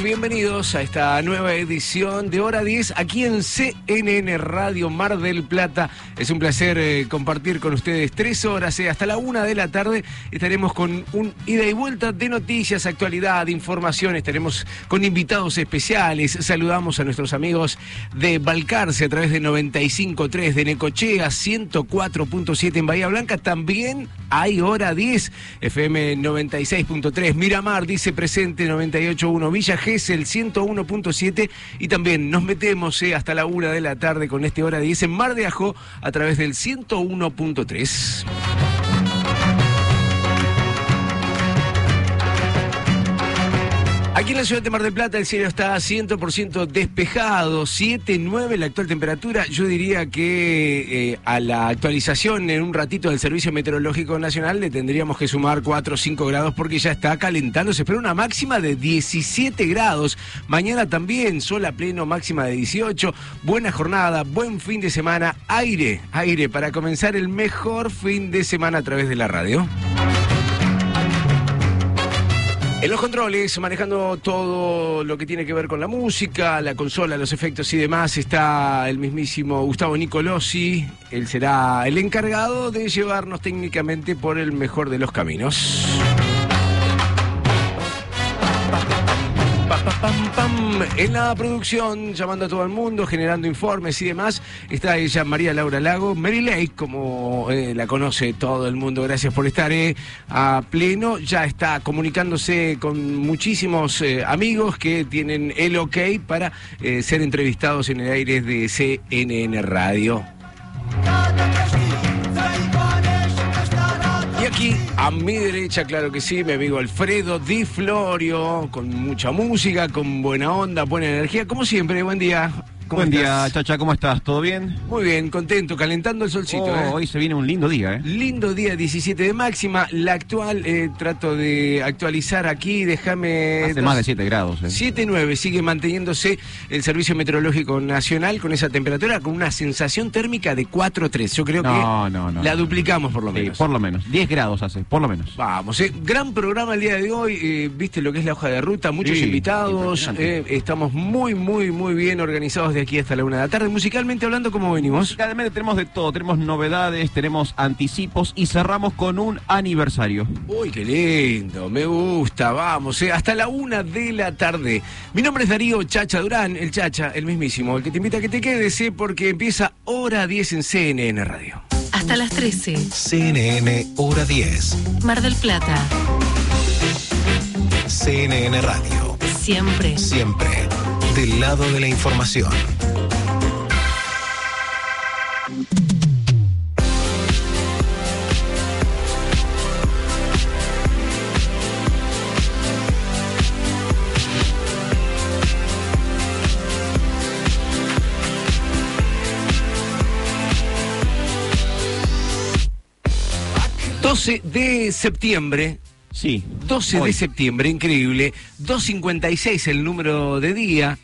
Muy buenos días, bienvenidos a esta nueva edición de Hora 10 aquí en CNN Radio Mar del Plata. Es un placer eh, compartir con ustedes tres horas, eh, hasta la una de la tarde. Estaremos con un ida y vuelta de noticias, actualidad, información, estaremos con invitados especiales, saludamos a nuestros amigos de Balcarce a través de 95.3, de Necochea 104.7 en Bahía Blanca, también hay Hora 10, FM 96.3, Miramar dice presente 98.1, Villa Gesell 101.7 y también nos metemos eh, hasta la una de la tarde con este Hora 10 en Mar de Ajo a través del 101.3. Aquí en la ciudad de Mar del Plata el cielo está 100% despejado, 7-9 la actual temperatura. Yo diría que eh, a la actualización en un ratito del Servicio Meteorológico Nacional le tendríamos que sumar 4 o 5 grados porque ya está calentando. Se espera una máxima de 17 grados. Mañana también sol a pleno, máxima de 18. Buena jornada, buen fin de semana. Aire, aire para comenzar el mejor fin de semana a través de la radio. En los controles, manejando todo lo que tiene que ver con la música, la consola, los efectos y demás, está el mismísimo Gustavo Nicolosi. Él será el encargado de llevarnos técnicamente por el mejor de los caminos. Pam, pam. En la producción, llamando a todo el mundo, generando informes y demás, está ella, María Laura Lago, Mary Lake, como eh, la conoce todo el mundo. Gracias por estar eh, a pleno. Ya está comunicándose con muchísimos eh, amigos que tienen el ok para ser entrevistados en el aire de CNN Radio. Aquí, a mi derecha, claro que sí, mi amigo Alfredo Di Florio, con mucha música, con buena onda, buena energía, como siempre, buen día. ¿Cómo Buen estás? día, Chacha, ¿cómo estás? ¿Todo bien? Muy bien, contento, calentando el solcito. Oh, ¿eh? Hoy se viene un lindo día, ¿eh? Lindo día, 17 de máxima. La actual, eh, trato de actualizar aquí, déjame... Hace más de 7 grados, ¿eh? 7-9, sigue manteniéndose el Servicio Meteorológico Nacional con esa temperatura, con una sensación térmica de 4-3. Yo creo No, que no, no. la duplicamos por lo Sí, menos. por lo menos. 10 grados hace, por lo menos. Vamos, eh. gran programa el día de hoy, eh, viste lo que es la hoja de ruta, muchos Sí, invitados, estamos muy, muy, muy bien organizados de aquí hasta la una de la tarde. Musicalmente hablando, ¿cómo venimos? Musicalmente tenemos de todo, tenemos novedades, tenemos anticipos y cerramos con un aniversario. Uy, qué lindo, me gusta, vamos, eh, hasta la una de la tarde. Mi nombre es Darío Chacha Durán, el Chacha, el mismísimo, el que te invita a que te quedes, eh, porque empieza hora 10 en CNN Radio. Hasta las 13, CNN Hora 10, Mar del Plata. CNN Radio, Siempre. siempre del lado de la información. ...12 de septiembre, Sí. 12 de septiembre, increíble. 256 el número de día.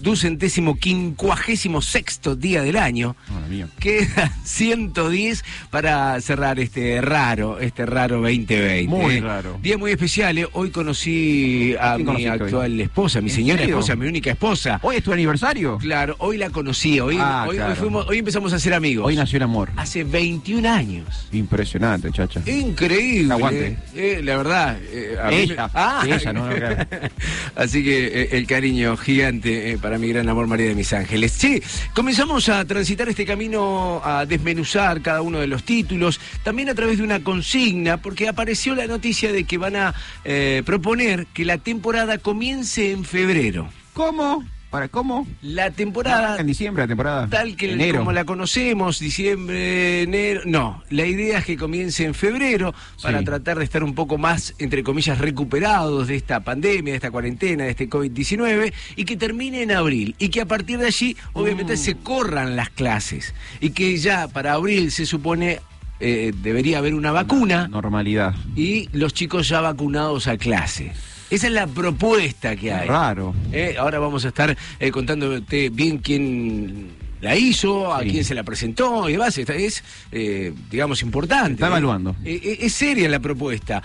Ducentésimo quincuagésimo sexto día del año. Mía. Queda 110 para cerrar este raro, este raro 2020. Muy ¿eh? raro. Día muy especial. ¿eh? Hoy conocí a ¿Quién mi hoy? actual esposa, mi ¿En señora serio? esposa, mi única esposa. ¿Hoy es tu aniversario? Claro, hoy la conocí. Hoy, Ah, hoy, fuimos- hoy empezamos a ser amigos. Hoy nació el amor. Hace 21 años. Impresionante, Chacha. Increíble. Aguante. Eh, la verdad verdad. eh, a mí me- Ella, sí, ella, no, no, claro. Así que eh, el cariño gigante eh, para mi gran amor María de mis ángeles. Sí, comenzamos a transitar este camino, a desmenuzar cada uno de los títulos, también a través de una consigna, porque apareció la noticia de que van a eh, proponer que la temporada comience en febrero. ¿Cómo? ¿Para cómo? La temporada En diciembre la temporada. tal que Enero. como la conocemos, diciembre, enero. No, la idea es que comience en febrero para Sí. tratar de estar un poco más, entre comillas, recuperados de esta pandemia, de esta cuarentena, de este COVID-19 y que termine en abril. Y que a partir de allí, obviamente, se corran las clases. Y que ya para abril se supone eh, debería haber una vacuna Normalidad. y los chicos ya vacunados a clase. Esa es la propuesta que hay. Raro. Eh, ahora vamos a estar eh, contándote bien quién la hizo, a Sí. quién se la presentó y demás. Esta es, eh, digamos, importante. Está evaluando. Eh, es seria la propuesta.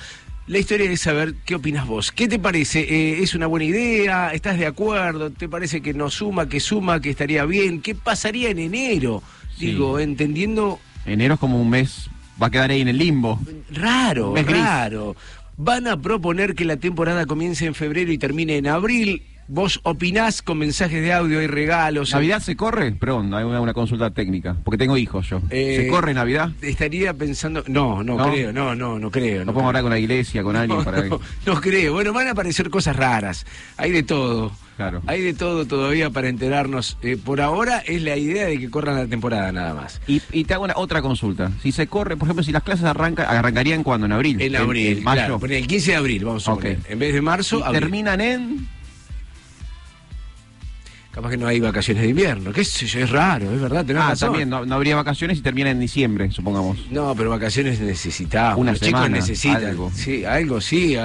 La historia es saber qué opinas vos. ¿Qué te parece? Eh, ¿Es una buena idea? ¿Estás de acuerdo? ¿Te parece que no suma, que suma, que estaría bien? ¿Qué pasaría en enero? Sí. Digo, entendiendo Enero es como un mes, va a quedar ahí en el limbo. Raro, raro. Van a proponer que la temporada comience en febrero y termine en abril. Vos opinás con mensajes de audio y regalos. ¿Navidad se corre? Perdón, hay una, una consulta técnica, porque tengo hijos yo. Eh, ¿Se corre Navidad? Estaría pensando. No, no, ¿No? creo, no, no, no creo. No podemos hablar con la iglesia, con alguien no, para no, no creo. Bueno, van a aparecer cosas raras. Hay de todo. Claro. Hay de todo todavía para enterarnos. Eh, por ahora es la idea de que corran la temporada nada más. Y, y te hago una, otra consulta. Si se corre, por ejemplo, si las clases arrancan, arrancarían cuando, en abril. En abril, en mayo. claro. Pone el 15 de abril, vamos a Ok. poner. En vez de marzo, Y abril. terminan en. Capaz que no hay vacaciones de invierno. ¿Qué sé yo? Es raro, es verdad. tenés Ah, razón. también, no, no habría vacaciones y termina en diciembre, supongamos. No, pero vacaciones necesitamos. Una Los semana, chicos necesitan. algo. Sí, algo sí.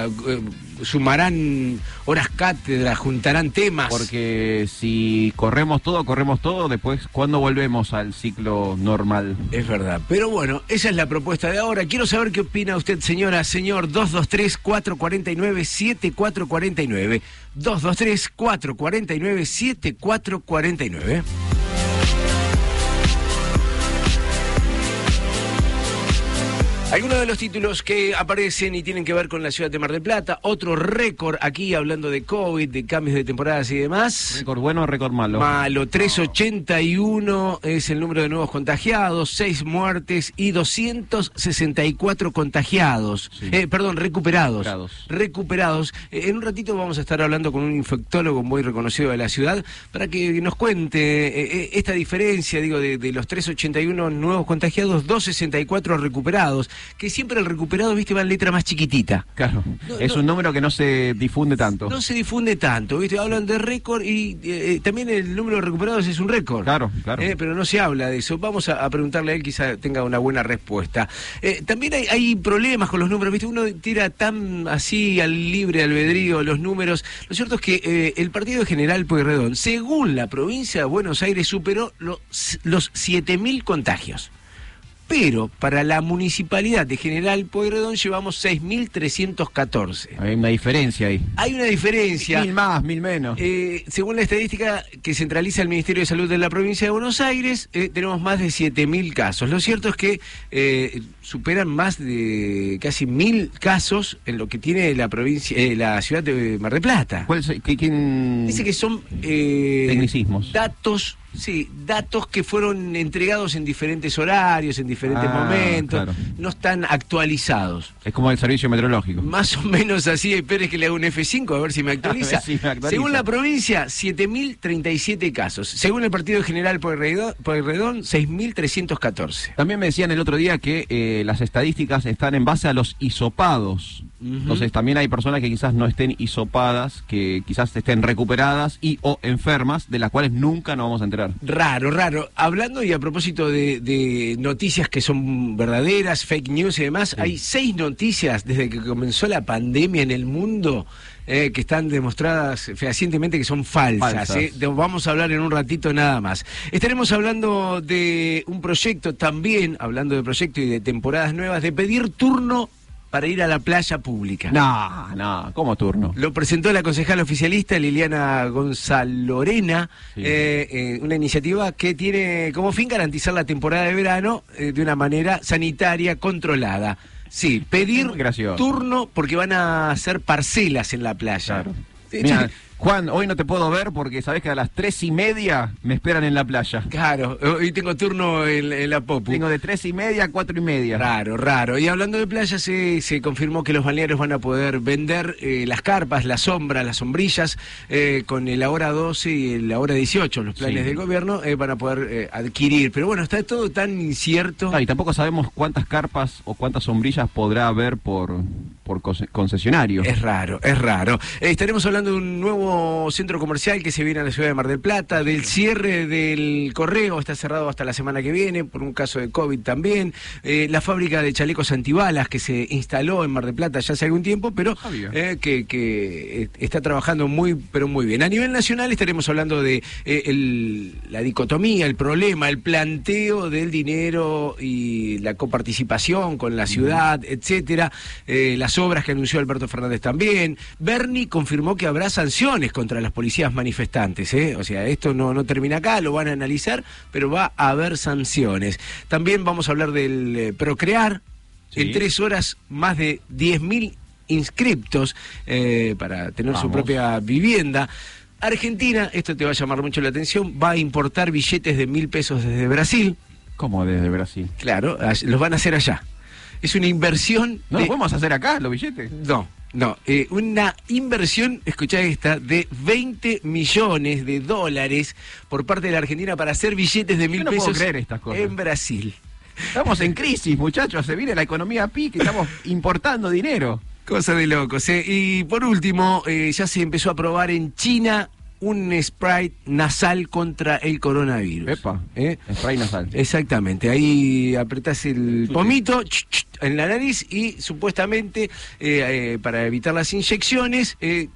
Sumarán horas cátedra, juntarán temas. Porque si corremos todo, corremos todo, después, ¿cuándo volvemos al ciclo normal? Es verdad. Pero bueno, esa es la propuesta de ahora. Quiero saber qué opina usted, señora, señor. 223-449-7449. 223-449-7449. Algunos de los títulos que aparecen y tienen que ver con la ciudad de Mar del Plata, otro récord aquí hablando de COVID, de cambios de temporadas y demás. ¿Récord bueno o récord malo? Malo, 381 es el número de nuevos contagiados, 6 muertes y 264 contagiados. Sí. Eh, perdón, recuperados. Recuperados. Recuperados. Eh, en un ratito vamos a estar hablando con un infectólogo muy reconocido de la ciudad para que nos cuente eh, eh, esta diferencia, digo, de, de los 381 nuevos contagiados, 264 recuperados. Que siempre el recuperado, viste, va en letra más chiquitita. Claro. No, es no. un número que no se difunde tanto. No se difunde tanto, ¿viste? Hablan de récord y eh, eh, también el número de recuperados es un récord. Claro, claro. Eh, pero no se habla de eso. Vamos a, a preguntarle a él, quizá tenga una buena respuesta. Eh, también hay, hay problemas con los números, ¿viste? Uno tira tan así al libre albedrío los números. Lo cierto es que el partido de General Pueyrredón, según la provincia de Buenos Aires, superó los, los 7.000 contagios. Pero para la municipalidad de General Pueyrredón llevamos 6.314. Hay una diferencia ahí. Hay una diferencia. Mil más, mil menos. Eh, según la estadística que centraliza el Ministerio de Salud de la provincia de Buenos Aires, eh, tenemos más de 7.000 casos. Lo cierto es que eh, superan más de casi mil casos en lo que tiene la provincia, eh, la ciudad de Mar del Plata. ¿Cuál qué- quién- Dice que son eh, Tecnicismos. datos, sí, datos que fueron entregados en diferentes horarios, en diferentes Ah, momentos, claro. no están actualizados. Es como el servicio meteorológico. Más o menos así, espere que le haga un F5 a ver si me actualiza. Si me actualiza. Según la provincia, 7.037 casos. Según el Partido General Pueyrredón, Pueyrredón 6.314. También me decían el otro día que eh, las estadísticas están en base a los hisopados. Ujú. Entonces también hay personas que quizás no estén hisopadas, que quizás estén recuperadas y o enfermas, de las cuales nunca nos vamos a enterar. Raro, raro. Hablando y a propósito de, de noticias que son verdaderas, fake news y demás, hay seis noticias desde que comenzó la pandemia en el mundo eh, que están demostradas fehacientemente que son falsas. Falsas. eh. Vamos a hablar en un ratito nada más. Estaremos hablando de un proyecto también, hablando de proyecto y de temporadas nuevas, de pedir turno para ir a la playa pública. No, no, ¿cómo turno? Lo presentó la concejal oficialista Liliana Gonzalorena, Sí. eh, eh, una iniciativa que tiene como fin garantizar la temporada de verano eh, de una manera sanitaria controlada. Sí, pedir turno porque van a hacer parcelas en la playa. Claro. Mira. Juan, hoy no te puedo ver porque sabes que a las tres y media me esperan en la playa. Claro, hoy tengo turno en, en la Popu. Tengo de tres y media a cuatro y media. Raro, raro. Y hablando de playa, se, se confirmó que los balnearios van a poder vender eh, las carpas, las sombras, las sombrillas, eh, con el ahora 12 y el ahora 18, los planes Sí. del gobierno, eh, van a poder adquirir. Pero bueno, está todo tan incierto. Ah, y tampoco sabemos cuántas carpas o cuántas sombrillas podrá haber por, por conce- concesionario. Es raro, es raro. Eh, estaremos hablando de un nuevo centro comercial que se viene a la ciudad de Mar del Plata, del cierre del correo, está cerrado hasta la semana que viene, por un caso de COVID también. Eh, la fábrica de chalecos antibalas que se instaló en Mar del Plata ya hace algún tiempo, pero eh, que, que, está trabajando muy, pero muy bien. A nivel nacional estaremos hablando de el- la dicotomía, el problema, el planteo del dinero y la coparticipación con la ciudad, etcétera. Eh, las obras que anunció Alberto Fernández también. Bernie confirmó que habrá sanciones contra las policías manifestantes. ¿eh? O sea, esto no, no termina acá, lo van a analizar, pero va a haber sanciones. También vamos a hablar del eh, procrear. Sí. En tres horas, más de 10.000 inscriptos eh, para tener su propia vivienda. Argentina, esto te va a llamar mucho la atención, va a importar billetes de mil pesos desde Brasil. ¿Cómo desde Brasil? Claro, los van a hacer allá. Es una inversión. ¿No de- lo podemos hacer acá, los billetes? no, no. eh, una inversión, escuchá esta, de 20 millones de dólares por parte de la Argentina para hacer billetes de mil no puedo pesos creer estas cosas. en Brasil. Estamos en crisis, muchachos. Se viene la economía a pique, estamos importando dinero. Cosa de locos. ¿eh? Y por último, eh, ya se empezó a probar en China un Sprite nasal contra el coronavirus. Epa, ¿Eh? spray nasal. Exactamente, ahí apretás el pomito ch, ch, en la nariz y supuestamente eh, eh, para evitar las inyecciones eh,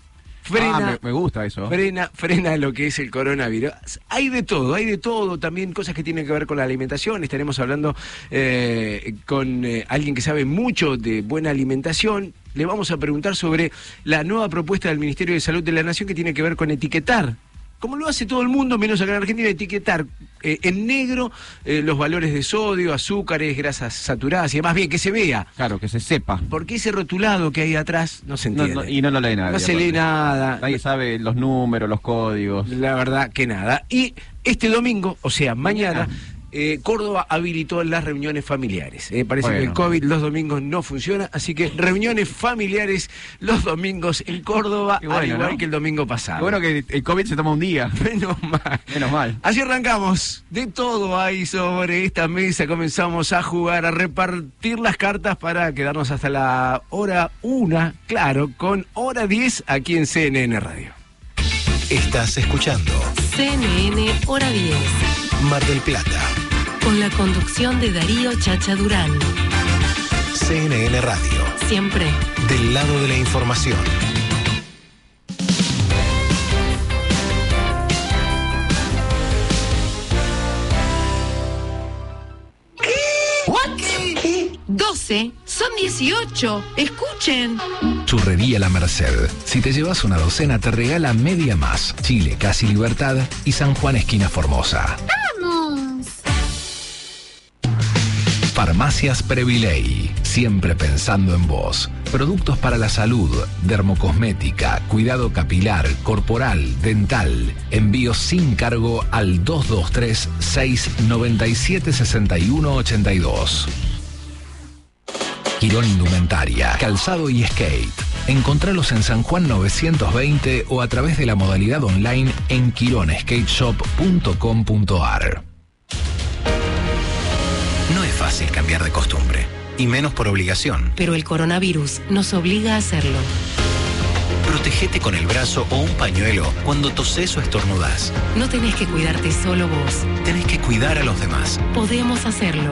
frena, Ah, me, me gusta eso. frena, frena lo que es el coronavirus. Hay de todo, hay de todo, también cosas que tienen que ver con la alimentación. Estaremos hablando eh, con eh, alguien que sabe mucho de buena alimentación. Le vamos a preguntar sobre la nueva propuesta del Ministerio de Salud de la Nación que tiene que ver con etiquetar. Como lo hace todo el mundo, menos acá en Argentina, etiquetar eh, en negro eh, los valores de sodio, azúcares, grasas saturadas y demás, bien, que se vea. Claro, que se sepa. Porque ese rotulado que hay atrás no se entiende. no, y no lo lee nadie. No se lee nada. Nadie sabe los números, los códigos. La verdad que nada. Y este domingo, o sea, mañana, eh, Córdoba habilitó las reuniones familiares. Eh, parece que el. COVID los domingos no funciona, así que reuniones familiares los domingos en Córdoba, bueno, al igual ¿no? que el domingo pasado. Qué bueno que el COVID se toma un día. Menos mal. Menos mal. Así arrancamos. De todo hay sobre esta mesa. Comenzamos a jugar, a repartir las cartas para quedarnos hasta la hora una, claro, con hora 10 aquí en CNN Radio. Estás escuchando CNN Hora 10. Mar del Plata. Con la conducción de Darío Chacha Durán. CNN Radio. Siempre. Del lado de la información. ¿Qué? 12 son 18. Escuchen. Churrería La Merced. Si te llevas una docena, te regala media más. Chile, Casi Libertad y San Juan Esquina Formosa. Vamos. Farmacias Previley. Siempre pensando en vos. Productos para la salud, dermocosmética, cuidado capilar, corporal, dental. Envíos sin cargo al 223 697 6182. Quirón Indumentaria, Calzado y Skate. Encontralos en San Juan 920 o a través de la modalidad online en quironskateshop.com.ar. No es fácil cambiar de costumbre. Y menos por obligación. Pero el coronavirus nos obliga a hacerlo. Protégete con el brazo o un pañuelo cuando toses o estornudas. No tenés que cuidarte solo vos. Tenés que cuidar a los demás. Podemos hacerlo.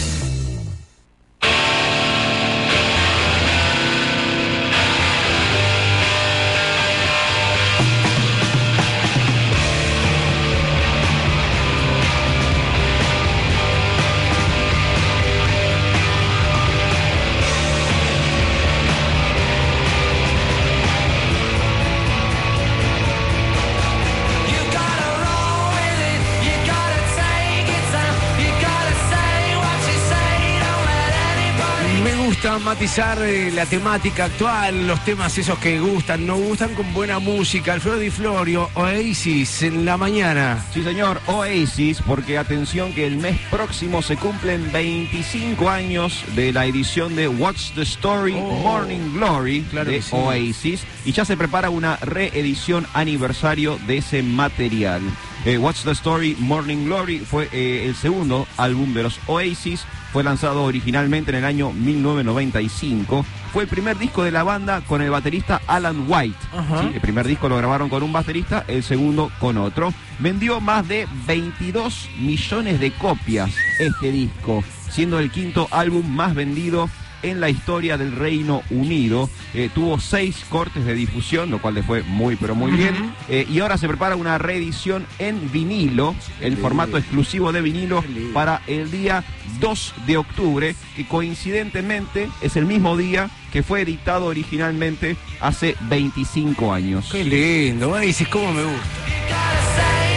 A matizar eh, la temática actual, los temas esos que gustan, no gustan con buena música. Alfredo Di Florio, Oasis en la mañana. Sí, señor, Oasis, porque atención que el mes próximo se cumplen 25 años de la edición de What's the Story Oh. Morning Glory Claro de sí. Oasis y ya se prepara una reedición aniversario de ese material. Eh, What's the Story Morning Glory fue eh, el segundo álbum de los Oasis, fue lanzado originalmente en el año 1995. Fue el primer disco de la banda con el baterista Alan White. Sí, el primer disco lo grabaron con un baterista, el segundo con otro. Vendió más de 22 millones de copias este disco, siendo el quinto álbum más vendido en la historia del Reino Unido. Eh, tuvo seis cortes de difusión, lo cual le fue muy, pero muy bien. Eh, y ahora se prepara una reedición en vinilo, el formato exclusivo de vinilo, para el día 2 de octubre, que coincidentemente es el mismo día que fue editado originalmente hace 25 años. Qué lindo, Oasis, cómo me gusta.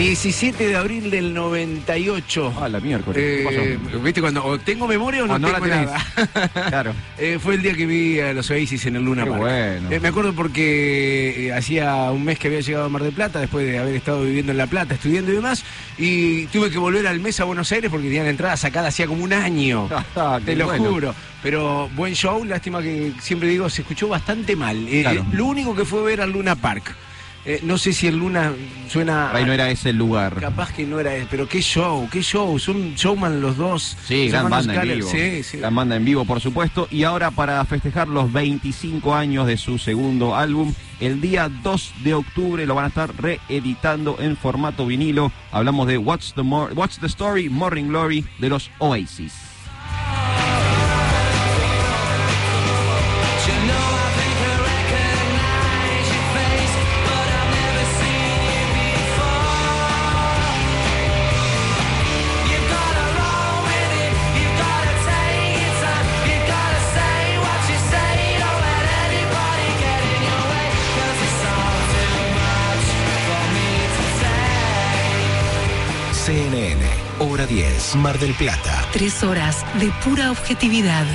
...17 de abril del 98. Ah, la miércoles. Eh, ¿Qué pasó? ¿Viste cuando o tengo memoria o no, O no la tengo tenés. nada? Claro. Eh, fue el día que vi a los Oasis en el Luna Qué Park. bueno. Eh, me acuerdo porque hacía un mes que había llegado a Mar del Plata, después de haber estado viviendo en La Plata, estudiando y demás, y tuve que volver al mes a Buenos Aires porque tenía la entrada sacada hacía como un año. Ah, Te lo bueno. juro. Pero buen show, lástima que siempre digo, se escuchó bastante mal. Claro. lo único que fue ver al Luna Park. Eh, no sé si el Luna suena... Ahí no era ese el lugar. Capaz que no era él, pero qué show, qué show, son showman los dos. Sí, Son gran banda en vivo. Sí, sí. Gran banda en vivo, por supuesto. Y ahora para festejar los 25 años de su segundo álbum, el día 2 de octubre lo van a estar reeditando en formato vinilo. Hablamos de What's the, Mor- What's the Story Morning Glory de los Oasis. Hora 10, Mar del Plata. Tres horas de pura objetividad.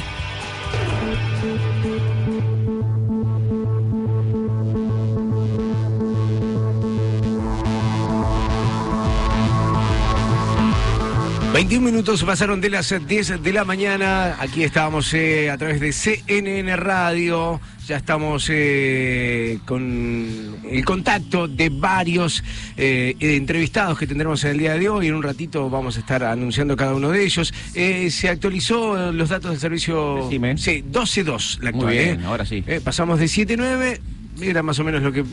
21 minutos pasaron de las 10 de la mañana. Aquí estábamos eh, a través de CNN Radio. Ya estamos eh, con el contacto de varios eh, entrevistados que tendremos en el día de hoy. En un ratito vamos a estar anunciando cada uno de ellos. Eh, se actualizó los datos del servicio. Decime. Sí, 12.2 la Muy actual. bien, eh. ahora sí. Pasamos de 7.9, era más o menos lo que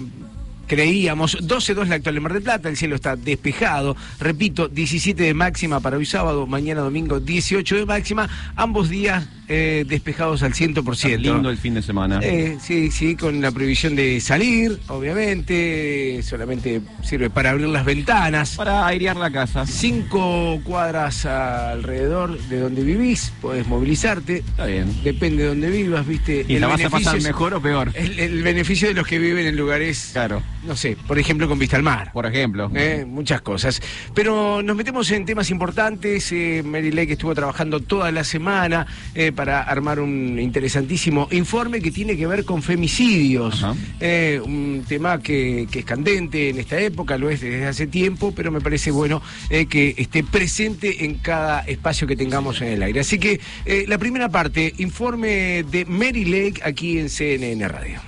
creíamos. 12.2 la actual de Mar del Plata, el cielo está despejado. Repito, 17 de máxima para hoy sábado, mañana domingo 18 de máxima. Ambos días eh, despejados al 100%. Lindo el fin de semana. Eh, sí, sí, con la prohibición de salir, obviamente. solamente sirve para abrir las ventanas. Para airear la casa. Cinco cuadras alrededor de donde vivís, podés movilizarte. Está bien. Depende de donde vivas, ¿viste? ¿Y El la vas a pasar mejor o peor? El, el beneficio de los que viven en lugares, Claro. no sé, por ejemplo, con vista al mar. Por ejemplo. Eh, muchas cosas. Pero nos metemos en temas importantes. Eh, Mary Lake estuvo trabajando toda la semana para armar un interesantísimo informe que tiene que ver con femicidios. Eh, un tema que, que es candente en esta época, lo es desde hace tiempo, pero me parece bueno eh, que esté presente en cada espacio que tengamos en el aire. Así que eh, la primera parte, informe de Mary Lake aquí en CNN Radio.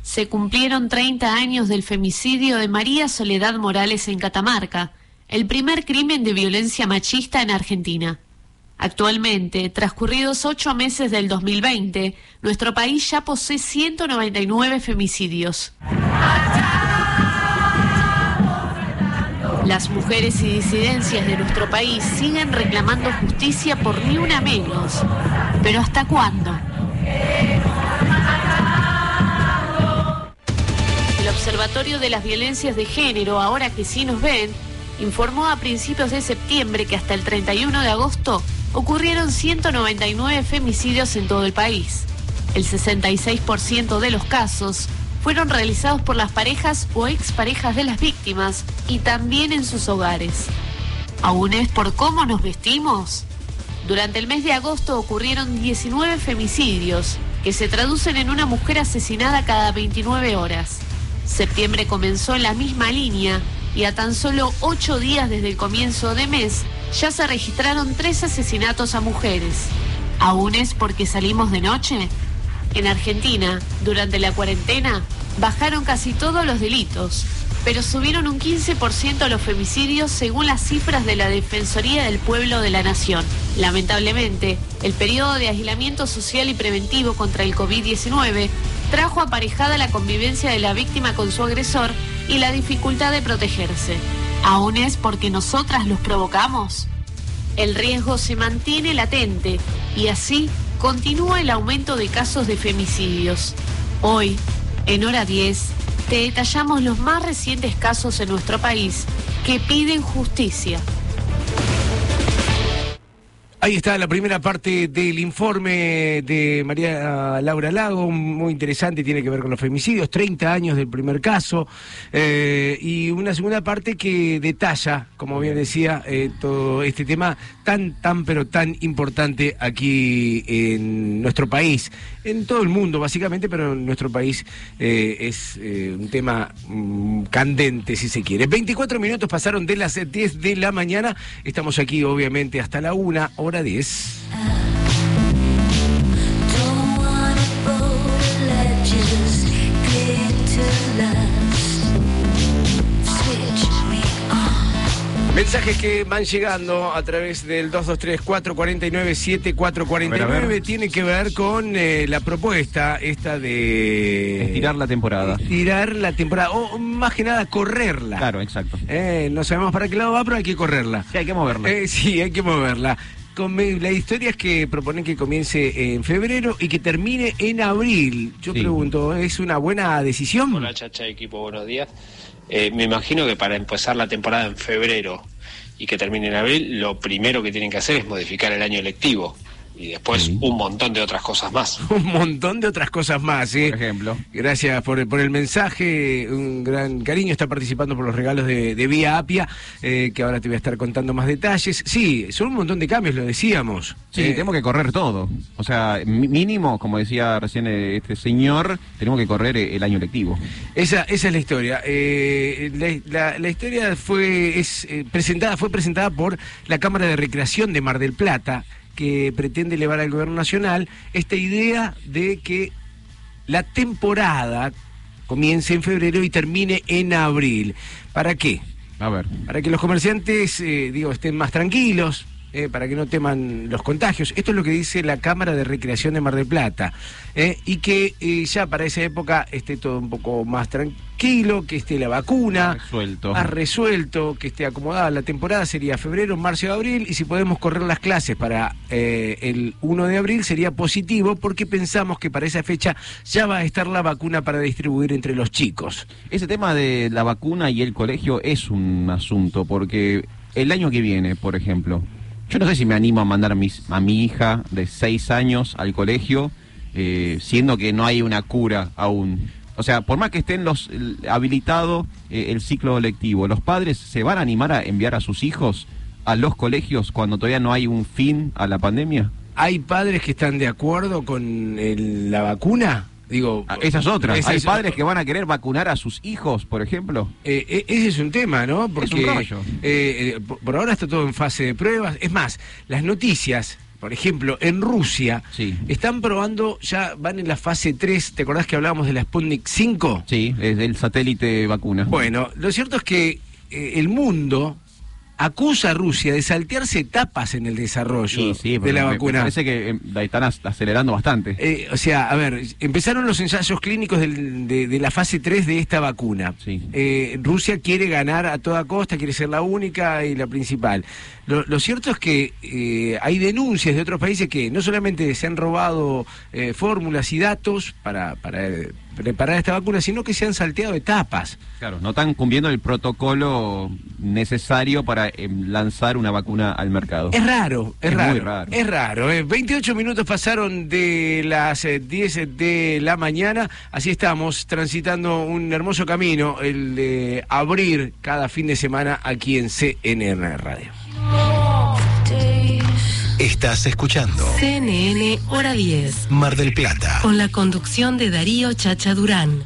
Se cumplieron 30 años del femicidio de María Soledad Morales en Catamarca, el primer crimen de violencia machista en Argentina. Actualmente, transcurridos ocho meses del 2020, nuestro país ya posee 199 femicidios. Las mujeres y disidencias de nuestro país siguen reclamando justicia por ni una menos. Pero ¿hasta cuándo? El Observatorio de las Violencias de Género, ahora que sí nos ven, informó a principios de septiembre que hasta el 31 de agosto ocurrieron 199 femicidios en todo el país. El 66% de los casos fueron realizados por las parejas o exparejas de las víctimas y también en sus hogares. ¿Aún es por cómo nos vestimos? Durante el mes de agosto ocurrieron 19 femicidios, que se traducen en una mujer asesinada cada 29 horas. Septiembre comenzó en la misma línea y a tan solo 8 días desde el comienzo de mes ya se registraron tres asesinatos a mujeres. ¿Aún es porque salimos de noche? En Argentina, durante la cuarentena, bajaron casi todos los delitos, pero subieron un 15% los femicidios según las cifras de la Defensoría del Pueblo de la Nación. Lamentablemente, el periodo de aislamiento social y preventivo contra el COVID-19 trajo aparejada la convivencia de la víctima con su agresor y la dificultad de protegerse. ¿Aún es porque nosotras los provocamos? El riesgo se mantiene latente y así continúa el aumento de casos de femicidios. Hoy, en hora 10, te detallamos los más recientes casos en nuestro país que piden justicia. Ahí está la primera parte del informe de María Laura Lago, muy interesante, tiene que ver con los femicidios, 30 años del primer caso, eh, y una segunda parte que detalla, como bien decía, eh, todo este tema tan, tan, pero tan importante aquí en nuestro país, en todo el mundo básicamente, pero en nuestro país eh, es un tema mm, candente, si se quiere. 24 minutos pasaron de las 10 de la mañana, estamos aquí obviamente hasta la una hora 10. Mensajes que van llegando a través del 223-449-7449 tiene que ver con eh, la propuesta esta de... Estirar la temporada. Estirar la temporada, o más que nada correrla. Claro, exacto. Eh, no sabemos para qué lado va, pero hay que correrla. Sí, hay que moverla. Eh, sí, hay que moverla. La historia es que proponen que comience en febrero y que termine en abril. Yo Sí. pregunto, ¿es una buena decisión? Hola Chacha, equipo, buenos días. Eh, me imagino que para empezar la temporada en febrero y que termine en abril, lo primero que tienen que hacer es modificar el año electivo y después un montón de otras cosas más. Un montón de otras cosas más, ¿eh? Por ejemplo. Gracias por, por el mensaje, un gran cariño, está participando por los regalos de, de Vía Apia, eh, que ahora te voy a estar contando más detalles. Sí, son un montón de cambios, lo decíamos. Sí, Eh, tenemos que correr todo. O sea, mínimo, como decía recién eh, este señor, tenemos que correr el año lectivo. Esa, esa es la historia. Eh, la, la- la historia fue es, eh, presentada, fue presentada por la Cámara de Recreación de Mar del Plata, que pretende elevar al gobierno nacional esta idea de que la temporada comience en febrero y termine en abril. ¿Para qué? A ver. Para que los comerciantes, eh, digo, estén más tranquilos, eh, para que no teman los contagios. Esto es lo que dice la Cámara de Recreación de Mar del Plata. eh, y que eh, ya para esa época esté todo un poco más tranquilo, que esté la vacuna. Resuelto. Más resuelto, que esté acomodada. La temporada sería febrero, marzo y abril. Y si podemos correr las clases para eh, el 1 de abril sería positivo porque pensamos que para esa fecha ya va a estar la vacuna para distribuir entre los chicos. Ese tema de la vacuna y el colegio es un asunto, porque el año que viene, por ejemplo, yo no sé si me animo a mandar a, mis- a mi hija de seis años al colegio, eh, siendo que no hay una cura aún. O sea, por más que estén los el- habilitado eh, el ciclo lectivo, ¿los padres se van a animar a enviar a sus hijos a los colegios cuando todavía no hay un fin a la pandemia? ¿Hay padres que están de acuerdo con el- la vacuna? Digo, Ah, Esa es otra. ese ¿Hay es- padres que van a querer vacunar a sus hijos, por ejemplo? Eh, eh, ese es un tema, ¿no? Porque eh, eh, por, por ahora está todo en fase de pruebas. Es más, las noticias, por ejemplo, en Rusia, Sí. están probando, ya van en la fase 3. ¿Te acordás que hablábamos de la Sputnik 5? Sí, es el satélite vacuna. Bueno, lo cierto es que eh, el mundo acusa a Rusia de saltearse etapas en el desarrollo Sí, sí, de la me- me vacuna. parece que eh, la están ac- acelerando bastante. Eh, o sea, a ver, empezaron los ensayos clínicos del- de, de la fase 3 de esta vacuna. Sí. Eh, Rusia quiere ganar a toda costa, quiere ser la única y la principal. Lo, lo cierto es que eh, hay denuncias de otros países que no solamente se han robado fórmulas y datos para, para preparar esta vacuna, sino que se han salteado etapas. Claro, no están cumpliendo el protocolo necesario para eh, lanzar una vacuna al mercado. Es raro, es, Es muy raro, raro. Es raro. eh. 28 minutos pasaron de las eh, 10 de la mañana. Así estamos transitando un hermoso camino, el de abrir cada fin de semana aquí en CNN Radio. Estás escuchando CNN Hora 10. Mar del Plata. Con la conducción de Darío Chacha Durán.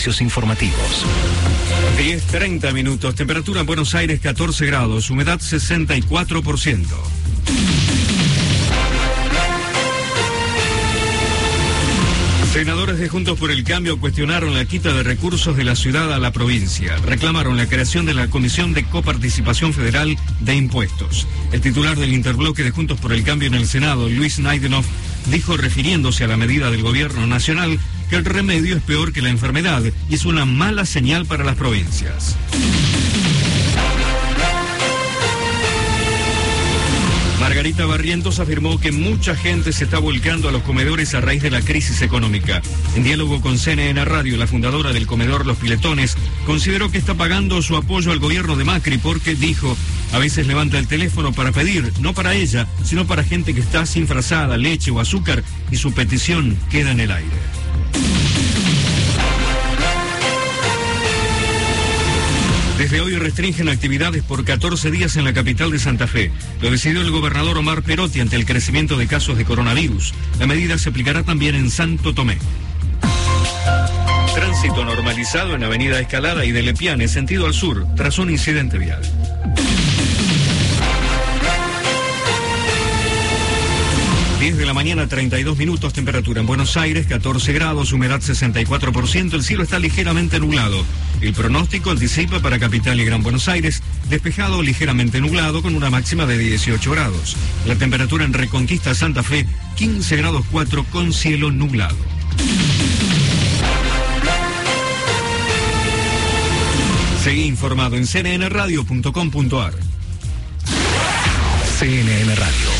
Servicios informativos. 10.30 minutos, temperatura en Buenos Aires 14 grados, humedad 64%. Senadores de Juntos por el Cambio cuestionaron la quita de recursos de la ciudad a la provincia. Reclamaron la creación de la Comisión de Coparticipación Federal de Impuestos. El titular del interbloque de Juntos por el Cambio en el Senado, Luis Naidenov, dijo refiriéndose a la medida del gobierno nacional que el remedio es peor que la enfermedad y es una mala señal para las provincias. Margarita Barrientos afirmó que mucha gente se está volcando a los comedores a raíz de la crisis económica. En diálogo con CNN Radio, la fundadora del comedor Los Piletones consideró que está pagando su apoyo al gobierno de Macri porque, dijo, a veces levanta el teléfono para pedir, no para ella, sino para gente que está sin frazada, leche o azúcar y su petición queda en el aire. Desde hoy restringen actividades por 14 días en la capital de Santa Fe. Lo decidió el gobernador Omar Perotti ante el crecimiento de casos de coronavirus. La medida se aplicará también en Santo Tomé. Tránsito normalizado en Avenida Escalada y de Lepiane, sentido al sur, tras un incidente vial. ...10 de la mañana, 32 minutos, temperatura en Buenos Aires, 14 grados, humedad 64%, el cielo está ligeramente nublado. El pronóstico anticipa para Capital y Gran Buenos Aires, despejado ligeramente nublado con una máxima de 18 grados. La temperatura en Reconquista Santa Fe, 15 grados 4 con cielo nublado. Seguí informado en cnnradio.com.ar. CNN Radio.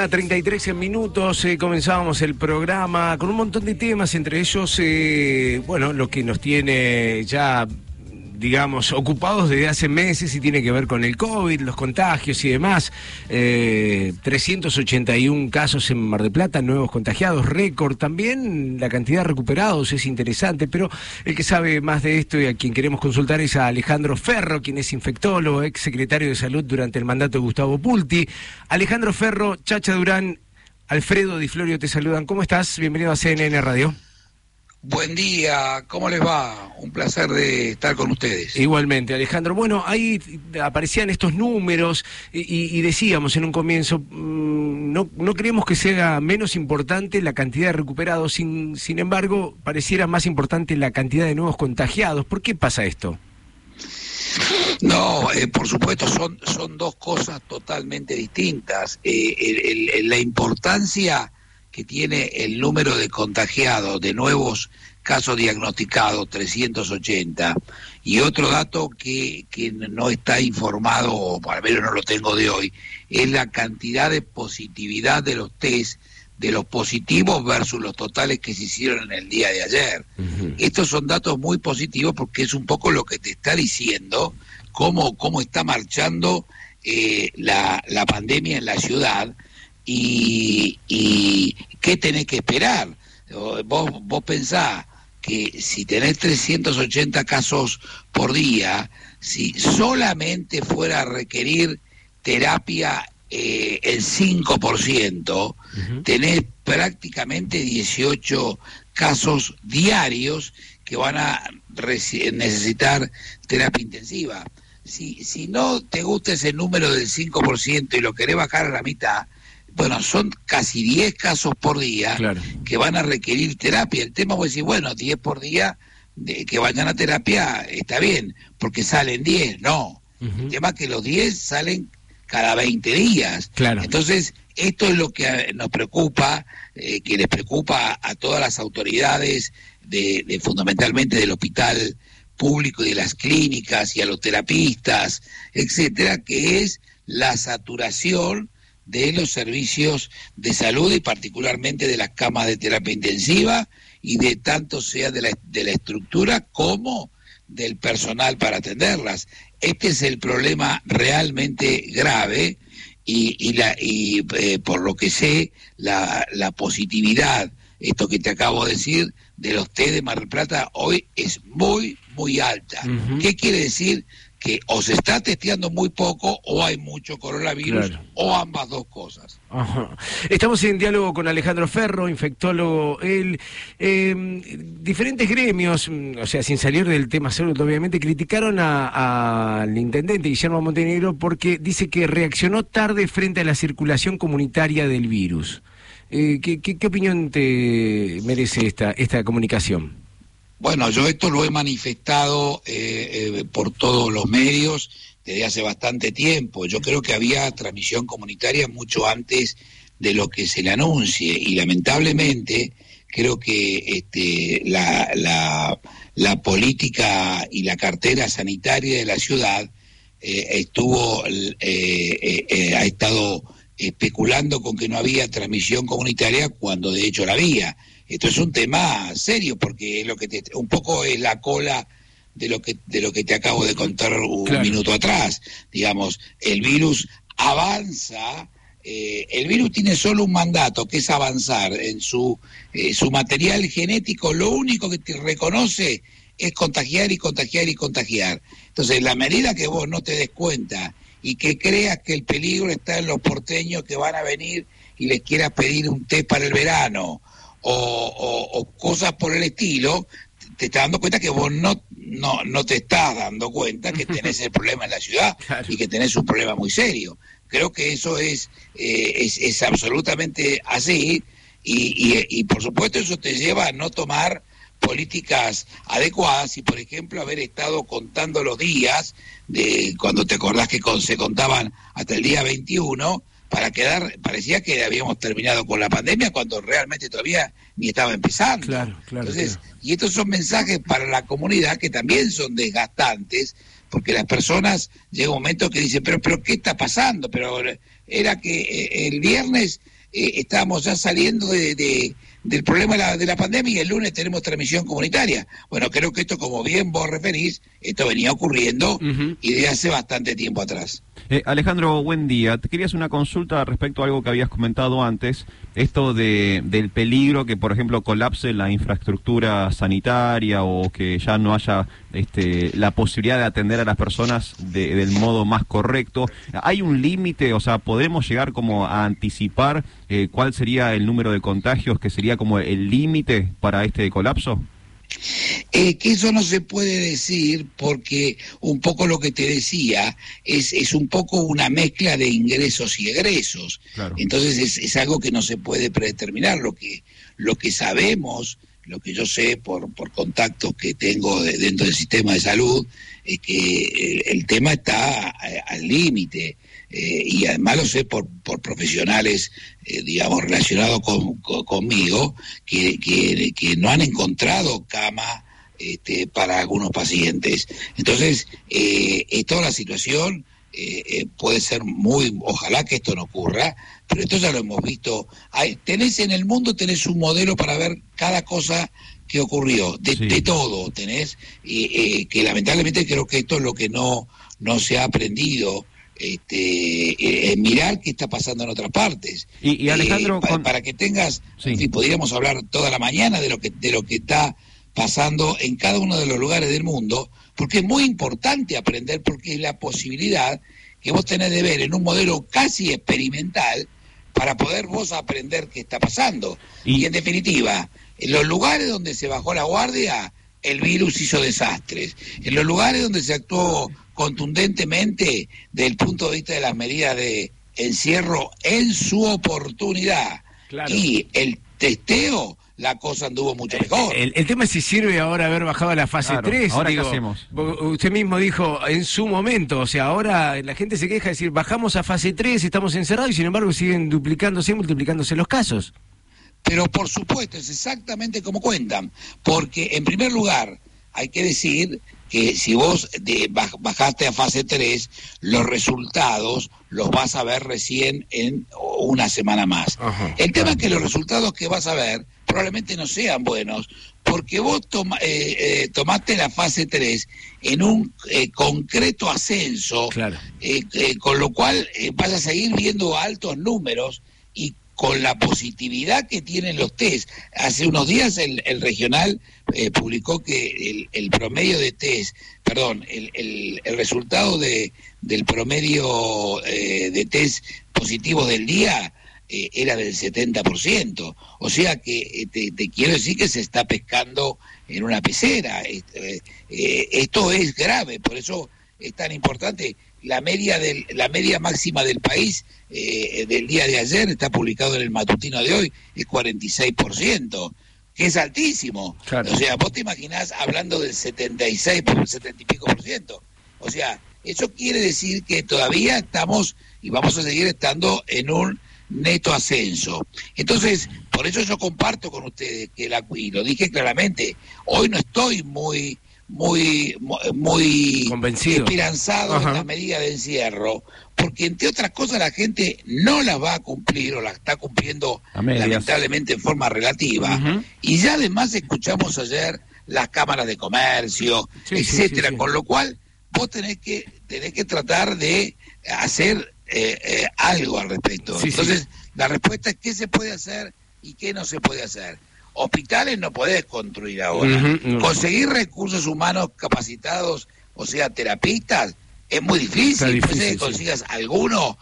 Mañana, 33 minutos, eh, comenzábamos el programa con un montón de temas, entre ellos, eh, bueno, lo que nos tiene ya, digamos, ocupados desde hace meses y tiene que ver con el COVID, los contagios y demás. Eh, 381 casos en Mar del Plata, nuevos contagiados, récord. También la cantidad de recuperados es interesante, pero el que sabe más de esto y a quien queremos consultar es a Alejandro Ferro, quien es infectólogo, ex secretario de Salud durante el mandato de Gustavo Pulti. Alejandro Ferro, Chacha Durán, Alfredo Di Florio te saludan. ¿Cómo estás? Bienvenido a CNN Radio. Buen día, ¿cómo les va? Un placer de estar con ustedes. Igualmente, Alejandro. Bueno, ahí aparecían estos números y, y- y decíamos en un comienzo, mm, no, no creemos que sea menos importante la cantidad de recuperados, sin, sin embargo, pareciera más importante la cantidad de nuevos contagiados. ¿Por qué pasa esto? No, eh, por supuesto, son, son dos cosas totalmente distintas. Eh, el- el- la importancia que tiene el número de contagiados, de nuevos casos diagnosticados, 380, y otro dato que, que no está informado, o al menos no lo tengo de hoy, es la cantidad de positividad de los test de los positivos versus los totales que se hicieron en el día de ayer. Estos son datos muy positivos porque es un poco lo que te está diciendo cómo, cómo está marchando eh, la, la pandemia en la ciudad y, y qué tenés que esperar. Vos, vos pensás que si tenés 380 casos por día, si solamente fuera a requerir terapia eh, el 5%, tenés prácticamente 18 casos diarios que van a necesitar terapia intensiva. Si, si no te gusta ese número del 5% y lo querés bajar a la mitad, bueno, son casi 10 casos por día que van a requerir terapia. El tema es decir, bueno, 10 por día de que vayan a terapia está bien, porque salen 10, no. El tema es que los 10 salen cada 20 días. Claro. Entonces, esto es lo que eh, nos preocupa, eh, que les preocupa a todas las autoridades, de, de fundamentalmente del hospital público y de las clínicas y a los terapistas, etcétera, que es la saturación de los servicios de salud y particularmente de las camas de terapia intensiva y de tanto sea de la, de la estructura como del personal para atenderlas. Este es el problema realmente grave y, y, la, y eh, por lo que sé, la, la positividad, esto que te acabo de decir, de los test de Mar del Plata hoy es muy, muy alta. ¿Qué quiere decir? Que o se está testeando muy poco o hay mucho coronavirus Claro. o ambas dos cosas. Ajá. Estamos en diálogo con Alejandro Ferro, infectólogo. Él, eh, diferentes gremios, mm, o sea, sin salir del tema salud, obviamente, criticaron a- al intendente Guillermo Montenegro porque dice que reaccionó tarde frente a la circulación comunitaria del virus. Eh, ¿qué, qué, qué opinión te merece esta, esta comunicación? Bueno, yo esto lo he manifestado eh, eh, por todos los medios desde hace bastante tiempo. Yo creo que había transmisión comunitaria mucho antes de lo que se le anuncie y lamentablemente creo que este, la, política y la cartera sanitaria de la ciudad eh, estuvo eh, ha estado especulando con que no había transmisión comunitaria cuando de hecho la había. Esto es un tema serio porque es lo que te, un poco es la cola de lo que de lo que te acabo de contar un Claro. minuto atrás. Digamos, el virus avanza. eh, el virus tiene solo un mandato, que es avanzar en su, eh, su material genético. Lo único que te reconoce es contagiar y contagiar y contagiar. Entonces, en la medida que vos no te des cuenta y que creas que el peligro está en los porteños que van a venir y les quieras pedir un té para el verano o, o- o cosas por el estilo, te estás dando cuenta que vos no, no, no te estás dando cuenta que tenés el problema en la ciudad y que tenés un problema muy serio. Creo que eso es, eh, es, es absolutamente así y, y, y por supuesto eso te lleva a no tomar políticas adecuadas y por ejemplo haber estado contando los días de cuando te acordás que con- se contaban hasta el día 21 para quedar parecía que habíamos terminado con la pandemia cuando realmente todavía ni estaba empezando. Claro, claro, Entonces, y estos son mensajes para la comunidad que también son desgastantes, porque las personas llega un momento que dicen, pero, pero ¿qué está pasando? Pero era que eh, el viernes eh, estábamos ya saliendo de, de- del problema de la, de la pandemia y el lunes tenemos transmisión comunitaria. Bueno, creo que esto, como bien vos referís, esto venía ocurriendo y de hace bastante tiempo atrás. Eh, Alejandro, buen día. Te quería hacer una consulta respecto a algo que habías comentado antes, esto de, del peligro que, por ejemplo, colapse la infraestructura sanitaria o que ya no haya este, la posibilidad de atender a las personas de- del modo más correcto. ¿Hay un límite? O sea, ¿podemos llegar como a anticipar eh, cuál sería el número de contagios que sería como el límite para este colapso? Eh, que eso no se puede decir porque un poco lo que te decía es, es un poco una mezcla de ingresos y egresos. Entonces es, es algo que no se puede predeterminar. Lo que, lo que sabemos, lo que yo sé por, por contactos que tengo de- dentro del sistema de salud, es que el, el tema está a- al límite. Eh, y además lo sé por, por profesionales, eh, digamos, relacionados con, con- conmigo, que, que, que no han encontrado cama este, para algunos pacientes. Entonces, eh, toda la situación eh, eh, puede ser muy, ojalá que esto no ocurra, pero esto ya lo hemos visto. Hay, tenés en el mundo, tenés un modelo para ver cada cosa que ocurrió, de, de todo tenés, eh, que lamentablemente creo que esto es lo que no, no se ha aprendido. Este, eh, en mirar qué está pasando en otras partes. Y, y Alejandro, Eh, pa- con- para que tengas, Sí. fin, podríamos hablar toda la mañana de lo que de lo que está pasando en cada uno de los lugares del mundo, porque es muy importante aprender, porque es la posibilidad que vos tenés de ver en un modelo casi experimental para poder vos aprender qué está pasando. Y, en definitiva, en los lugares donde se bajó la guardia, el virus hizo desastres. En los lugares donde se actuó contundentemente desde el punto de vista de las medidas de encierro en su oportunidad y el testeo, la cosa anduvo mucho mejor. El, el tema es si sirve ahora haber bajado a la fase Claro, 3. ¿ahora qué digo, hacemos? Usted mismo dijo en su momento, o sea, ahora la gente se queja de decir, bajamos a fase 3, estamos encerrados y sin embargo siguen duplicándose y multiplicándose los casos. Pero por supuesto, es exactamente como cuentan, porque en primer lugar hay que decir que si vos bajaste a fase 3, los resultados los vas a ver recién en una semana más. El tema es que los resultados que vas a ver probablemente no sean buenos, porque vos toma- eh, eh, tomaste la fase 3 en un eh, concreto ascenso, eh, con lo cual vas a seguir viendo altos números y con la positividad que tienen los test. Hace unos días el, regional eh, publicó que el, el promedio de test, perdón, el, resultado de, del promedio eh, de test positivos del día eh, era del 70%. O sea que te, quiero decir que se está pescando en una pecera. Esto es grave, por eso es tan importante. La media, del, la media máxima del país eh, del día de ayer, está publicado en el matutino de hoy, es 46%, que es altísimo. O sea, vos te imaginás hablando del 76, por el 70 y pico por ciento. O sea, eso quiere decir que todavía estamos y vamos a seguir estando en un neto ascenso. Entonces, por eso yo comparto con ustedes que la y lo dije claramente, hoy no estoy muy muy muy Convencido. esperanzado Ajá. en las medidas de encierro, porque entre otras cosas la gente no las va a cumplir o las está cumpliendo lamentablemente en forma relativa. Y ya además escuchamos ayer las cámaras de comercio, Sí, etcétera, sí, sí. con lo cual vos tenés que tenés que tratar de hacer eh, eh, algo al respecto. Entonces, la respuesta es qué se puede hacer y qué no se puede hacer. Hospitales no podés construir ahora. No. Conseguir recursos humanos capacitados, o sea, terapistas, es muy difícil. Puede ser que sí. consigas alguno,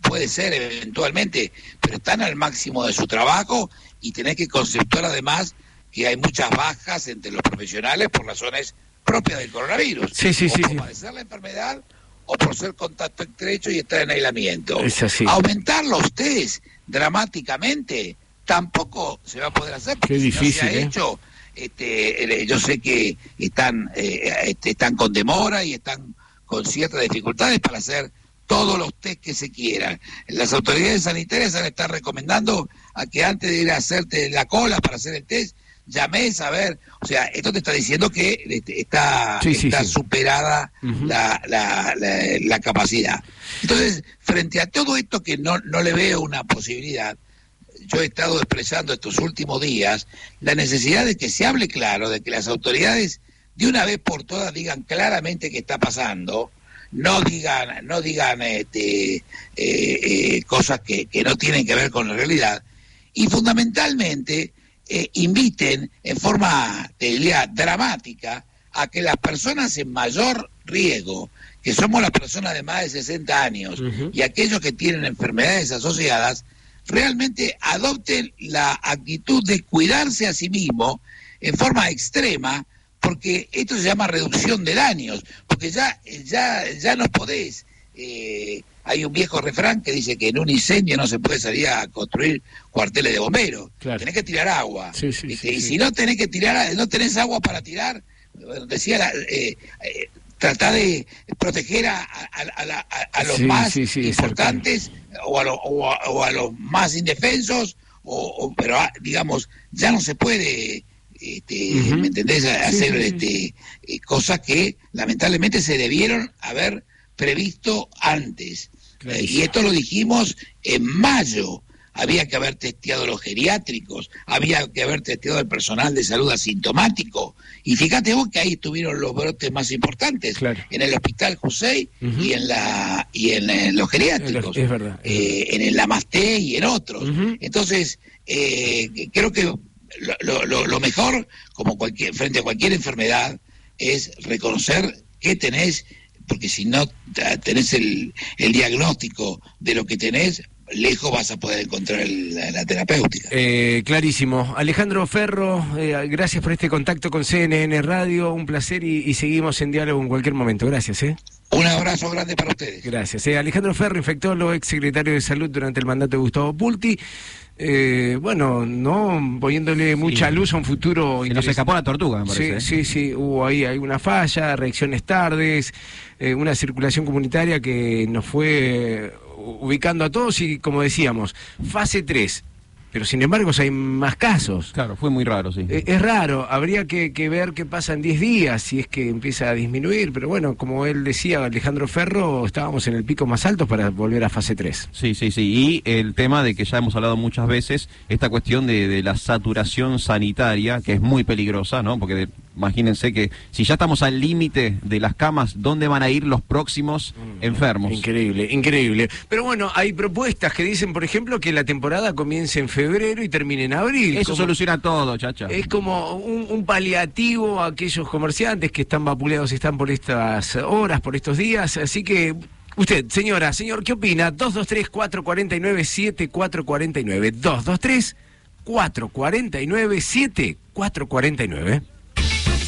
puede ser eventualmente, pero están al máximo de su trabajo y tenés que conceptuar además que hay muchas bajas entre los profesionales por razones propia del coronavirus. Sí, sí, o sí, por sí. padecer la enfermedad o por ser contacto estrecho y estar en aislamiento. Es así. Aumentar los test dramáticamente tampoco se va a poder hacer. porque Qué si difícil, No se ha ¿eh? hecho, este, yo sé que están, eh, este, están con demora y están con ciertas dificultades para hacer todos los test que se quieran. Las autoridades sanitarias han estado recomendando a que antes de ir a hacerte la cola para hacer el test, llames a ver, o sea, esto te está diciendo que este, está, Sí, está sí. superada la, la, la, la capacidad. Entonces, frente a todo esto que no, no le veo una posibilidad, yo he estado expresando estos últimos días la necesidad de que se hable claro, de que las autoridades de una vez por todas digan claramente qué está pasando, no digan, no digan este, eh, eh, cosas que, que no tienen que ver con la realidad, y fundamentalmente eh, inviten en forma, te diría, dramática a que las personas en mayor riesgo, que somos las personas de más de 60 años y aquellos que tienen enfermedades asociadas, realmente adopten la actitud de cuidarse a sí mismo en forma extrema, porque esto se llama reducción de daños, porque ya, ya, ya no podés. eh, hay un viejo refrán que dice que en un incendio no se puede salir a construir cuarteles de bomberos. Claro. Tenés que tirar agua. Sí, sí, Este, sí, y si no tenés que tirar, no tenés agua para tirar, decía, la- eh, eh, tratá de proteger a, a- los Sí, más sí, sí, importantes o a, lo- o a- o a los más indefensos, o, o- pero ah, digamos, ya no se puede, este. ¿me entendés? Hacer este, eh, cosas que lamentablemente se debieron haber previsto antes. Eh, y esto lo dijimos en mayo. Había que haber testeado los geriátricos, había que haber testeado el personal de salud asintomático. Y fíjate vos que ahí estuvieron los brotes más importantes, Claro. en el hospital José y en la y en, los geriátricos, Es verdad. eh, en el Lamasté y en otros. Entonces, eh, creo que lo, lo- lo- lo mejor, como cualquier, frente a cualquier enfermedad, es reconocer que tenés, porque si no tenés el, el diagnóstico de lo que tenés, lejos vas a poder encontrar el- la, la terapéutica. Eh, clarísimo. Alejandro Ferro, eh, gracias por este contacto con CNN Radio, un placer y, y seguimos en diálogo en cualquier momento. Gracias, ¿eh? Un abrazo grande para ustedes. Gracias. Eh, Alejandro Ferro, infectólogo, ex secretario de Salud durante el mandato de Gustavo Pulti. Eh, bueno, no poniéndole mucha luz a un futuro. Se nos escapó la tortuga, me parece. ¿eh? Sí, sí, sí, hubo ahí hay una falla, reacciones tardes, eh, una circulación comunitaria que nos fue ubicando a todos y, como decíamos, fase 3. Pero sin embargo hay más casos. Claro, fue muy raro, sí. Eh, Es raro, habría que, que ver qué pasa en 10 días, si es que empieza a disminuir, pero bueno, como él decía, Alejandro Ferro, estábamos en el pico más alto para volver a fase 3. Sí, sí, sí. Y el tema de que ya hemos hablado muchas veces, esta cuestión de, de la saturación sanitaria, que es muy peligrosa, ¿no? Porque de- imagínense que si ya estamos al límite de las camas, ¿dónde van a ir los próximos enfermos? Increíble, increíble. Pero bueno, hay propuestas que dicen, por ejemplo, que la temporada comience en febrero y termine en abril. Eso Como- soluciona todo, chacha. Es como un, un paliativo a aquellos comerciantes que están vapuleados y están por estas horas, por estos días. Así que, usted, señora, señor, ¿qué opina? 223-449-7449. 223-449-7449.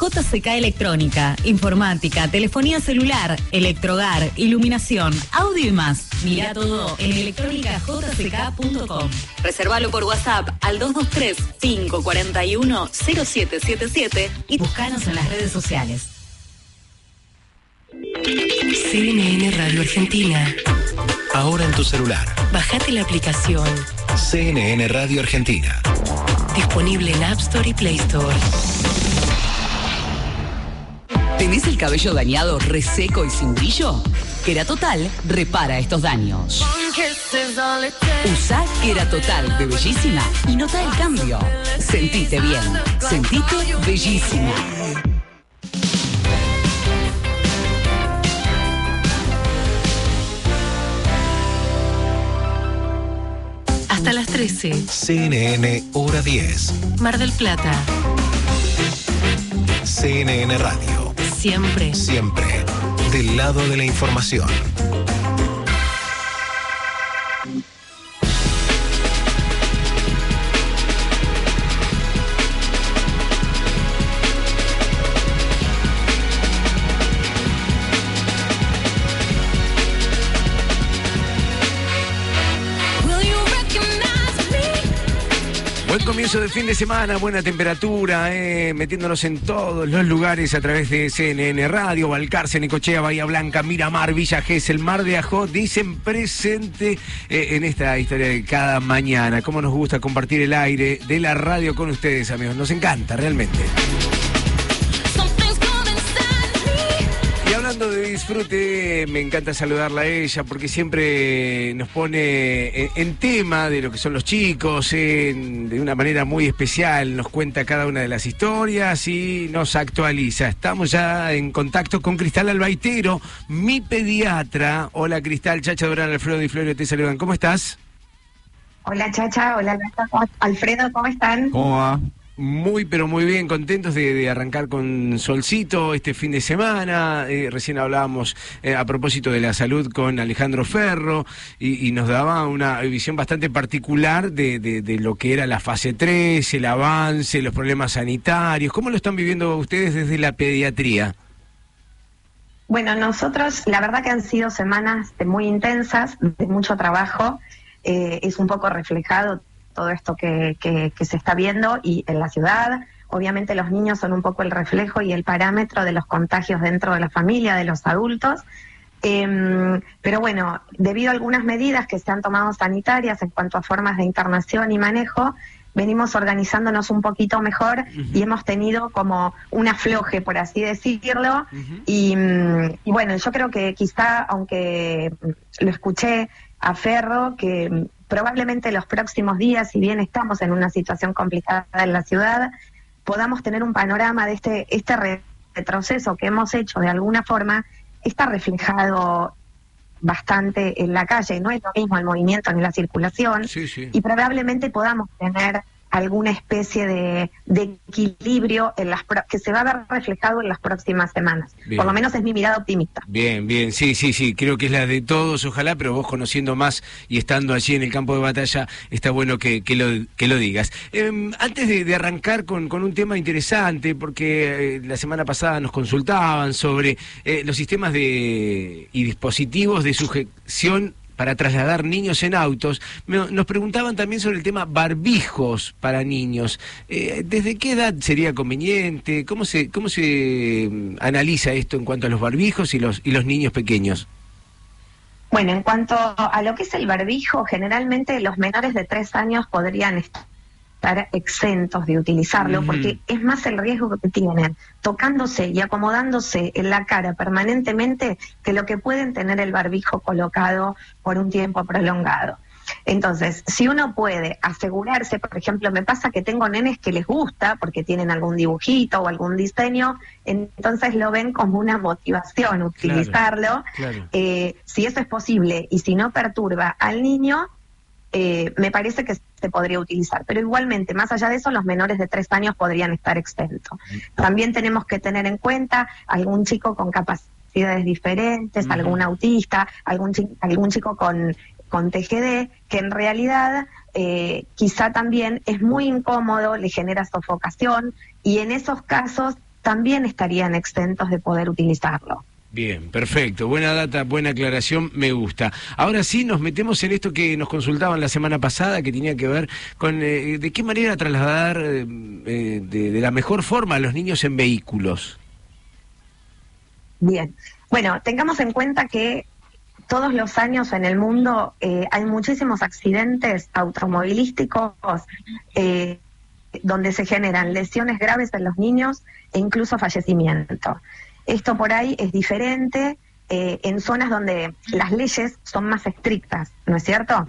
JCK Electrónica, informática, telefonía celular, electrogar, iluminación, audio y más. Mira todo en electrónicajck.com. Reservalo por WhatsApp al 223-541-0777 y buscanos en las redes sociales. CNN Radio Argentina. Ahora en tu celular, Bajate la aplicación. CNN Radio Argentina. Disponible en App Store y Play Store. ¿Tenés el cabello dañado, reseco y sin brillo? Keratotal repara estos daños. Usa Keratotal de Bellísima y nota el cambio. Sentite bien. Sentite bellísima. Hasta las 13. CNN Hora 10. Mar del Plata. CNN Radio. Siempre. Siempre. Del lado de la información. Comienzo de fin de semana, buena temperatura, eh, metiéndonos en todos los lugares a través de CNN Radio, Balcarce, Necochea, Bahía Blanca, Miramar, Villa Gesell, Mar de Ajó, dicen presente eh, en esta historia de cada mañana. Cómo nos gusta compartir el aire de la radio con ustedes, amigos. Nos encanta, realmente. Hablando de disfrute, me encanta saludarla a ella porque siempre nos pone en, en tema de lo que son los chicos, en- de una manera muy especial, nos cuenta cada una de las historias y nos actualiza. Estamos ya en contacto con Cristal Albaitero, mi pediatra. Hola Cristal, Chacha Durán, Alfredo y Florio te saludan. ¿Cómo estás? Hola Chacha, hola Alberto, ¿cómo- Alfredo, ¿cómo están? ¿Cómo va? Muy, pero muy bien, contentos de, arrancar con Solcito este fin de semana. Eh, recién hablábamos eh, a propósito de la salud con Alejandro Ferro y, nos daba una visión bastante particular de, de- lo que era la fase 3, el avance, los problemas sanitarios. ¿Cómo lo están viviendo ustedes desde la pediatría? Bueno, nosotros, la verdad que han sido semanas muy intensas, de mucho trabajo. Eh, es un poco reflejado todo esto que, que- que se está viendo y en la ciudad. Obviamente los niños son un poco el reflejo y el parámetro de los contagios dentro de la familia, de los adultos. Em, pero bueno, debido a algunas medidas que se han tomado sanitarias en cuanto a formas de internación y manejo, venimos organizándonos un poquito mejor y hemos tenido como un afloje, por así decirlo. y, y bueno, yo creo que quizá, aunque lo escuché a Ferro, que probablemente los próximos días, si bien estamos en una situación complicada en la ciudad, podamos tener un panorama de este, este re- retroceso que hemos hecho de alguna forma, está reflejado bastante en la calle, no es lo mismo el movimiento ni la circulación, y probablemente podamos tener alguna especie de, de equilibrio en las pro- que se va a ver reflejado en las próximas semanas. Bien. Por lo menos es mi mirada optimista. Bien, bien, sí, sí, sí, creo que es la de todos, ojalá, pero vos conociendo más y estando allí en el campo de batalla, está bueno que, que lo, que lo digas. Em, antes de, de arrancar con, con un tema interesante, porque eh, la semana pasada nos consultaban sobre eh, los sistemas de, y dispositivos de sujeción para trasladar niños en autos. Nos preguntaban también sobre el tema barbijos para niños. Eh, ¿Desde qué edad sería conveniente? ¿Cómo se, cómo se mm, analiza esto en cuanto a los barbijos y los, y los niños pequeños? Bueno, en cuanto a lo que es el barbijo, generalmente los menores de tres años podrían estar exentos de utilizarlo porque es más el riesgo que tienen tocándose y acomodándose en la cara permanentemente que lo que pueden tener el barbijo colocado por un tiempo prolongado. Entonces, si uno puede asegurarse, por ejemplo, me pasa que tengo nenes que les gusta porque tienen algún dibujito o algún diseño, entonces lo ven como una motivación utilizarlo. Eh, si eso es posible y si no perturba al niño, eh, me parece que se podría utilizar. Pero igualmente, más allá de eso, los menores de tres años podrían estar exentos. También tenemos que tener en cuenta algún chico con capacidades diferentes, algún autista, algún, chi- algún chico con, con TGD, que en realidad eh, quizá también es muy incómodo, le genera sofocación y en esos casos también estarían exentos de poder utilizarlo. Bien, perfecto. Buena data, buena aclaración, me gusta. Ahora sí nos metemos en esto que nos consultaban la semana pasada, que tenía que ver con eh, de qué manera trasladar eh, eh, de, la mejor forma a los niños en vehículos. Bien. Bueno, tengamos en cuenta que todos los años en el mundo eh, hay muchísimos accidentes automovilísticos donde se generan lesiones graves en los niños e incluso fallecimiento. Esto por ahí es diferente eh, en zonas donde las leyes son más estrictas, ¿no es cierto?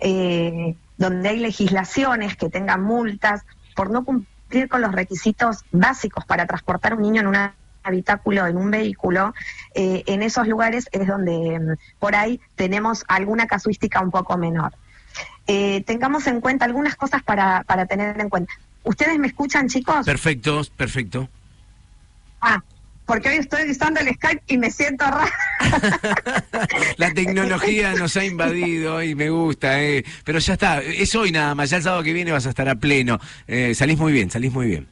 Eh, donde hay legislaciones que tengan multas por no cumplir con los requisitos básicos para transportar un niño en un habitáculo, en un vehículo, eh, en esos lugares es donde mm, por ahí tenemos alguna casuística un poco menor. Eh, tengamos en cuenta algunas cosas para, para tener en cuenta. ¿Ustedes me escuchan, chicos? Perfecto, perfecto. Ah, porque hoy estoy usando el Skype y me siento rara. La tecnología nos ha invadido y me gusta, eh. pero ya está, es hoy nada más, ya el sábado que viene vas a estar a pleno. Eh, salís muy bien, salís muy bien.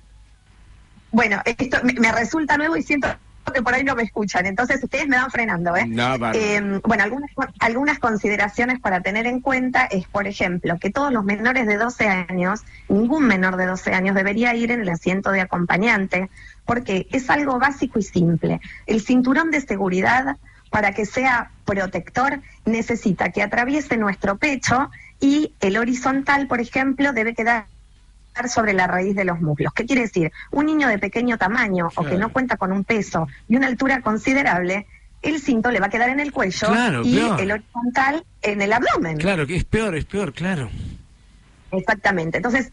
Bueno, esto me, me resulta nuevo y siento que por ahí no me escuchan, entonces ustedes me van frenando, ¿eh? No. Eh, bueno, algunas, algunas consideraciones para tener en cuenta es, por ejemplo, que todos los menores de 12 años, ningún menor de 12 años debería ir en el asiento de acompañante, porque es algo básico y simple. El cinturón de seguridad, para que sea protector, necesita que atraviese nuestro pecho y el horizontal, por ejemplo, debe quedar sobre la raíz de los muslos. ¿Qué quiere decir? Un niño de pequeño tamaño o que no cuenta con un peso y una altura considerable, el cinto le va a quedar en el cuello Claro, y el horizontal en el abdomen. Claro, que es peor, es peor, claro. Exactamente. Entonces,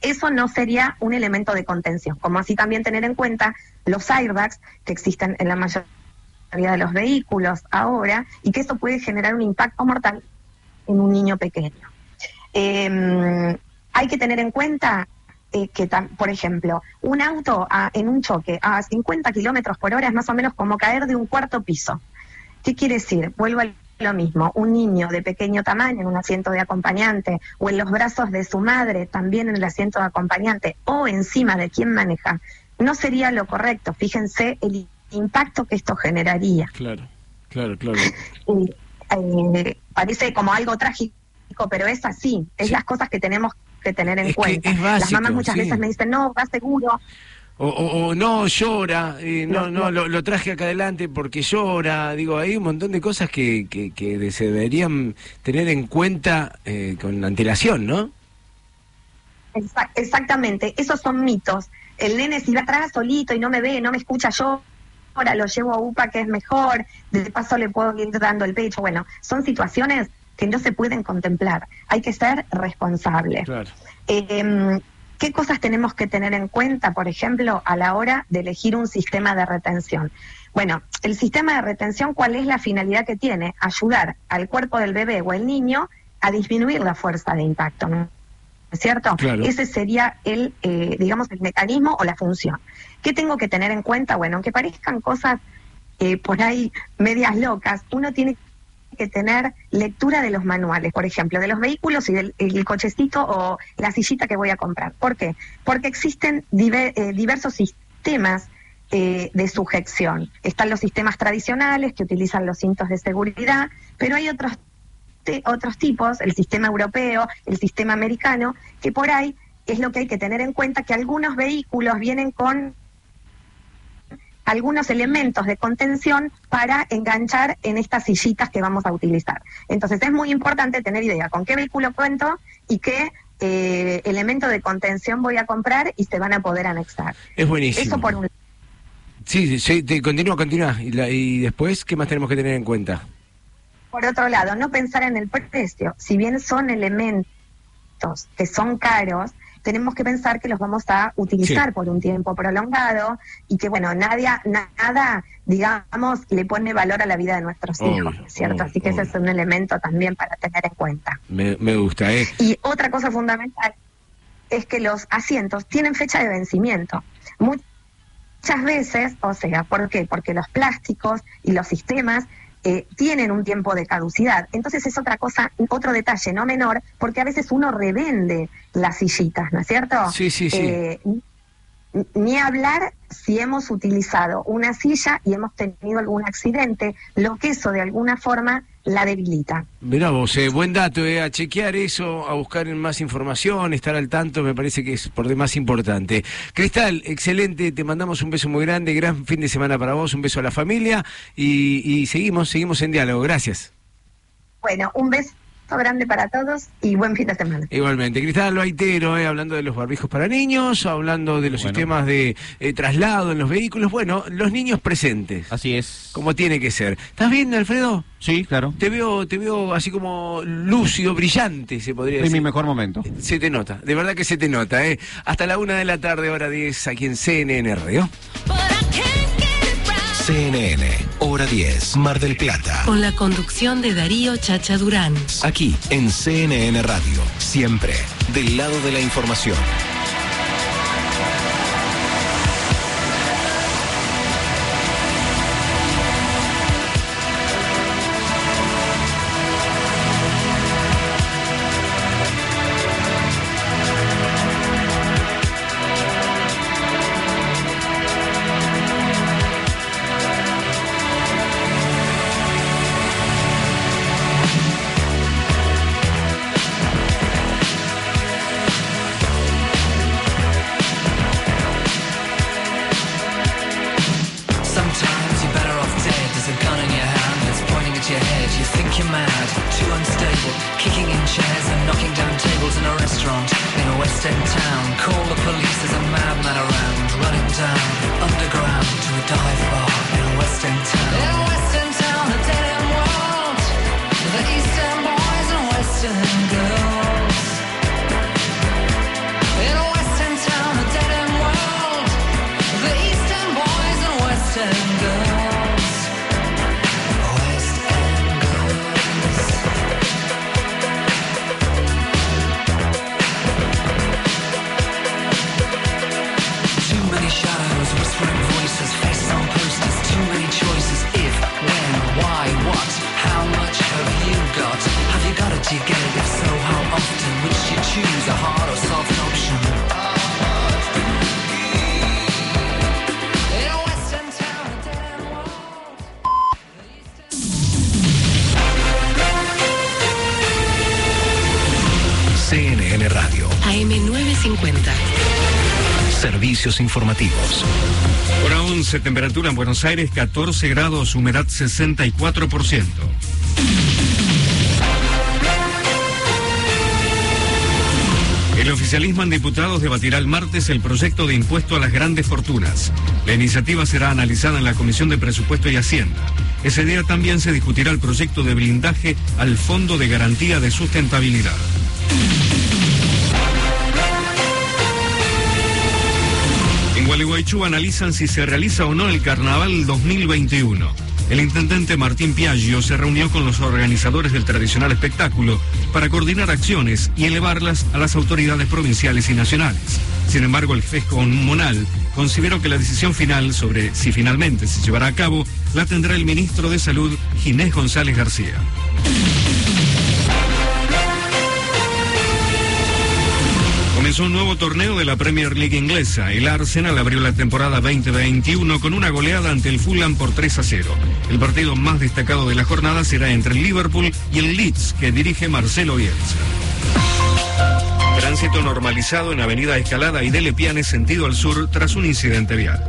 eso no sería un elemento de contención. Como así también tener en cuenta los airbags que existen en la mayoría de los vehículos ahora y que eso puede generar un impacto mortal en un niño pequeño. Eh, hay que tener en cuenta eh, que, por ejemplo, un auto en un choque a 50 kilómetros por hora es más o menos como caer de un cuarto piso. ¿Qué quiere decir? Vuelvo a lo mismo, un niño de pequeño tamaño en un asiento de acompañante o en los brazos de su madre también en el asiento de acompañante o encima de quien maneja, no sería lo correcto. Fíjense el impacto que esto generaría. Claro, claro, claro. Y, eh, parece como algo trágico, pero es así. Es las cosas que tenemos que tener en Es cuenta. Las mamás muchas sí. veces me dicen, no, va seguro. O, o- o no llora, eh, no, No, lo, lo traje acá adelante porque llora. Digo, hay un montón de cosas que, que, que se deberían tener en cuenta eh, con antelación, ¿no? Exa- exactamente, esos son mitos. El nene si va atrás solito y no me ve, no me escucha, yo ahora lo llevo a UPA que es mejor, de paso le puedo ir dando el pecho. Bueno, son situaciones que no se pueden contemplar. Hay que ser responsable. Claro. Eh, ¿Qué cosas tenemos que tener en cuenta, por ejemplo, a la hora de elegir un sistema de retención? Bueno, el sistema de retención, ¿cuál es la finalidad que tiene? Ayudar al cuerpo del bebé o el niño a disminuir la fuerza de impacto, ¿no es cierto? Claro. Ese sería el, eh, digamos, el mecanismo o la función. ¿Qué tengo que tener en cuenta? Bueno, aunque parezcan cosas eh, por ahí medias locas, uno tiene que tener lectura de los manuales, por ejemplo, de los vehículos y del el cochecito o la sillita que voy a comprar. ¿Por qué? Porque existen eh, diversos sistemas eh, de sujeción. Están los sistemas tradicionales que utilizan los cintos de seguridad, pero hay otros otros tipos, el sistema europeo, el sistema americano, que por ahí es lo que hay que tener en cuenta que algunos vehículos vienen con algunos elementos de contención para enganchar en estas sillitas que vamos a utilizar. Entonces es muy importante tener idea con qué vehículo cuento y qué eh, elemento de contención voy a comprar y se van a poder anexar. Es buenísimo. Eso por un Sí, sí, te, continúa, continúa. Y, la- y después, ¿qué más tenemos que tener en cuenta? Por otro lado, no pensar en el precio. Si bien son elementos que son caros, tenemos que pensar que los vamos a utilizar Sí. por un tiempo prolongado y que, bueno, nadie, na- nada, digamos, le pone valor a la vida de nuestros Obvio, hijos, ¿cierto? obvio, Así que ese es un elemento también para tener en cuenta. Me, me gusta, ¿eh? Y otra cosa fundamental es que los asientos tienen fecha de vencimiento. Muchas veces, o sea, ¿por qué? Porque los plásticos y los sistemas eh, tienen un tiempo de caducidad. Entonces es otra cosa, otro detalle no menor, porque a veces uno revende las sillitas, ¿no es cierto? Sí, sí, sí. Eh, ni hablar si hemos utilizado una silla y hemos tenido algún accidente, lo que eso de alguna forma la debilita. Mirá vos, eh, buen dato, eh, a chequear eso, a buscar más información, estar al tanto, me parece que es por demás importante. Cristal, excelente, te mandamos un beso muy grande, gran fin de semana para vos, un beso a la familia y, y seguimos, seguimos en diálogo, gracias. Bueno, un beso grande para todos y buen fin de semana. Igualmente, Cristal Loaitero, eh, hablando de los barbijos para niños, hablando de los sistemas de eh, traslado en los vehículos. Bueno, los niños presentes. Así es. Como tiene que ser. ¿Estás bien, Alfredo? Sí, claro. Te veo, te veo así como lúcido, brillante, se podría Es decir. mi mejor momento. Se te nota, de verdad que se te nota, ¿eh? Hasta la una de la tarde, hora 10, aquí en CNN Radio. CNN, hora 10, Mar del Plata. Con la conducción de Darío Chacha Durán. Aquí en CNN Radio, siempre del lado de la información. Servicios informativos. Hora 11, temperatura en Buenos Aires 14 grados, humedad 64%. El oficialismo en diputados debatirá el martes el proyecto de impuesto a las grandes fortunas. La iniciativa será analizada en la Comisión de Presupuesto y Hacienda. Ese día también se discutirá el proyecto de blindaje al Fondo de Garantía de Sustentabilidad. Gualeguaychú analizan si se realiza o no el Carnaval 2021. El intendente Martín Piaggio se reunió con los organizadores del tradicional espectáculo para coordinar acciones y elevarlas a las autoridades provinciales y nacionales. Sin embargo, el juez comunal consideró que la decisión final sobre si finalmente se llevará a cabo la tendrá el ministro de Salud, Ginés González García. Un nuevo torneo de la Premier League inglesa. El Arsenal abrió la temporada 2021 con una goleada ante el Fulham por 3 a 0. El partido más destacado de la jornada será entre el Liverpool y el Leeds, que dirige Marcelo Bielsa. Tránsito normalizado en Avenida Escalada y Dele Piane sentido al sur tras un incidente vial.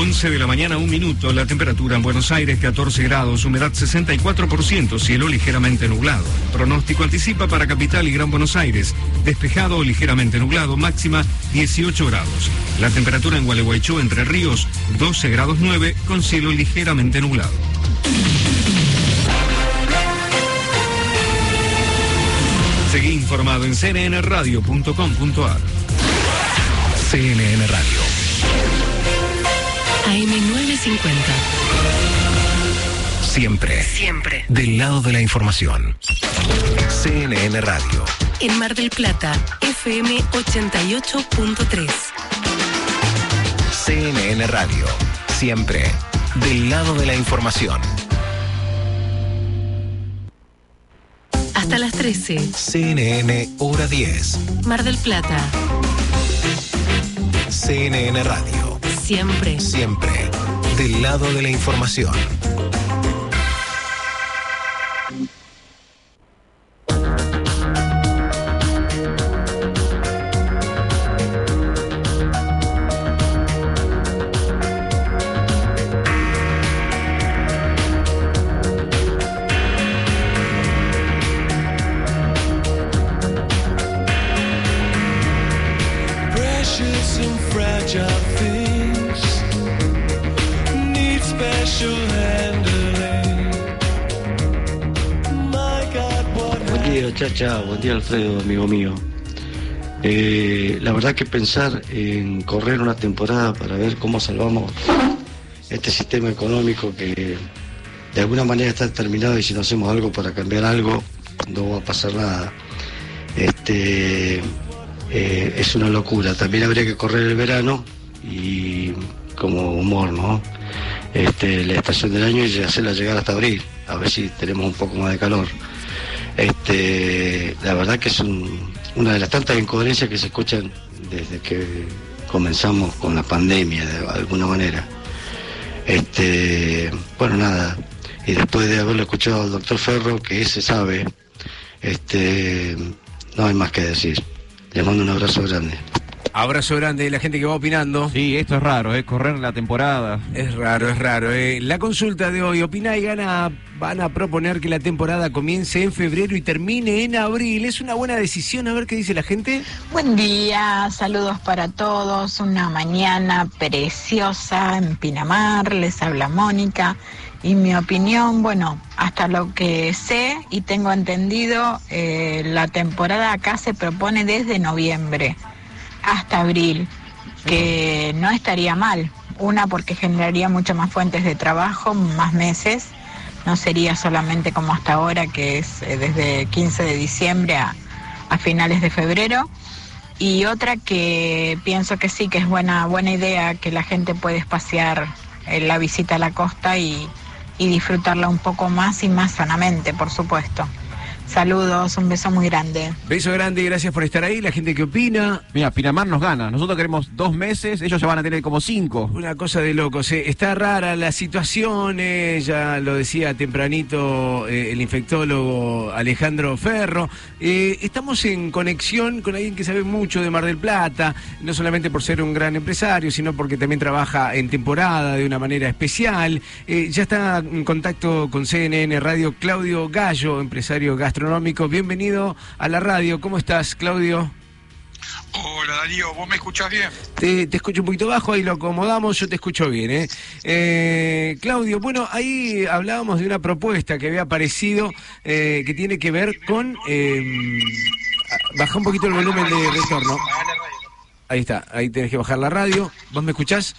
Once de la mañana, un minuto, la temperatura en Buenos Aires 14 grados, humedad 64%, cielo ligeramente nublado. Pronóstico anticipa para Capital y Gran Buenos Aires, despejado o ligeramente nublado, máxima 18 grados. La temperatura en Gualeguaychú, Entre Ríos, 12 grados 9, con cielo ligeramente nublado. Seguí informado en cnnradio.com.ar. CNN Radio, AM950. siempre Siempre. del lado de la información. CNN Radio, En Mar del Plata, FM 88.3. CNN Radio, siempre del lado de la información. Hasta las 13. CNN Hora 10, Mar del Plata. CNN Radio, Siempre. siempre del lado de la información. Día, Alfredo, amigo mío. Eh, la verdad que pensar en correr una temporada para ver cómo salvamos este sistema económico que de alguna manera está terminado y si no hacemos algo para cambiar algo, no va a pasar nada. Este, eh, es una locura. También habría que correr el verano y como humor, ¿no? Este, la estación del año y hacerla llegar hasta abril, a ver si tenemos un poco más de calor. Este, la verdad que es un- una de las tantas incoherencias que se escuchan desde que comenzamos con la pandemia, de alguna manera. Este, bueno, nada, y después de haberlo escuchado al doctor Ferro, que ese sabe, este, no hay más que decir. Le mando un abrazo grande. Abrazo grande de la gente que va opinando. Sí, esto es raro, ¿eh? Correr la temporada. Es raro, es raro. eh. La consulta de hoy, Opina y Gana van a proponer que la temporada comience en febrero y termine en abril. ¿Es una buena decisión? A ver qué dice la gente. Buen día, saludos para todos. Una mañana preciosa en Pinamar, les habla Mónica. Y mi opinión, bueno, hasta lo que sé y tengo entendido, eh, la temporada acá se propone desde noviembre hasta abril, que no estaría mal. Una porque generaría muchas más fuentes de trabajo, más meses. No sería solamente como hasta ahora, que es eh, desde 15 de diciembre a, finales de febrero. Y otra que pienso que sí, que es buena, buena idea, que la gente puede espaciar eh, la visita a la costa y disfrutarla un poco más y más sanamente, por supuesto. Saludos, un beso muy grande. Beso grande y gracias por estar ahí. La gente que opina. Mira, Pinamar nos gana. Nosotros queremos dos meses, ellos ya van a tener como cinco. Una cosa de locos. eh. Está rara la situación, eh, ya lo decía tempranito eh, el infectólogo Alejandro Ferro. Eh, estamos en conexión con alguien que sabe mucho de Mar del Plata, no solamente por ser un gran empresario, sino porque también trabaja en temporada de una manera especial. Eh, ya está en contacto con CNN Radio Claudio Gallo, empresario gastronómico. Bienvenido a la radio. ¿Cómo estás, Claudio? Hola Darío, ¿vos me escuchás bien? Te, te escucho un poquito bajo, ahí lo acomodamos, yo te escucho bien. ¿eh? Eh, Claudio, bueno, ahí hablábamos de una propuesta que había aparecido eh, que tiene que ver con... Eh, baja un poquito el volumen de retorno. Ahí está, ahí tenés que bajar la radio. ¿Vos me escuchás?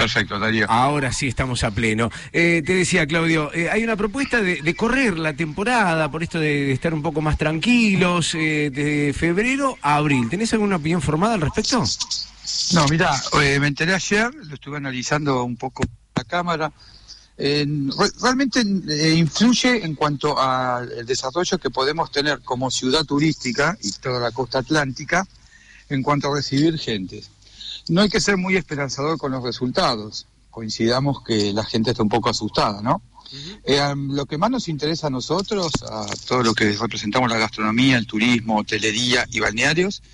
Perfecto, Darío. Ahora sí estamos a pleno. Eh, te decía, Claudio, eh, hay una propuesta de, de correr la temporada, por esto de, de estar un poco más tranquilos, eh, de febrero a abril. ¿Tenés alguna opinión formada al respecto? No, mirá, eh, me enteré ayer, lo estuve analizando un poco la cámara. En- re- realmente eh, influye en cuanto al desarrollo que podemos tener como ciudad turística y toda la costa atlántica en cuanto a recibir gente. No hay que ser muy esperanzador con los resultados. Coincidamos que la gente está un poco asustada, ¿no? Eh, lo que más nos interesa a nosotros, a todo lo que representamos la gastronomía, el turismo, hotelería y balnearios,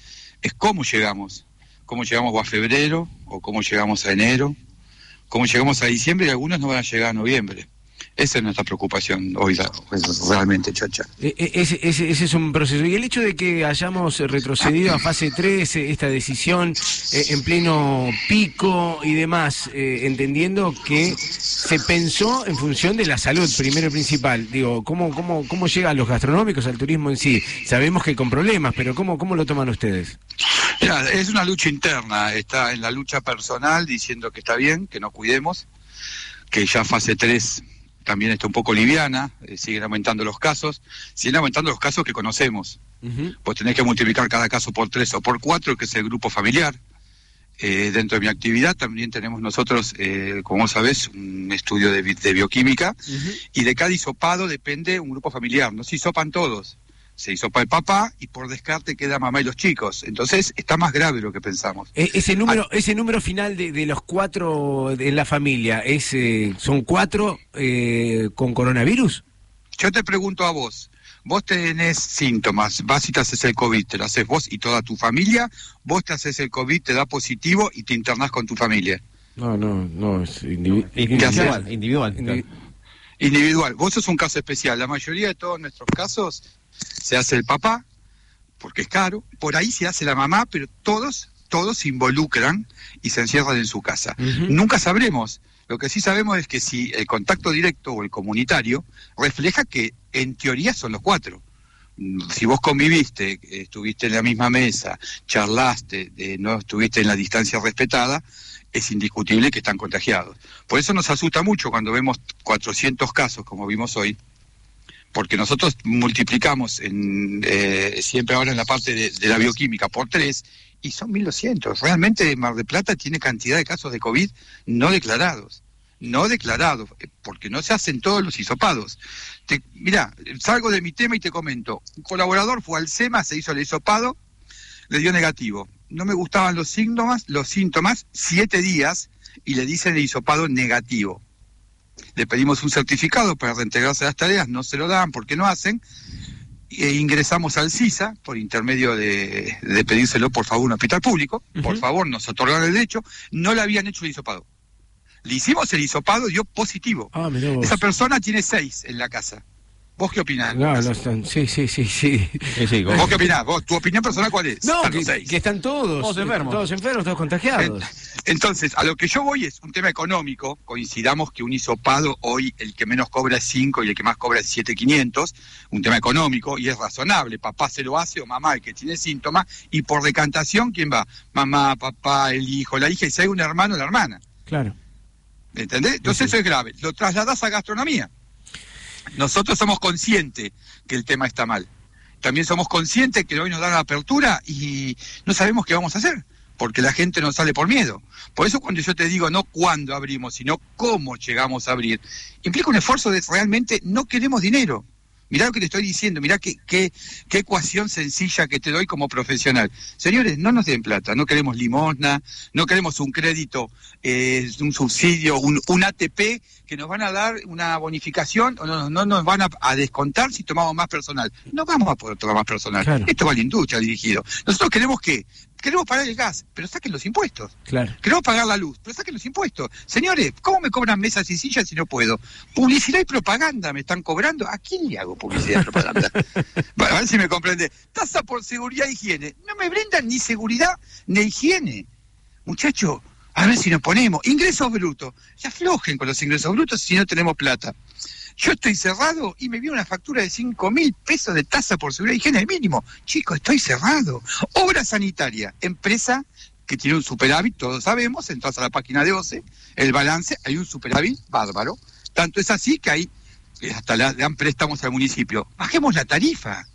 es cómo llegamos. Cómo llegamos a febrero o cómo llegamos a enero, cómo llegamos a diciembre y algunos no van a llegar a noviembre. Esa es nuestra preocupación hoy, realmente, chacha. Eh, eh, Ese, ese- ese es un proceso. Y el hecho de que hayamos eh, retrocedido a fase 3, eh, esta decisión eh, en pleno pico y demás, eh, entendiendo que se pensó en función de la salud, primero y principal. Digo, ¿cómo, cómo, ¿cómo llegan los gastronómicos al turismo en sí? Sabemos que con problemas, pero ¿cómo, cómo lo toman ustedes? Es una lucha interna, está en la lucha personal diciendo que está bien, que no cuidemos, que ya fase 3 también está un poco liviana, eh, siguen aumentando los casos, siguen aumentando los casos que conocemos. Pues tenés que multiplicar cada caso por 3 o por 4, que es el grupo familiar. Eh, dentro de mi actividad también tenemos nosotros, eh, como sabes, un estudio de, bi- de bioquímica y de cada hisopado depende un grupo familiar, no se hisopan todos. Se hisopa el papá y por descarte queda mamá y los chicos. Entonces está más grave lo que pensamos. E- ese número, ese número final de, de los cuatro en la familia, es, eh, ¿son cuatro eh, con coronavirus? Yo te pregunto a vos, vos tenés síntomas, vas y te haces el COVID, te lo haces vos y toda tu familia, vos te haces el COVID, te da positivo y te internás con tu familia. No, no, no, es indivi- ¿Qué haces? individual. Individual. Vos sos un caso especial. La mayoría de todos nuestros casos se hace el papá, porque es caro. Por ahí se hace la mamá, pero todos, todos se involucran y se encierran en su casa. Nunca sabremos. Lo que sí sabemos es que si el contacto directo o el comunitario refleja que en teoría son los cuatro. Si vos conviviste, estuviste en la misma mesa, charlaste, eh, no estuviste en la distancia respetada, es indiscutible que están contagiados. Por eso nos asusta mucho cuando vemos 400 casos, como vimos hoy, porque nosotros multiplicamos en, eh, siempre ahora en la parte de, de la bioquímica por tres y son 1.200. Realmente Mar del Plata tiene cantidad de casos de COVID no declarados. No declarados, eh, porque no se hacen todos los hisopados. Te, mirá, salgo de mi tema y te comento. Un colaborador fue al SEMA, se hizo el hisopado, le dio negativo. No me gustaban los síntomas, los síntomas, siete días, y le dicen el hisopado negativo. Le pedimos un certificado para reintegrarse a las tareas, no se lo dan porque no hacen. E ingresamos al CISA por intermedio de, de pedírselo por favor a un hospital público. Por favor, nos otorgaron el derecho. No le habían hecho el hisopado. Le hicimos el hisopado, dio positivo. Ah. Esa persona tiene seis en la casa. ¿Vos qué opinás? No, no están. Sí, sí, sí, sí. ¿Vos qué opinás? ¿Vos, ¿Tu opinión personal cuál es? No, Están que, están todos. Todos enfermos. Todos enfermos, todos contagiados. Entonces, a lo que yo voy es un tema económico. Coincidamos que un hisopado hoy el que menos cobra es 5 y el que más cobra es 7,500. Un tema económico y es razonable. Papá se lo hace o mamá el que tiene síntomas. Y por decantación, ¿quién va? Mamá, papá, el hijo, la hija. Y si hay un hermano, la hermana. Claro. ¿Entendés? Entonces eso es grave. Lo trasladás a gastronomía. Nosotros somos conscientes que el tema está mal. También somos conscientes que hoy nos dan la apertura y no sabemos qué vamos a hacer, porque la gente no sale por miedo. Por eso cuando yo te digo no cuándo abrimos, sino cómo llegamos a abrir, implica un esfuerzo de realmente no queremos dinero. Mirá lo que te estoy diciendo, mirá qué, qué, qué ecuación sencilla que te doy como profesional. Señores, no nos den plata, no queremos limosna, no queremos un crédito, eh, un subsidio, un, un ATP que nos van a dar una bonificación o no, no nos van a, a descontar si tomamos más personal. No vamos a poder tomar más personal. Claro. Esto va a la industria dirigido. Nosotros queremos que, queremos pagar el gas, pero saquen los impuestos. Claro. Queremos pagar la luz, pero saquen los impuestos. Señores, ¿cómo me cobran mesas y sillas si no puedo? Publicidad y propaganda me están cobrando. ¿A quién le hago publicidad y propaganda? bueno, a ver si me comprende. Tasa por seguridad e higiene. No me brindan ni seguridad ni higiene. Muchacho, a ver si nos ponemos. Ingresos brutos. Ya aflojen con los ingresos brutos si no tenemos plata. Yo estoy cerrado y me viene una factura de 5 mil pesos de tasa por seguridad y higiene, el mínimo. Chico, estoy cerrado. Obra sanitaria, empresa que tiene un superávit, todos sabemos, entras a la página de OCE, el balance, hay un superávit bárbaro. Tanto es así que hay, eh, hasta le dan préstamos al municipio. Bajemos la tarifa.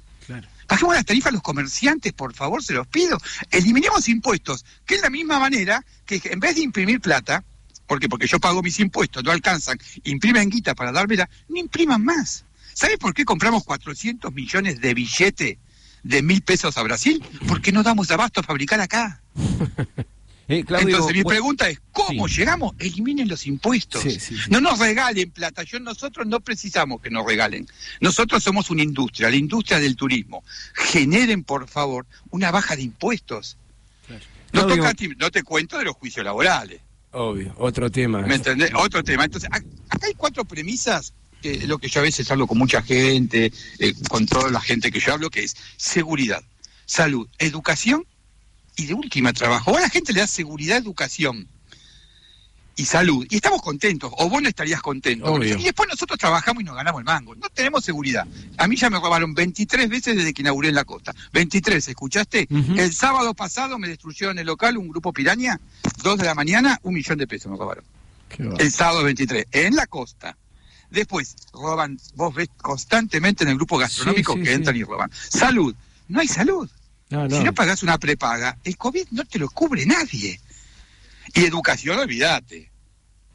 Bajemos las tarifas a los comerciantes, por favor, se los pido. Eliminemos impuestos, que es la misma manera que en vez de imprimir plata, porque yo pago mis impuestos, no alcanzan, imprimen guita para dármela, no impriman más. ¿Sabe por qué compramos 400 millones de billetes de mil pesos a Brasil? Porque no damos abasto a fabricar acá. Eh, Claudio, Entonces mi pregunta es, ¿cómo llegamos? Eliminen los impuestos. No nos regalen plata. Yo, nosotros no precisamos que nos regalen. Nosotros somos una industria, la industria del turismo. Generen, por favor, una baja de impuestos. No, Claudio- toca a ti, no te cuento de los juicios laborales. Obvio, otro tema. ¿Me entendés? Otro tema. Entonces, ac- acá hay cuatro premisas, que lo que yo a veces hablo con mucha gente, eh, con toda la gente que yo hablo, que es seguridad, salud, educación y de última trabajo. Ahora la gente le da seguridad, educación y salud. Y estamos contentos, o vos no estarías contento. Obvio. Y después nosotros trabajamos y nos ganamos el mango. No tenemos seguridad. A mí ya me robaron 23 veces desde que inauguré en la costa. 23, ¿escuchaste? El sábado pasado me destruyeron el local un grupo piraña, dos de la mañana, un millón de pesos me robaron. El sábado 23, en la costa. Después, roban, vos ves constantemente en el grupo gastronómico Sí, sí, que sí. entran y roban. Salud, no hay salud. No, no. Si no pagás una prepaga, el COVID no te lo cubre nadie. Y educación, olvídate.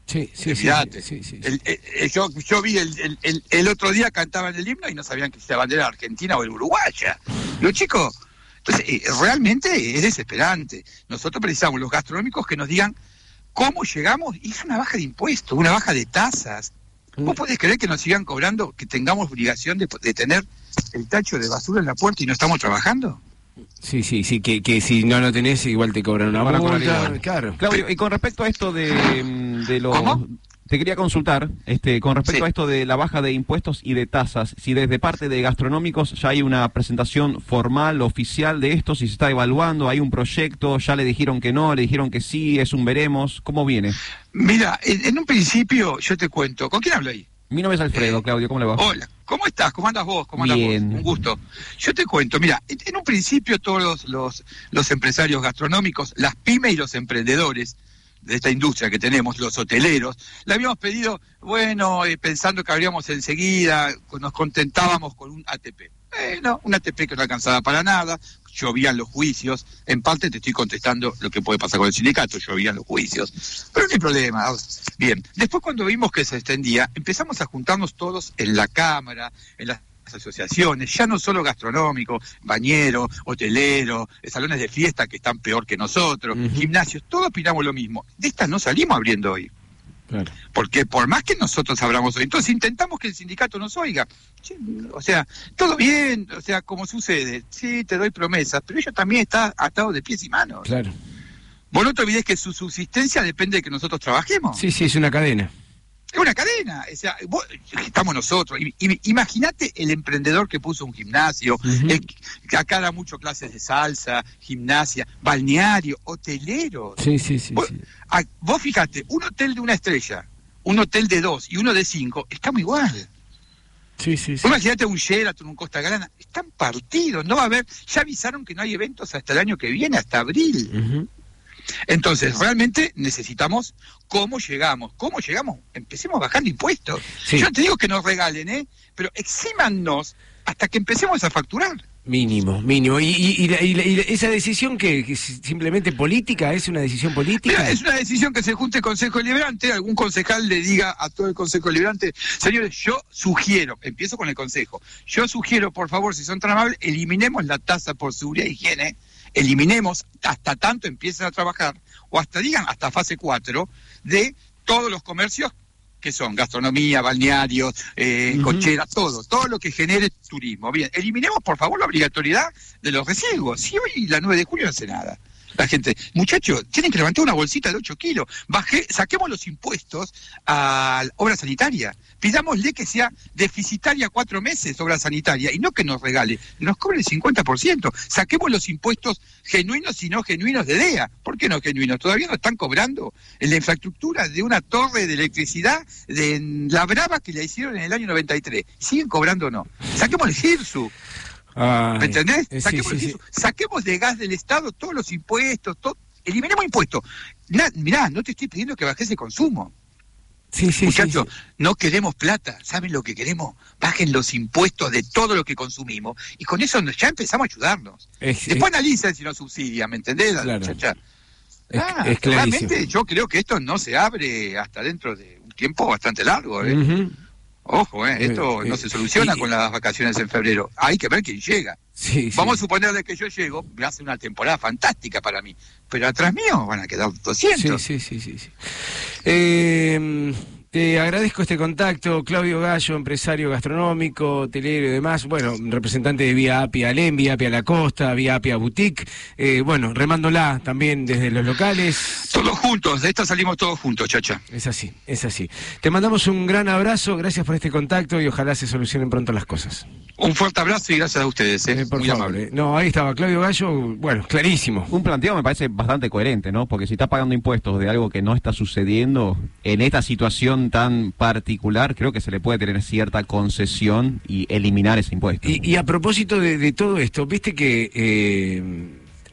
Sí, sí, sí, olvídate. sí, sí, sí. El- el- el- yo, yo vi el, el- el- el otro día cantaban el himno y no sabían que la bandera era argentina o el uruguaya. Los chicos, entonces, eh, realmente es desesperante. Nosotros precisamos los gastronómicos que nos digan cómo llegamos y es una baja de impuestos, una baja de tasas. ¿Vos podés creer que nos sigan cobrando, que tengamos obligación de, de tener el tacho de basura en la puerta y no estamos trabajando? Sí, sí, sí, que, que si no lo tenés igual te cobran una Van a cobrar multa. igual. Claro. Claudio, y con respecto a esto de, mm, de los... Te quería consultar, este, con respecto a esto de la baja de impuestos y de tasas, si desde parte de gastronómicos ya hay una presentación formal, oficial de esto, si se está evaluando, hay un proyecto, ya le dijeron que no, le dijeron que sí, es un veremos, ¿cómo viene? Mira, en, en un principio yo te cuento, ¿con quién hablo ahí? Mi nombre es Alfredo, Claudio, ¿cómo le va? Hola, ¿Cómo estás? ¿Cómo andas vos? ¿Cómo andas Bien. vos? Un gusto. Yo te cuento, mira, en, un principio todos los, los, los empresarios gastronómicos, las pymes y los emprendedores de esta industria que tenemos, los hoteleros, le habíamos pedido, bueno, eh, pensando que habríamos enseguida, nos contentábamos con un ATP. Bueno, un ATP que no alcanzaba para nada, llovían los juicios, en parte te estoy contestando lo que puede pasar con el sindicato, llovían los juicios, pero no hay problema. Bien, después cuando vimos que se extendía, empezamos a juntarnos todos en la Cámara, en las asociaciones, ya no solo gastronómico, bañero, hotelero, salones de fiesta que están peor que nosotros, gimnasios, todos opinamos lo mismo. De estas no salimos abriendo hoy. Porque por más que nosotros abramos hoy, entonces intentamos que el sindicato nos oiga. O sea, todo bien, o sea, como sucede, sí, te doy promesas, pero ellos también están atados de pies y manos. Claro. Vos no te olvides que su subsistencia depende de que nosotros trabajemos. Sí, sí, es una cadena. Es una cadena. O sea, vos- estamos nosotros. Imagínate el emprendedor que puso un gimnasio, el que acá da mucho clases de salsa, gimnasia, balneario, hotelero. Sí, sí, sí. Vos, a- vos fíjate, un hotel de una estrella, un hotel de dos y uno de cinco, estamos igual. Sí, sí, Vos Imagínate un Sheraton, un Costa Grana, están partidos, no va a haber, ya avisaron que no hay eventos hasta el año que viene, hasta abril. Entonces, realmente necesitamos cómo llegamos. ¿Cómo llegamos? Empecemos bajando impuestos. Sí. Yo no te digo que nos regalen, ¿eh? Pero exímanos hasta que empecemos a facturar. Mínimo, mínimo. ¿Y, y- y la- y la- y esa decisión que, que es simplemente política es una decisión política? Mira, es una decisión que se junte el Consejo Liberante, algún concejal le diga a todo el Consejo Liberante, señores, yo sugiero, empiezo con el Consejo, yo sugiero, por favor, si son tan amables, eliminemos la tasa por seguridad e higiene, eliminemos hasta tanto empiecen a trabajar, o hasta digan, hasta fase 4, de todos los comercios que son gastronomía, balnearios, eh, cocheras, todo, todo lo que genere turismo. Bien, eliminemos por favor la obligatoriedad de los residuos. Si hoy la 9 de julio no hace nada. La gente, muchachos, tienen que levantar una bolsita de 8 kilos. Bajé, saquemos los impuestos a obra sanitaria. Pidámosle que sea deficitaria cuatro meses obra sanitaria y no que nos regale, nos cobre el 50%. Saquemos los impuestos genuinos y no genuinos de DEA. ¿Por qué no genuinos? Todavía no están cobrando en la infraestructura de una torre de electricidad de La Brava que la hicieron en el año 93. ¿Siguen cobrando o no? Saquemos el GIRSU. ¿Me entendés? eh, sí, Saquemos, sí. Saquemos de gas del Estado todos los impuestos, todo. eliminemos impuestos. Na- mirá, no te estoy pidiendo que bajes el consumo. Sí, sí, Muchachos, no queremos plata. ¿Saben lo que queremos? Bajen los impuestos de todo lo que consumimos. Y con eso ya empezamos a ayudarnos. Es- Después analicen si nos subsidia, ¿me entendés? Es- Ah, es clarísimo. realmente yo creo que esto no se abre hasta dentro de un tiempo bastante largo. ¿eh? Ojo, ¿eh? esto Eh, no eh, se soluciona con las vacaciones en febrero. Hay que ver quién llega. Sí, sí. Vamos a suponer de que yo llego, me hace una temporada fantástica para mí, pero atrás mío van a quedar 200. Sí, sí, sí, sí. sí. Eh, te agradezco este contacto, Claudio Gallo, empresario gastronómico, hotelero y demás, bueno, representante de Vía Apia Alem, Vía Apia La Costa, Vía Apia Boutique, eh, bueno, remándola también desde los locales. Todos juntos, de esta salimos todos juntos, chacha. Es así, es así. Te mandamos un gran abrazo, gracias por este contacto y ojalá se solucionen pronto las cosas. Un fuerte abrazo y gracias a ustedes, ¿eh? por muy favor, amable. eh. No, ahí estaba Claudio Gallo, bueno, clarísimo. Un planteo me parece bastante coherente, ¿no? Porque si está pagando impuestos de algo que no está sucediendo en esta situación tan particular, creo que se le puede tener cierta concesión y eliminar ese impuesto. Y, a propósito de, de todo esto, viste que eh,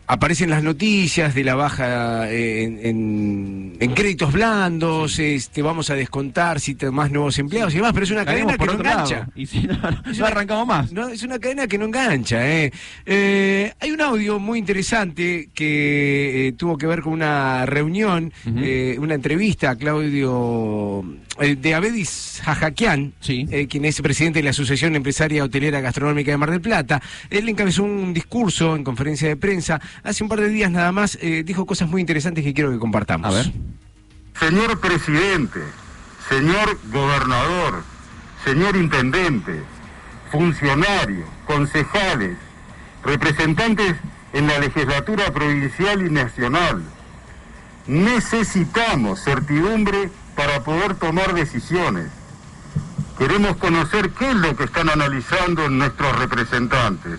aparecen las noticias de la baja eh, en, en- en créditos blandos, este, vamos a descontar si te más nuevos empleados y demás, pero es una Caemos cadena que no otro lado. engancha. Y si no, no, no una- arrancamos más. No, es una cadena que no engancha. eh. Eh, hay un audio muy interesante que eh, tuvo que ver con una reunión, eh, una entrevista a Claudio eh, de Abedis Jajaquian, eh, quien es presidente de la Asociación Empresaria Hotelera Gastronómica de Mar del Plata. Él encabezó un discurso en conferencia de prensa hace un par de días nada más, eh, dijo cosas muy interesantes que quiero que compartamos. A ver. Señor presidente, señor gobernador, señor intendente, funcionarios, concejales, representantes en la legislatura provincial y nacional, necesitamos certidumbre para poder tomar decisiones. Queremos conocer qué es lo que están analizando nuestros representantes,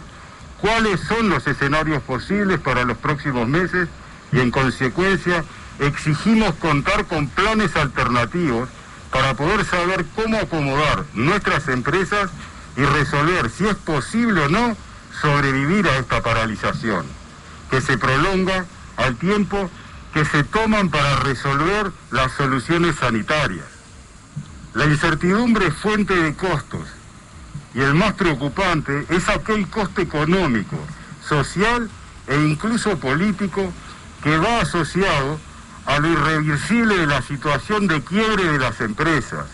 cuáles son los escenarios posibles para los próximos meses y en consecuencia exigimos contar con planes alternativos para poder saber cómo acomodar nuestras empresas y resolver si es posible o no sobrevivir a esta paralización, que se prolonga al tiempo que se toman para resolver las soluciones sanitarias. La incertidumbre es fuente de costos y el más preocupante es aquel coste económico, social e incluso político que va asociado a lo irreversible de la situación de quiebre de las empresas.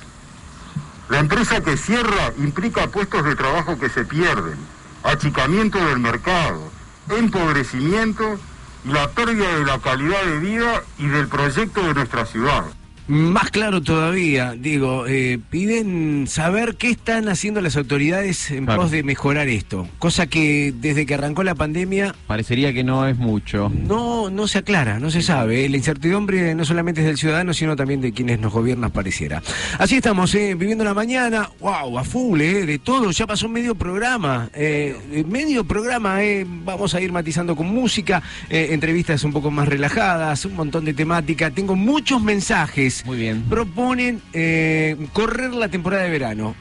La empresa que cierra implica puestos de trabajo que se pierden, achicamiento del mercado, empobrecimiento la pérdida de la calidad de vida y del proyecto de nuestra ciudad. Más claro todavía, digo, eh, piden saber qué están haciendo las autoridades en Claro. pos de mejorar esto, cosa que desde que arrancó la pandemia Parecería que no es mucho. no, no se aclara, no se sabe. La incertidumbre no solamente es del ciudadano, sino también de quienes nos gobiernan, pareciera. Así estamos, eh, viviendo la mañana, wow, a full, eh, de todo, ya pasó medio programa, eh, medio programa, vamos a ir matizando con música, entrevistas un poco más relajadas, un montón de temática. Tengo muchos mensajes. Muy bien. Proponen eh, correr la temporada de verano,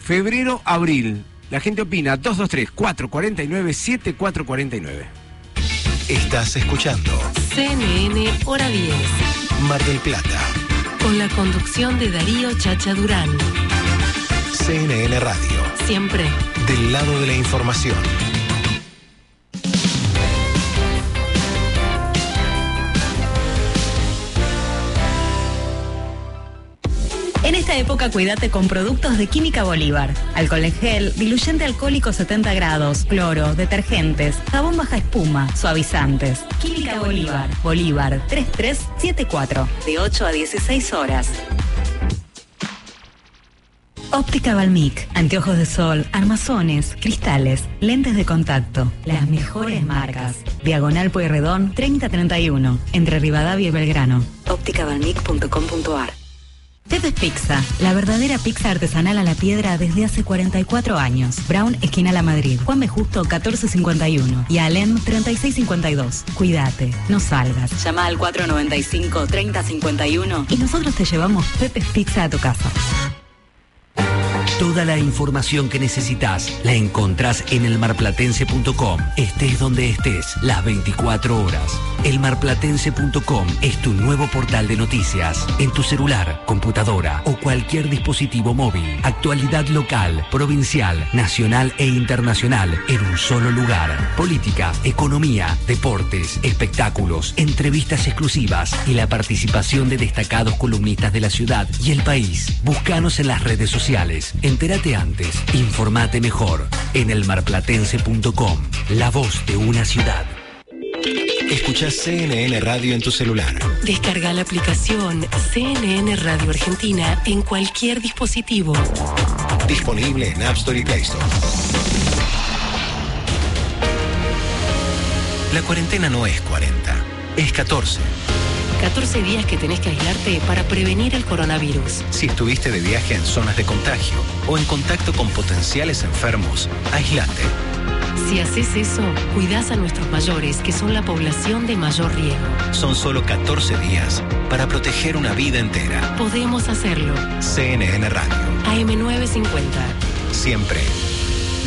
febrero, abril. La gente opina 223-449-7449. Estás escuchando CNN Hora 10. Mar del Plata, Con la conducción de Darío Chacha Durán. CNN Radio, Siempre. del lado de la información. Esta época cuídate con productos de Química Bolívar. Alcohol en gel, diluyente alcohólico 70 grados, cloro, detergentes, jabón baja espuma, suavizantes. Química Bolívar. Bolívar 3374. De 8 a 16 horas. Óptica Balmic, anteojos de sol, armazones, cristales, lentes de contacto, las mejores marcas. Diagonal Pueyrredón 3031, entre Rivadavia y Belgrano. ópticabalmic.com.ar Pepe's Pizza, la verdadera pizza artesanal a la piedra desde hace 44 años. Brown, esquina La Madrid. Juan B. Justo, 1451. Y Alem, 3652. Cuídate, no salgas. Llama al 495-3051 y nosotros te llevamos Pepe's Pizza a tu casa. Toda la información que necesitas la encontrás en elmarplatense.com. Estés donde estés, las 24 horas. Elmarplatense.com es tu nuevo portal de noticias. En tu celular, computadora o cualquier dispositivo móvil. Actualidad local, provincial, nacional e internacional en un solo lugar. Política, economía, deportes, espectáculos, entrevistas exclusivas y la participación de destacados columnistas de la ciudad y el país. Búscanos en las redes sociales. Entérate antes, informate mejor en elmarplatense.com. La voz de una ciudad. Escucha CNN Radio en tu celular. Descarga la aplicación CNN Radio Argentina en cualquier dispositivo. Disponible en App Store y Play Store. La cuarentena no es 40, es 14. 14 días que tenés que aislarte para prevenir el coronavirus. Si estuviste de viaje en zonas de contagio o en contacto con potenciales enfermos, aislate. Si haces eso, cuidás a nuestros mayores, que son la población de mayor riesgo. Son solo 14 días para proteger una vida entera. Podemos hacerlo. CNN Radio, AM950. siempre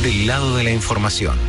del lado de la información.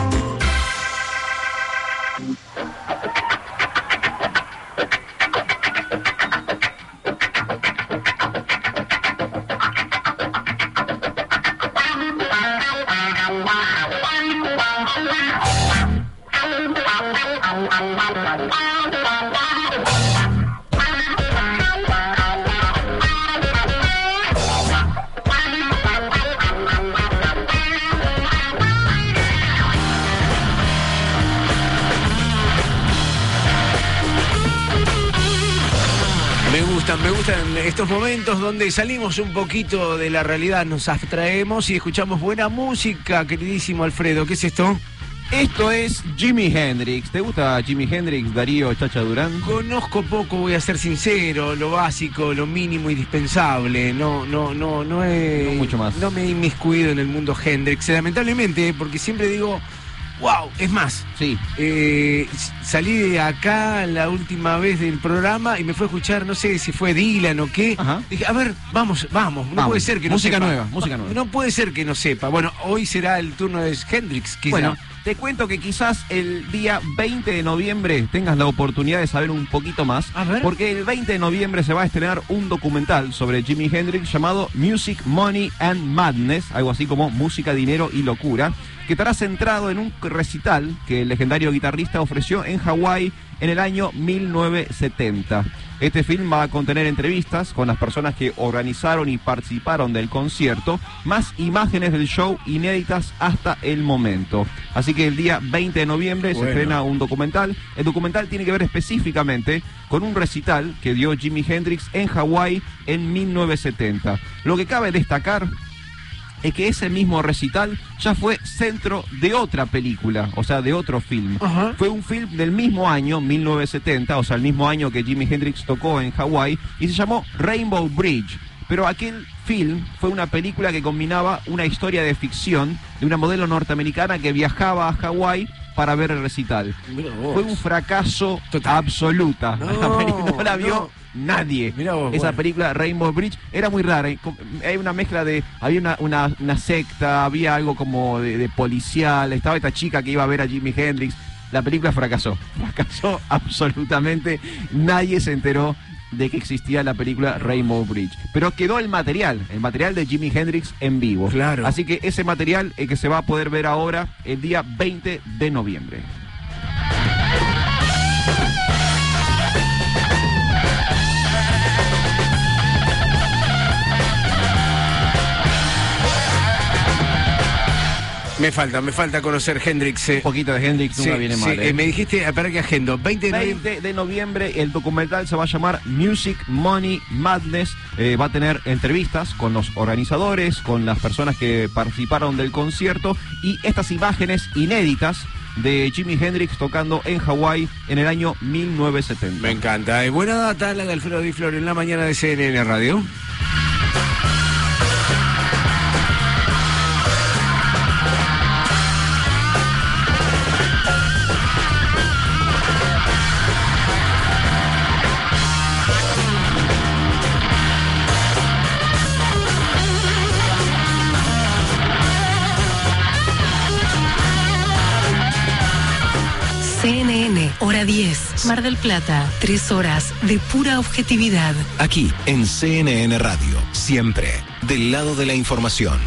Estos momentos donde salimos un poquito de la realidad, nos abstraemos y escuchamos buena música, queridísimo Alfredo. ¿Qué es esto? Esto es Jimi Hendrix. ¿Te gusta Jimi Hendrix, Darío Chacha Durán? Conozco poco, voy a ser sincero, lo básico, lo mínimo indispensable. No, no, no, no he. No mucho más. No me he inmiscuido en el mundo Hendrix, lamentablemente, porque siempre digo. Wow, es más, Sí. eh, salí de acá la última vez del programa y me fue a escuchar, no sé si fue Dylan o qué. Dije, a ver, vamos, vamos, no Vamos. puede ser que no Música sepa. nueva, música nueva. No puede ser que no sepa. Bueno, hoy será el turno de Hendrix, quizá. Bueno, te cuento que quizás el día 20 de noviembre tengas la oportunidad de saber un poquito más. Porque el 20 de noviembre se va a estrenar un documental sobre Jimi Hendrix llamado Music, Money and Madness, algo así como Música, Dinero y Locura, que estará centrado en un recital que el legendario guitarrista ofreció en Hawái en el año 1970. Este film va a contener entrevistas con las personas que organizaron y participaron del concierto, más imágenes del show inéditas hasta el momento. Así que el día 20 de noviembre se estrena un documental. El documental tiene que ver específicamente con un recital que dio Jimi Hendrix en Hawái en 1970. Lo que cabe destacar es que ese mismo recital ya fue centro de otra película, o sea, de otro film. Fue un film del mismo año, 1970, o sea, el mismo año que Jimi Hendrix tocó en Hawái, y se llamó Rainbow Bridge. Pero aquel film fue una película que combinaba una historia de ficción de una modelo norteamericana que viajaba a Hawái para ver el recital. Fue un fracaso absoluta. La película no la vio nadie. vos, Esa bueno. película Rainbow Bridge era muy rara. com- Hay una mezcla de. Había una, una, una secta, había algo como de, de policial. Estaba esta chica que iba a ver a Jimi Hendrix. La película fracasó. Fracasó absolutamente. Nadie se enteró de que existía la película Rainbow Bridge. Pero quedó el material, el material de Jimi Hendrix en vivo. Claro. Así que ese material es que se va a poder ver ahora el día 20 de noviembre. Me falta, me falta conocer Hendrix. Un poquito de Hendrix nunca viene mal, ¿eh? me dijiste, espera que agendo, 20 de noviembre. 20 de noviembre el documental se va a llamar Music Money Madness. Eh, va a tener entrevistas con los organizadores, con las personas que participaron del concierto y estas imágenes inéditas de Jimi Hendrix tocando en Hawái en el año 1970. Me encanta. Eh, buena data la de Alfredo Di Flor en la mañana de CNN Radio. Hora 10, Mar del Plata, tres horas de pura objetividad. Aquí en CNN Radio, siempre del lado de la información.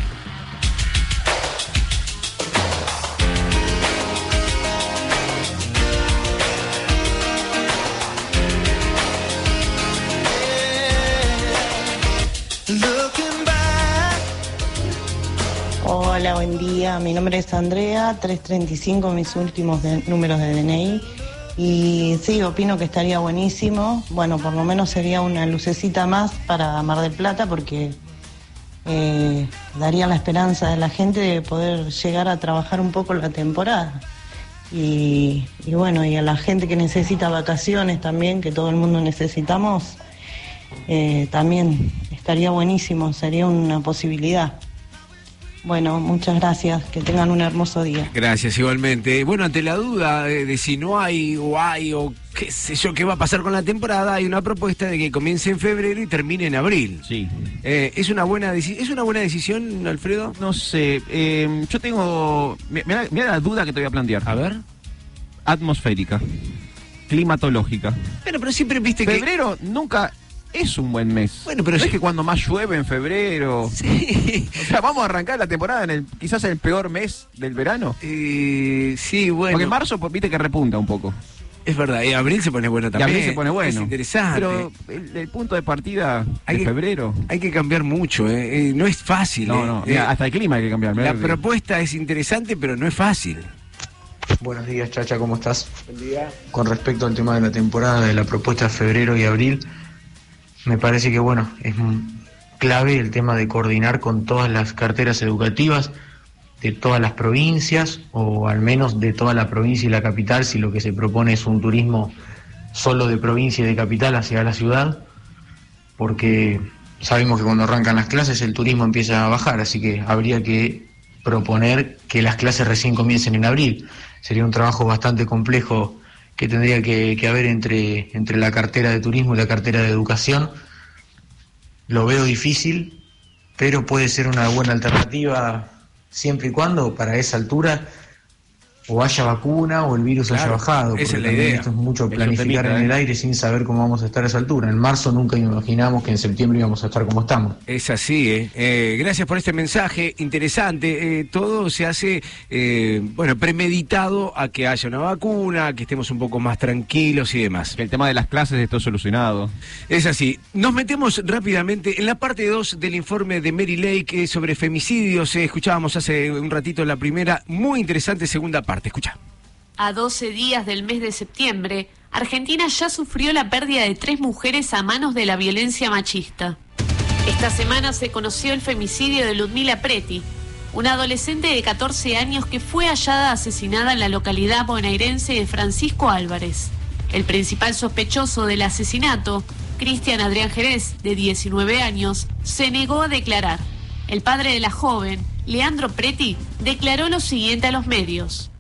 Hola, buen día. Mi nombre es Andrea, 335 mis últimos de- números de DNI. Y sí, opino que estaría buenísimo. Bueno, por lo menos sería una lucecita más para Mar del Plata porque eh, daría la esperanza de la gente de poder llegar a trabajar un poco la temporada. Y, bueno, y a la gente que necesita vacaciones también, que todo el mundo necesitamos, eh, también estaría buenísimo, sería una posibilidad. Bueno, muchas gracias, que tengan un hermoso día. Gracias, igualmente. Bueno, ante la duda de, de si no hay o hay o qué sé yo qué va a pasar con la temporada, hay una propuesta de que comience en febrero y termine en abril. Sí. Eh, ¿es, una buena ¿Es una buena decisión, Alfredo? No sé, eh, yo tengo. mi- Mira, la duda que te voy a plantear. A ver. Atmosférica. Climatológica. Bueno, pero siempre viste que. Febrero nunca es un buen mes. Bueno, pero ¿No sí- es que cuando más llueve en febrero. Sí. O sea, vamos a arrancar la temporada en el quizás el peor mes del verano. Eh, sí, bueno. Porque marzo, pues, viste que repunta un poco. Es verdad, y abril se pone bueno Y también. abril se pone bueno. Es interesante. Pero el, el punto de partida Hay de que- febrero. Hay que cambiar mucho, eh. Eh, no es fácil. No, eh. no, Eh, mira, hasta el clima hay que cambiar. la propuesta es interesante, pero no es fácil. Buenos días, Chacha, ¿cómo estás? Buen día. Con respecto al tema de la temporada de la propuesta de febrero y abril, me parece que, bueno, es clave el tema de coordinar con todas las carteras educativas de todas las provincias o al menos de toda la provincia y la capital si lo que se propone es un turismo solo de provincia y de capital hacia la ciudad, porque sabemos que cuando arrancan las clases el turismo empieza a bajar, así que habría que proponer que las clases recién comiencen en abril. Sería un trabajo bastante complejo que tendría que, que haber entre, entre la cartera de turismo y la cartera de educación. Lo veo difícil, pero puede ser una buena alternativa siempre y cuando para esa altura o haya vacuna o el virus haya bajado. esa es porque la también idea. Esto es mucho planificar temita, en el ¿eh? aire sin saber cómo vamos a estar a esa altura. En marzo nunca imaginamos que en septiembre íbamos a estar como estamos. Es así, ¿eh? Eh, gracias por este mensaje interesante. Eh, todo se hace, eh, bueno, premeditado a que haya una vacuna, que estemos un poco más tranquilos y demás. El tema de las clases esté solucionado. Es así. Nos metemos rápidamente en la parte 2 del informe de Mary Lake sobre femicidios. Eh, escuchábamos hace un ratito la primera, muy interesante segunda parte. A 12 días del mes de septiembre, Argentina ya sufrió la pérdida de tres mujeres a manos de la violencia machista. Esta semana se conoció el femicidio de Ludmila Preti, una adolescente de 14 años que fue hallada asesinada en la localidad bonaerense de Francisco Álvarez. El principal sospechoso del asesinato, Cristian Adrián Jerez, de 19 años, se negó a declarar. El padre de la joven, Leandro Preti, declaró lo siguiente a los medios.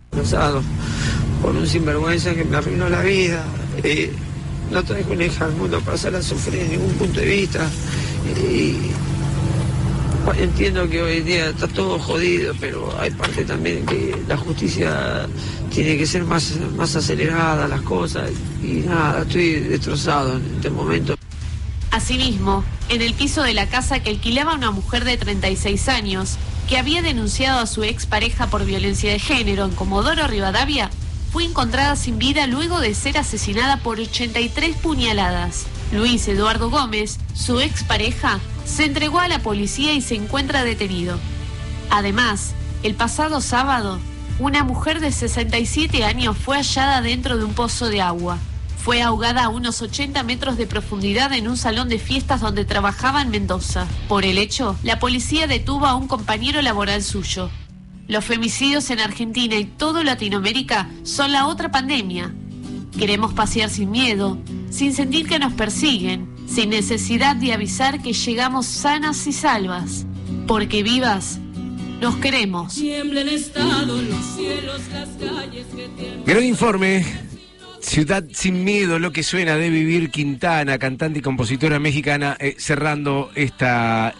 Por un sinvergüenza que me arruinó la vida. Eh, no traigo una hija al mundo para hacerla sufrir en ningún punto de vista. Entiendo que hoy en día está todo jodido, pero hay parte también que la justicia tiene que ser más, más acelerada las cosas. Y nada, estoy destrozado en este momento. Asimismo, en el piso de la casa que alquilaba una mujer de 36 años, que había denunciado a su expareja por violencia de género en Comodoro Rivadavia, fue encontrada sin vida luego de ser asesinada por 83 puñaladas. Luis Eduardo Gómez, su expareja, se entregó a la policía y se encuentra detenido. Además, el pasado sábado, una mujer de 67 años fue hallada dentro de un pozo de agua. Fue ahogada a unos 80 metros de profundidad en un salón de fiestas donde trabajaba en Mendoza. Por el hecho, la policía detuvo a un compañero laboral suyo. Los femicidios en Argentina y todo Latinoamérica son la otra pandemia. Queremos pasear sin miedo, sin sentir que nos persiguen, sin necesidad de avisar que llegamos sanas y salvas. Porque vivas, nos queremos. Tiemblen estado los cielos, las calles que tiemblan. Gran informe. Ciudad sin miedo, lo que suena de vivir Quintana, cantante y compositora mexicana, eh, cerrando esta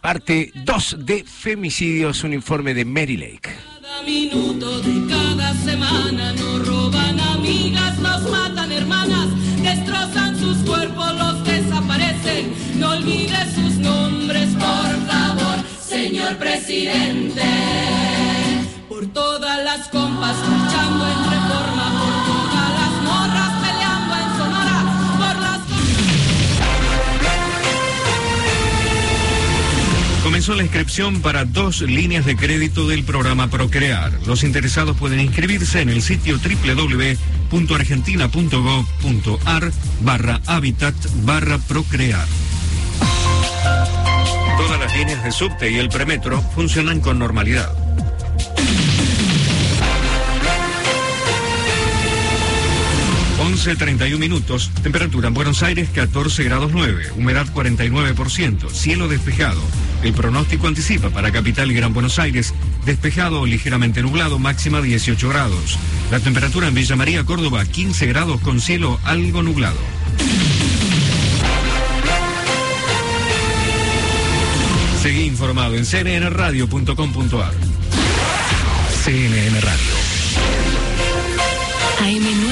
parte 2 de femicidios, un informe de Mary Lake. Cada minuto de cada semana nos roban amigas, nos matan hermanas, destrozan sus cuerpos, los desaparecen. No olvides sus nombres, por favor, señor presidente. Por todas las compas luchando en La inscripción para dos líneas de crédito del programa Procrear. Los interesados pueden inscribirse en el sitio www.argentina.gov.ar barra hábitat barra Procrear. Todas las líneas de subte y el premetro funcionan con normalidad. Once treinta y un minutos, temperatura en Buenos Aires 14 grados 9, humedad 49%, cielo despejado. El pronóstico anticipa para Capital y Gran Buenos Aires, despejado o ligeramente nublado, máxima 18 grados. La temperatura en Villa María, Córdoba, 15 grados con cielo algo nublado. Seguí informado en cnnradio.com.ar. CNN Radio. AM950.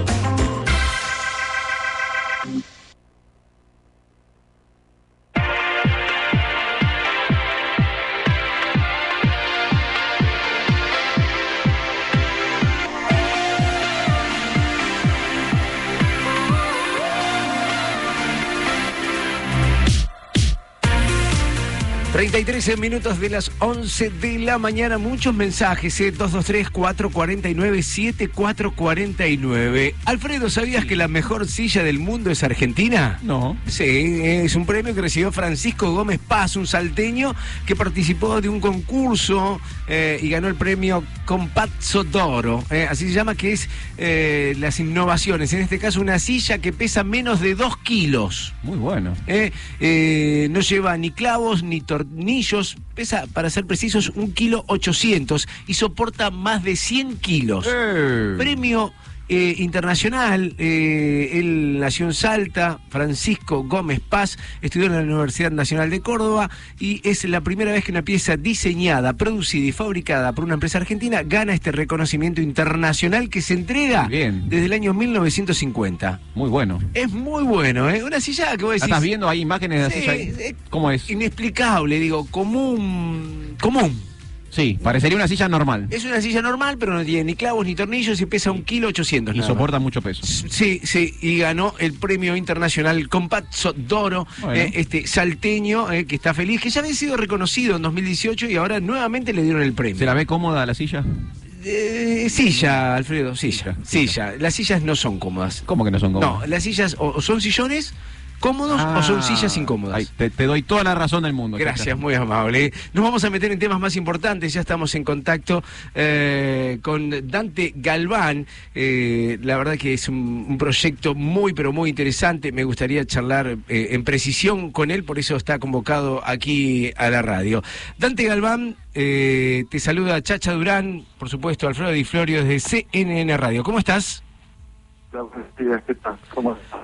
33 minutos de las 11 de la mañana, muchos mensajes, ¿eh? 223-449-7449. Alfredo, ¿sabías que la mejor silla del mundo es Argentina? No. Sí, es un premio que recibió Francisco Gómez Paz, un salteño que participó de un concurso eh, y ganó el premio Compazzo d'Oro, eh, así se llama, que es eh, las innovaciones. En este caso, una silla que pesa menos de 2 kilos. Muy bueno. No lleva ni clavos ni tornillos, pesa, para ser precisos, un kilo 800 y soporta más de 100 kilos. Premio eh, internacional, eh, él nació en Salta, Francisco Gómez Paz, estudió en la Universidad Nacional de Córdoba y es la primera vez que una pieza diseñada, producida y fabricada por una empresa argentina gana este reconocimiento internacional que se entrega desde el año 1950. Muy bueno. Es muy bueno, ¿eh? Una silla que vos decís... ¿Estás viendo ahí imágenes de la Sí, silla? ¿Cómo es? Inexplicable, digo, común. Común. Sí, parecería una silla normal. Es una silla normal, pero no tiene ni clavos ni tornillos y pesa un kilo 800. Y soporta mucho peso. Sí, sí, y ganó el premio internacional Compazzo d'Oro, Bueno. eh, este salteño eh, que está feliz, que ya había sido reconocido en 2018 y ahora nuevamente le dieron el premio. ¿Se la ve cómoda la silla? Eh, silla, Alfredo, silla, silla. Las sillas no son cómodas. ¿Cómo que no son cómodas? No, las sillas o, o son sillones cómodos o son sillas incómodas. Ay, te, te doy toda la razón del mundo. Gracias, Chacha. muy amable. Nos vamos a meter en temas más importantes. Ya estamos en contacto eh, con Dante Galván. Eh, la verdad que es un, un proyecto muy, pero muy interesante. Me gustaría charlar eh, en precisión con él, por eso está convocado aquí a la radio. Dante Galván, eh, te saluda Chacha Durán, por supuesto, Alfredo Di Florio desde CNN Radio. ¿Cómo estás?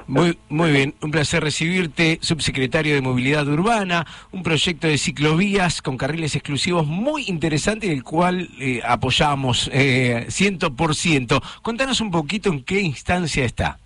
Muy, muy bien, un placer recibirte, subsecretario de Movilidad Urbana, un proyecto de ciclovías con carriles exclusivos muy interesante, el cual eh, apoyamos eh, 100%. Contanos un poquito en qué instancia está.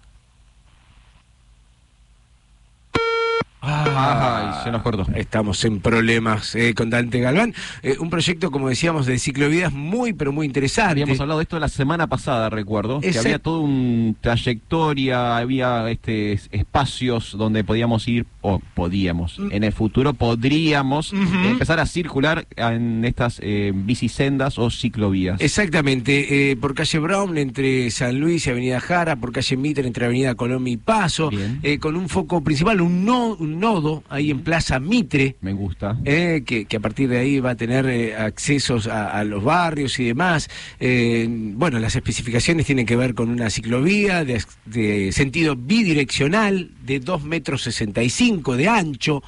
Ay, se nos cortó. Estamos en problemas eh, con Dante Galván. Eh, un proyecto, como decíamos, de ciclovías muy, pero muy interesante. Habíamos hablado de esto la semana pasada, recuerdo, que había toda una trayectoria, había este es- espacios donde podíamos ir, o podíamos, Mm. en el futuro podríamos empezar a circular en estas eh, bicisendas o ciclovías. Exactamente, eh, por calle Brown entre San Luis y Avenida Jara, por calle Mitre entre Avenida Colón y Paso, eh, con un foco principal, un, no- un nodo ahí en Plaza Mitre. Me gusta. eh, que, que a partir de ahí va a tener eh, accesos a, a los barrios y demás. Eh, bueno, las especificaciones tienen que ver con una ciclovía de, de sentido bidireccional de 2 metros 65 de ancho,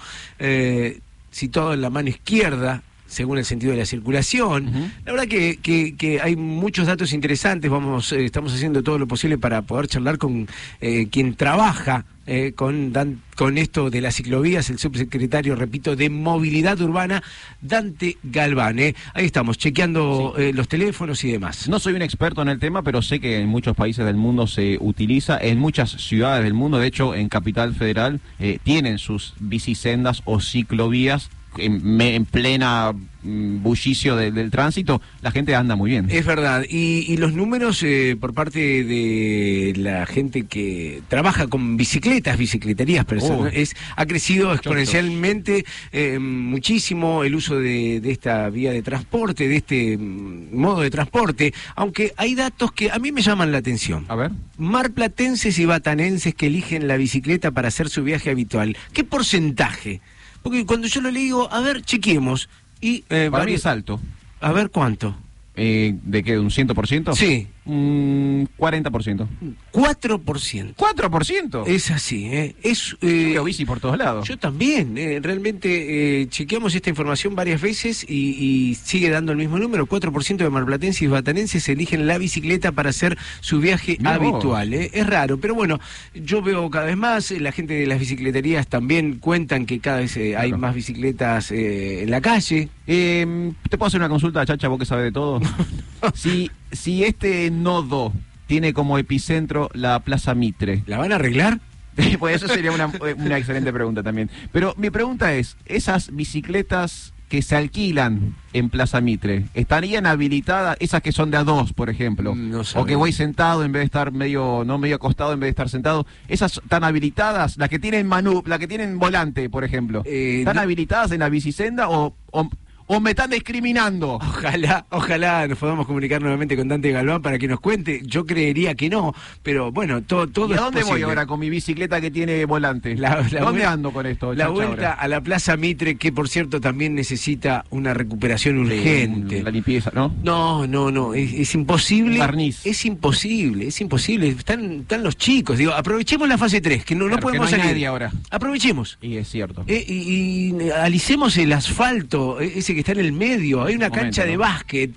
situado en la mano izquierda según el sentido de la circulación. La verdad que, que- que hay muchos datos interesantes, vamos, eh, estamos haciendo todo lo posible para poder charlar con eh, quien trabaja eh, con, Dan- con esto de las ciclovías, el subsecretario, repito, de Movilidad Urbana, Dante Galván. eh. Ahí estamos, chequeando eh, los teléfonos y demás. No soy un experto en el tema, pero sé que en muchos países del mundo se utiliza, en muchas ciudades del mundo, de hecho en Capital Federal eh, tienen sus bicisendas o ciclovías en, en plena mm, bullicio de- del tránsito, la gente anda muy bien. Es verdad, y, y los números eh, por parte de la gente que trabaja con bicicletas, bicicleterías, Oh. es, ha crecido exponencialmente eh, muchísimo el uso de, de esta vía de transporte, de este mm, modo de transporte, aunque hay datos que a mí me llaman la atención. A ver. Marplatenses y batanenses que eligen la bicicleta para hacer su viaje habitual, ¿qué porcentaje? Porque cuando yo lo le digo, a ver, chequemos. Y, eh, Para mí varios- es alto. A ver cuánto. Eh, ¿De qué? ¿Un 100%? Sí. Un 40%. 4%. ¿4%? Es así, ¿eh? Es, eh, Yo bici por todos lados. Yo también, eh, realmente eh, chequeamos esta información varias veces y, y sigue dando el mismo número. 4% de marplatenses y batanenses eligen la bicicleta para hacer su viaje vos. habitual. ¿eh? Es raro, pero bueno, yo veo cada vez más, la gente de las bicicleterías también cuentan que cada vez eh, hay más bicicletas eh, en la calle. Eh, ¿Te puedo hacer una consulta, Chacha, vos que sabes de todo? si, si este nodo tiene como epicentro la Plaza Mitre. ¿La van a arreglar? pues eso sería una, una excelente pregunta también. Pero mi pregunta es, esas bicicletas que se alquilan en Plaza Mitre, ¿estarían habilitadas esas que son de a dos, por ejemplo? Mm, No o que voy sentado en vez de estar medio, no medio acostado en vez de estar sentado. ¿Esas están habilitadas? Las que tienen manu, las que tienen volante, por ejemplo. ¿Están no- habilitadas en la bicisenda o, o, o me están discriminando? Ojalá, ojalá nos podamos comunicar nuevamente con Dante Galván para que nos cuente. Yo creería que no, pero bueno, todo, todo ¿Y a es dónde voy ahora con mi bicicleta que tiene volante? La- la ¿Dónde ando con esto? La vuelta ahora? a la Plaza Mitre, que por cierto también necesita una recuperación urgente. La limpieza, ¿no? No, no, no, es, es imposible. Barniz. Es imposible, es imposible. Están, están los chicos. Digo, aprovechemos la fase 3, que no, no Claro, que podemos no hay salir. nadie ahora. Aprovechemos. Y es cierto. Eh, y, y alicemos el asfalto, eh, que está en el medio. Hay una Momento, cancha de ¿no? básquet.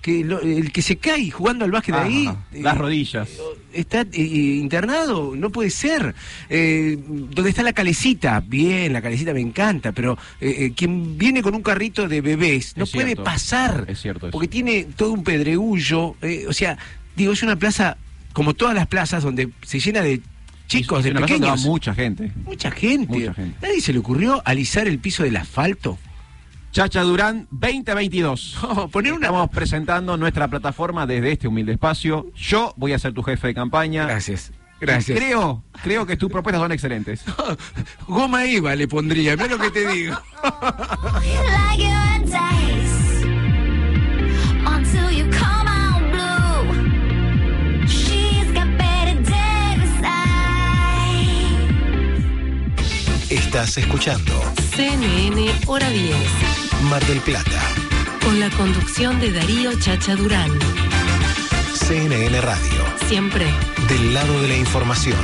Que lo- el que se cae jugando al básquet Ajá, ahí. las eh, rodillas. Está eh, internado, no puede ser. Eh, ¿Dónde está la calecita? Bien, la calecita me encanta, pero eh, eh, quien viene con un carrito de bebés no Es puede cierto. pasar. Es cierto. Porque tiene todo un pedregullo. eh, o sea, digo, es una plaza, como todas las plazas, donde se llena de chicos, de donde pequeños. mucha gente. Mucha gente. Mucha gente. ¿Nadie se le ocurrió alisar el piso del asfalto? Chacha Durán 2022. poner una... Estamos presentando nuestra plataforma desde este humilde espacio. Yo voy a ser tu jefe de campaña. Gracias. Gracias. Creo, creo que tus propuestas son excelentes. Goma Eva le pondría, mira lo que te digo. Estás escuchando CNN Hora 10. Mar del Plata, Con la conducción de Darío Chacha Durán. CNN Radio, Siempre. del lado de la información.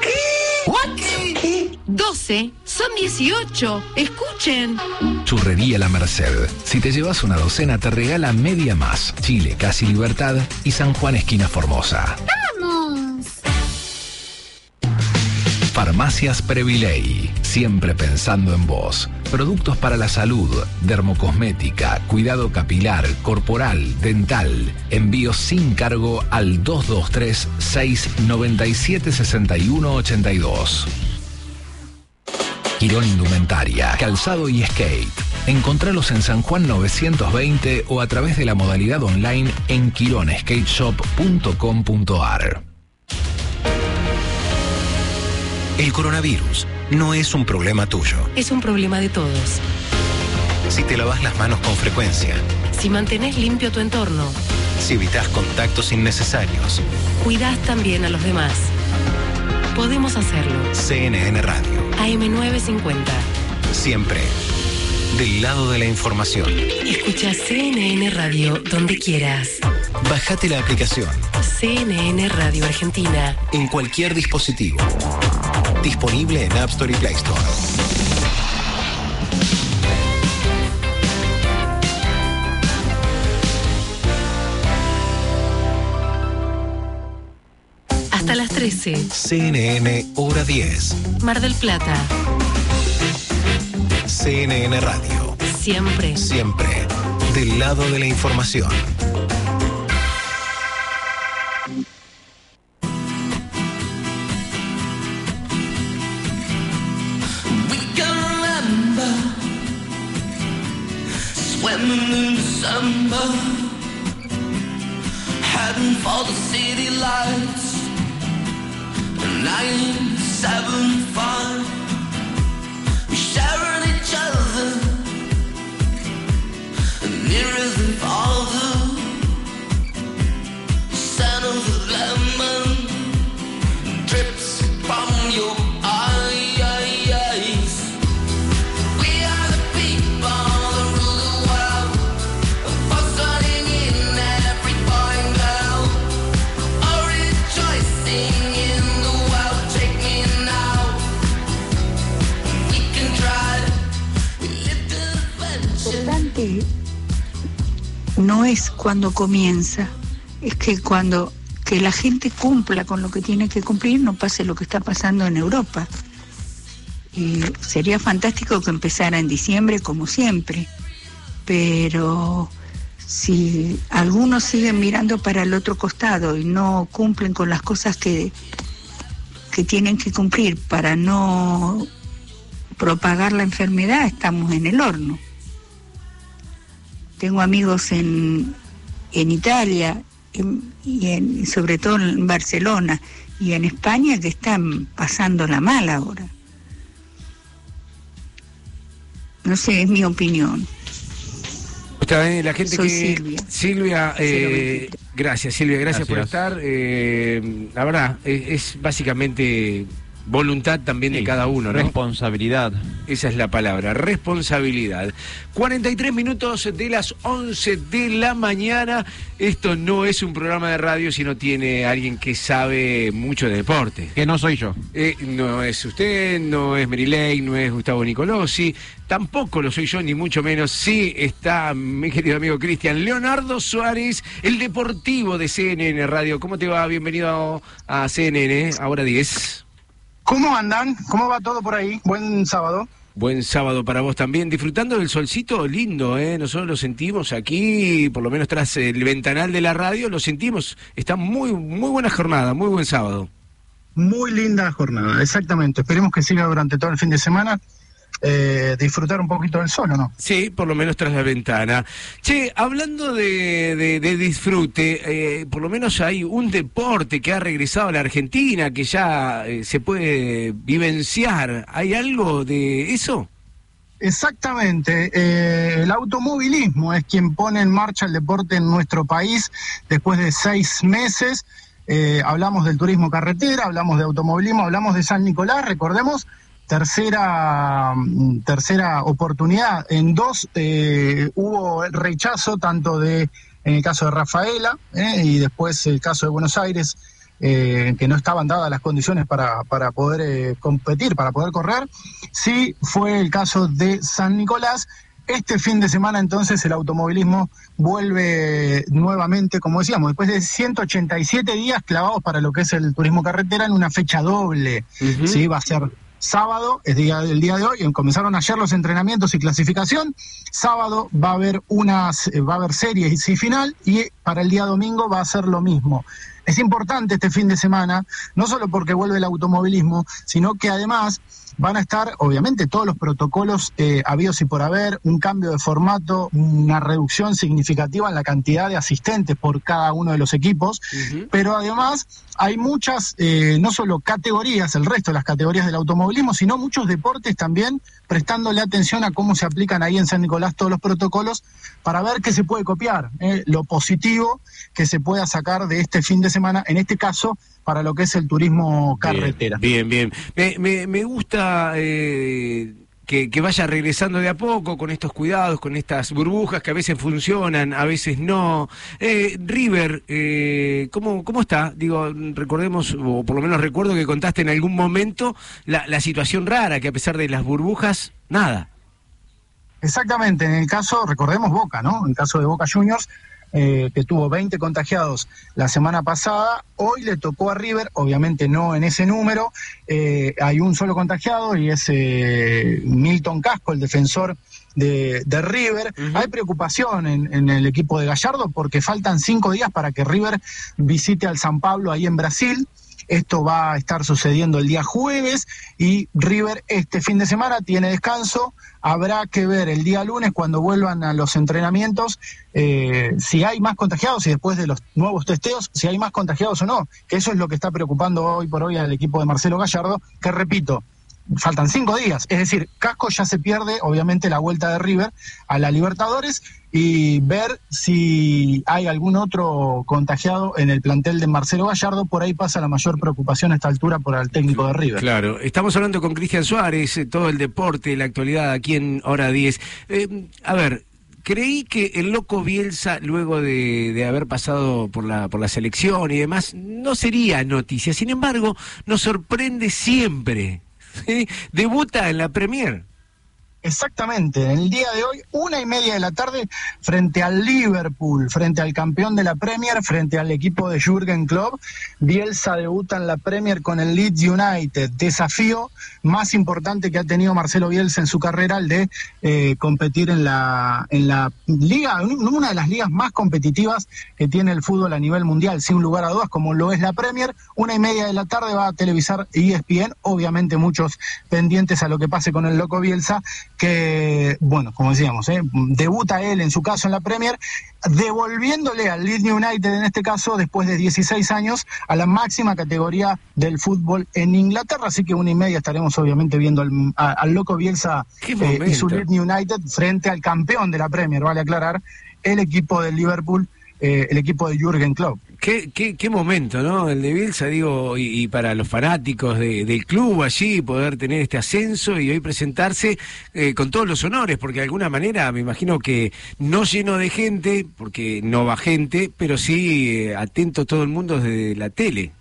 ¿Qué? 12. Son 18. Escuchen. Churrería La Merced. Si te llevas una docena, te regala media más. Chile, casi Libertad y San Juan, esquina Formosa. ¡Vamos! Farmacias Previley. Siempre pensando en vos. Productos para la salud, dermocosmética, cuidado capilar, corporal, dental. Envíos sin cargo al 223 697 6182. Quirón Indumentaria, Calzado y Skate. Encontralos en San Juan 920 o a través de la modalidad online en quironskateshop.com.ar. El coronavirus no es un problema tuyo. Es un problema de todos. Si te lavas las manos con frecuencia, Si mantenés limpio tu entorno, si evitas contactos innecesarios, cuidás también a los demás. Podemos hacerlo. CNN Radio, AM950. siempre del lado de la información. Escucha CNN Radio donde quieras. Bájate la aplicación CNN Radio Argentina. en cualquier dispositivo. Disponible en App Store y Play Store. 13. CNN Hora 10. Mar del Plata. CNN Radio. Siempre. Siempre del lado de la información. We can remember swimming in December, heading for the city lights. Nine, seven, five, sharing each other, nearer than farther. No es cuando comienza, es que cuando que la gente cumpla con lo que tiene que cumplir, no pase lo que está pasando en Europa. Sería fantástico que empezara en diciembre como siempre, pero si algunos siguen mirando para el otro costado y no cumplen con las cosas que, que tienen que cumplir para no propagar la enfermedad, estamos en el horno. Tengo amigos en, en Italia en- y en- sobre todo en Barcelona y en España que están pasando la mal ahora. No sé, es mi opinión. Está bien, la gente Soy que. Silvia. Silvia, eh, gracias, Silvia, gracias, por Gracias. estar. Eh, la verdad, es, es básicamente voluntad también de cada uno, ¿no? Responsabilidad. Esa es la palabra, responsabilidad. 43 minutos de las 11 de la mañana. Esto no es un programa de radio, sino tiene alguien que sabe mucho de deporte. Que no soy yo. Eh, no es usted, no es Merilei, no es Gustavo Nicolosi, tampoco lo soy yo, ni mucho menos. Sí está mi querido amigo Cristian Leonardo Suárez, el deportivo de CNN Radio. ¿Cómo te va? Bienvenido a CNN, ahora 10. ¿Cómo andan? ¿Cómo va todo por ahí? Buen sábado. Buen sábado para vos también, disfrutando del solcito lindo, ¿eh? Nosotros lo sentimos aquí, por lo menos tras el ventanal de la radio, lo sentimos. Está muy, muy buena jornada, muy buen sábado. Muy linda jornada, exactamente. Esperemos que siga durante todo el fin de semana. Eh, disfrutar un poquito del sol, ¿o no? Sí, por lo menos tras la ventana. Che, hablando de, de- de disfrute, eh, por lo menos hay un deporte que ha regresado a la Argentina, que ya eh, se puede vivenciar. ¿Hay algo de eso? Exactamente. Eh, el automovilismo es quien pone en marcha el deporte en nuestro país después de seis meses. Eh, hablamos del turismo carretera, hablamos de automovilismo, hablamos de San Nicolás, recordemos, tercera, tercera oportunidad. En dos eh, hubo rechazo tanto de, en el caso de Rafaela eh, y después el caso de Buenos Aires, eh, que no estaban dadas las condiciones para, para poder eh, competir, para poder correr. Sí fue el caso de San Nicolás. Este fin de semana entonces el automovilismo vuelve nuevamente, como decíamos, después de 187 días clavados para lo que es el turismo carretera en una fecha doble. Sí, va a ser sábado, es día del día de hoy, comenzaron ayer los entrenamientos y clasificación. Sábado va a haber unas, eh, va a haber series y final, y para el día domingo va a ser lo mismo. Es importante este fin de semana, no solo porque vuelve el automovilismo, sino que además van a estar, obviamente, todos los protocolos eh, habidos y por haber, un cambio de formato, una reducción significativa en la cantidad de asistentes por cada uno de los equipos, pero además hay muchas, eh, no solo categorías, el resto de las categorías del automovilismo, sino muchos deportes también prestándole atención a cómo se aplican ahí en San Nicolás todos los protocolos para ver qué se puede copiar, eh, lo positivo que se pueda sacar de este fin de semana, en este caso, para lo que es el turismo carretera. Bien, bien. Me, me, me gusta eh, que, que vaya regresando de a poco con estos cuidados, con estas burbujas que a veces funcionan, a veces no. Eh, River, eh, ¿cómo, ¿cómo está? Digo, recordemos, o por lo menos recuerdo que contaste en algún momento la, la situación rara, que a pesar de las burbujas, nada. Exactamente, en el caso, recordemos Boca, ¿no? En el caso de Boca Juniors, eh, que tuvo 20 contagiados la semana pasada, hoy le tocó a River, obviamente no en ese número, eh, hay un solo contagiado y es eh, Milton Casco, el defensor de, de River. Hay preocupación en, en el equipo de Gallardo porque faltan cinco días para que River visite al San Pablo ahí en Brasil. Esto va a estar sucediendo el día jueves y River este fin de semana tiene descanso. Habrá que ver el día lunes cuando vuelvan a los entrenamientos eh, si hay más contagiados y después de los nuevos testeos, si hay más contagiados o no. Eso es lo que está preocupando hoy por hoy al equipo de Marcelo Gallardo, que repito, faltan cinco días. Es decir, Casco ya se pierde, obviamente, la vuelta de River a la Libertadores y ver si hay algún otro contagiado en el plantel de Marcelo Gallardo. Por ahí pasa la mayor preocupación a esta altura por el técnico de River. Claro, estamos hablando con Cristian Suárez, eh, todo el deporte, la actualidad aquí en Hora 10. Eh, a ver, creí que el loco Bielsa, luego de, de haber pasado por la, por la selección y demás, no sería noticia. Sin embargo, nos sorprende siempre. ¿Sí? Debuta en la Premier. Exactamente, en el día de hoy, una y media de la tarde, frente al Liverpool, frente al campeón de la Premier, frente al equipo de Jürgen Klopp, Bielsa debuta en la Premier con el Leeds United. Desafío más importante que ha tenido Marcelo Bielsa en su carrera, el de eh, competir en la, en la liga, una de las ligas más competitivas que tiene el fútbol a nivel mundial, sin lugar a dudas, como lo es la Premier. Una y media de la tarde va a televisar ESPN, obviamente muchos pendientes a lo que pase con el loco Bielsa que, bueno, como decíamos, ¿eh? debuta él en su caso en la Premier, devolviéndole al Leeds United en este caso, después de 16 años, a la máxima categoría del fútbol en Inglaterra. Así que una y media estaremos obviamente viendo al, a- al loco Bielsa eh, y su Leeds United frente al campeón de la Premier, vale aclarar, el equipo del Liverpool, eh, el equipo de Jürgen Klopp. Qué, qué, qué momento, ¿no? El de Bielsa, digo, y, y para los fanáticos de- del club allí, poder tener este ascenso y hoy presentarse eh, con todos los honores, porque de alguna manera me imagino que no lleno de gente, porque no va gente, pero sí eh, atento todo el mundo desde la tele.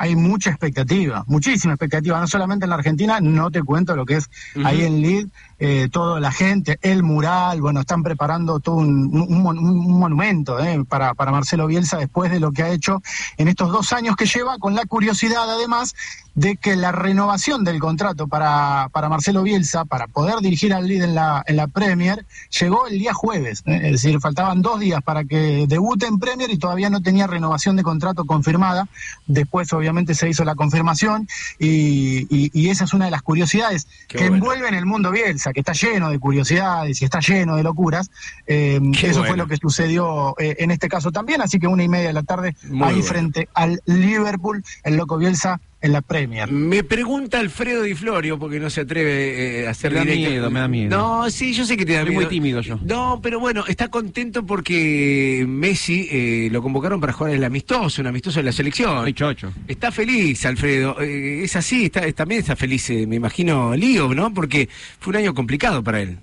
hay mucha expectativa, muchísima expectativa, no solamente en la Argentina, no te cuento lo que es ahí en Lid, eh, toda la gente, el mural, bueno, están preparando todo un, un mon- un monumento eh, para, para Marcelo Bielsa después de lo que ha hecho en estos dos años que lleva, con la curiosidad además de que la renovación del contrato para, para Marcelo Bielsa, para poder dirigir al Lid en la, en la Premier, llegó el día jueves, eh, es decir, faltaban dos días para que debute en Premier y todavía no tenía renovación de contrato confirmada. Después, obviamente, se hizo la confirmación y, y- y esa es una de las curiosidades Qué que bueno. envuelven el mundo Bielsa, que está lleno de curiosidades y está lleno de locuras. Eh, eso bueno. fue lo que sucedió eh, en este caso también, así que una y media de la tarde Muy ahí bueno. frente al Liverpool, el loco Bielsa en la Premier. Me pregunta Alfredo Di Florio, porque no se atreve eh, a hacer Me da directo. miedo, me da miedo. No, sí, yo sé que te da Soy miedo. muy tímido yo. No, pero bueno, está contento porque Messi eh, lo convocaron para jugar el amistoso, un amistoso de la selección. Ay, chocho. Está feliz, Alfredo. Eh, es así, está, es- también está feliz, eh, me imagino, Lío, ¿no? Porque fue un año complicado para él.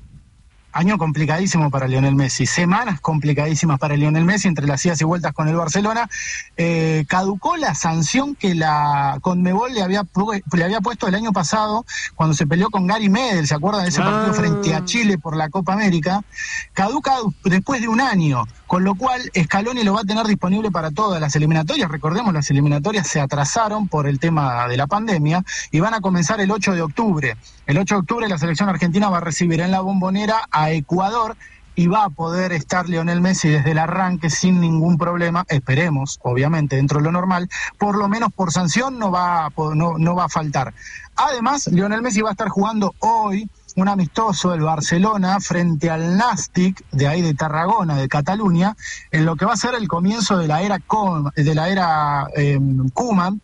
Año complicadísimo para Lionel Messi, semanas complicadísimas para Lionel Messi entre las idas y vueltas con el Barcelona. Eh, caducó la sanción que la Conmebol le había, le había puesto el año pasado cuando se peleó con Gary Medel, ¿se acuerdan de ese partido Ah. frente a Chile por la Copa América? Caduca después de un año, con lo cual Scaloni lo va a tener disponible para todas las eliminatorias. Recordemos, las eliminatorias se atrasaron por el tema de la pandemia y van a comenzar el 8 de octubre. El 8 de octubre la selección argentina va a recibir en la bombonera a Ecuador y va a poder estar Lionel Messi desde el arranque sin ningún problema, esperemos, obviamente, dentro de lo normal, por lo menos por sanción no va, no, no va a faltar. Además, Lionel Messi va a estar jugando hoy un amistoso del Barcelona frente al Nastic de ahí de Tarragona, de Cataluña, en lo que va a ser el comienzo de la era Com- de la era eh, Koeman.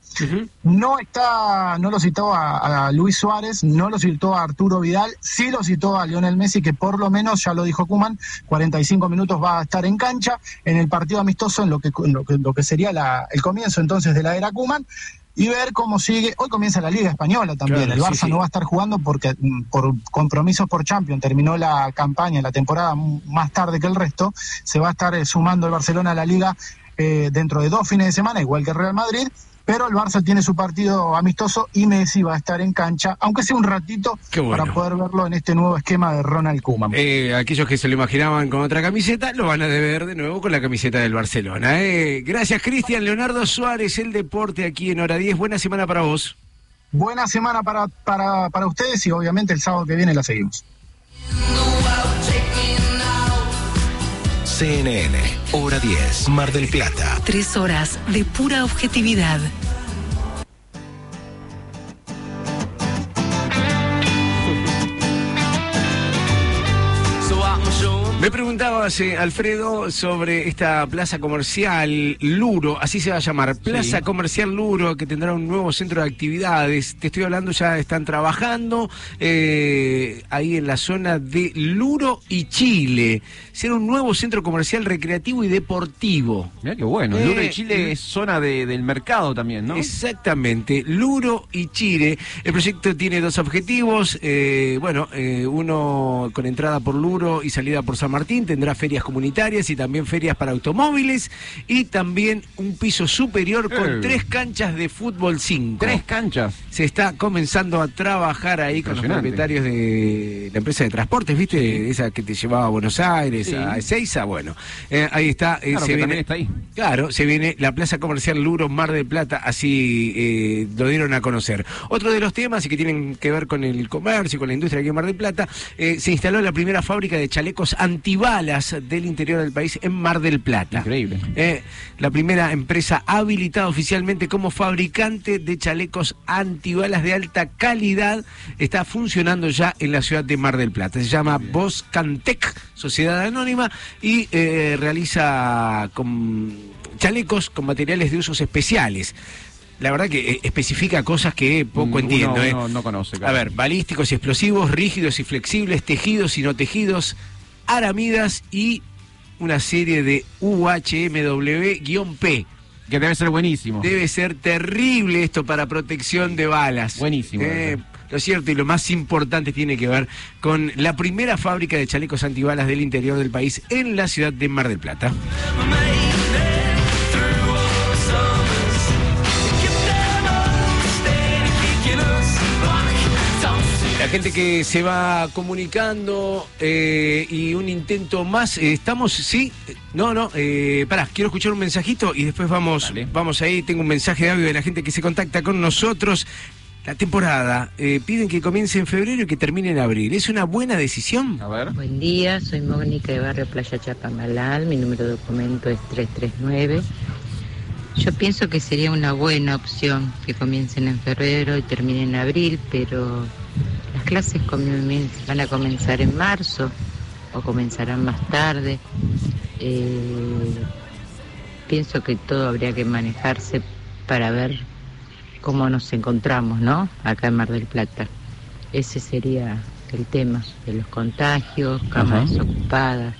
No está, no lo citó a, a Luis Suárez, no lo citó a Arturo Vidal, sí lo citó a Lionel Messi, que por lo menos, ya lo dijo Kuman, 45 minutos va a estar en cancha en el partido amistoso, en lo que, en lo que, lo que sería la- el comienzo entonces de la era Kuman. Y ver cómo sigue. Hoy comienza la Liga Española también. Claro, el Barça sí. no va a estar jugando porque mm, por compromisos por Champions terminó la campaña, la temporada más tarde que el resto. Se va a estar eh, sumando el Barcelona a la Liga eh, dentro de dos fines de semana, igual que el Real Madrid. Pero el Barça tiene su partido amistoso y Messi va a estar en cancha, aunque sea un ratito, bueno. para poder verlo en este nuevo esquema de Ronald Koeman. Eh, aquellos que se lo imaginaban con otra camiseta lo van a deber de nuevo con la camiseta del Barcelona. eh. Gracias, Cristian. Leonardo Suárez, el deporte aquí en Hora 10. Buena semana para vos. Buena semana para, para, para ustedes y obviamente el sábado que viene la seguimos. CNN, hora 10, Mar del Plata. Tres horas de pura objetividad. Me preguntabas, eh, Alfredo, sobre esta plaza comercial Luro, así se va a llamar, Plaza Sí. Comercial Luro, que tendrá un nuevo centro de actividades. Te estoy hablando, ya están trabajando eh, ahí en la zona de Luro y Chile. Será un nuevo centro comercial recreativo y deportivo. Mira qué bueno. Eh, Luro y Chile es zona de- del mercado también, ¿no? Exactamente, Luro y Chile. El proyecto tiene dos objetivos. eh, bueno, eh, uno con entrada por Luro y salida por San Martín. Tendrá ferias comunitarias y también ferias para automóviles y también un piso superior con tres canchas de fútbol 5. Tres canchas. Se está comenzando a trabajar ahí con los propietarios de la empresa de transportes, ¿viste? Esa que te llevaba a Buenos Aires, Sí. a Ezeiza, bueno. Eh, ahí está. eh, Claro, se viene, está ahí. Claro, se viene la Plaza Comercial Luro Mar del Plata, así eh, lo dieron a conocer. Otro de los temas y que tienen que ver con el comercio, con la industria aquí en Mar del Plata, eh, se instaló la primera fábrica de chalecos antibalas del interior del país en Mar del Plata. Increíble. Eh, la primera empresa habilitada oficialmente como fabricante de chalecos antibalas de alta calidad está funcionando ya en la ciudad de Mar del Plata. Se llama Boscantec, Sociedad Anónima, y eh, realiza con chalecos con materiales de usos especiales. La verdad que eh, especifica cosas que poco Mm, Uno- entiendo. ¿eh? no conoce, A claro. ver, balísticos y explosivos, rígidos y flexibles, tejidos y no tejidos, aramidas y una serie de UHMW-P. Que debe ser buenísimo. Debe ser terrible esto para protección de balas. Buenísimo, Eh, lo cierto y lo más importante tiene que ver con la primera fábrica de chalecos antibalas del interior del país en la ciudad de Mar del Plata. Gente que se va comunicando eh, y un intento más. eh, ¿Estamos? ¿Sí? No, no. Eh, pará, quiero escuchar un mensajito y después vamos, vamos ahí. Tengo un mensaje de audio de la gente que se contacta con nosotros. La temporada. eh, piden que comience en febrero y que termine en abril. ¿Es una buena decisión? A ver. Buen día, soy Mónica de Barrio Playa Chapamalal, mi número de documento es 339. Yo pienso que sería una buena opción que comiencen en febrero y terminen en abril, pero las clases van a comenzar en marzo o comenzarán más tarde. Eh, pienso que todo habría que manejarse para ver cómo nos encontramos, ¿no? Acá en Mar del Plata. Ese sería el tema de los contagios, camas Ajá. ocupadas.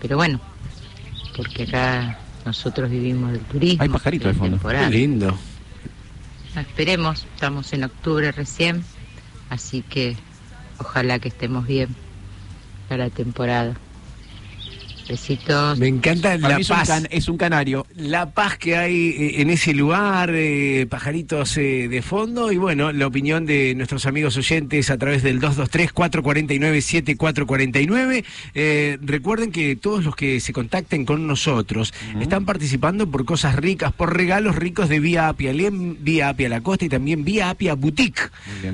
Pero bueno, porque acá nosotros vivimos del turismo. Hay pajarito de fondo. temporal. Qué lindo. Esperemos, estamos en octubre recién, así que ojalá que estemos bien para la temporada. Besitos. Me encanta Para la mí es un paz. can- es un canario. La paz que hay eh, en ese lugar, eh, pajaritos eh, de fondo y bueno, la opinión de nuestros amigos oyentes a través del 223-449-7449. Eh, recuerden que todos los que se contacten con nosotros están participando por cosas ricas, por regalos ricos de Vía Apia Alem, Vía Apia La Costa y también Vía Apia Boutique.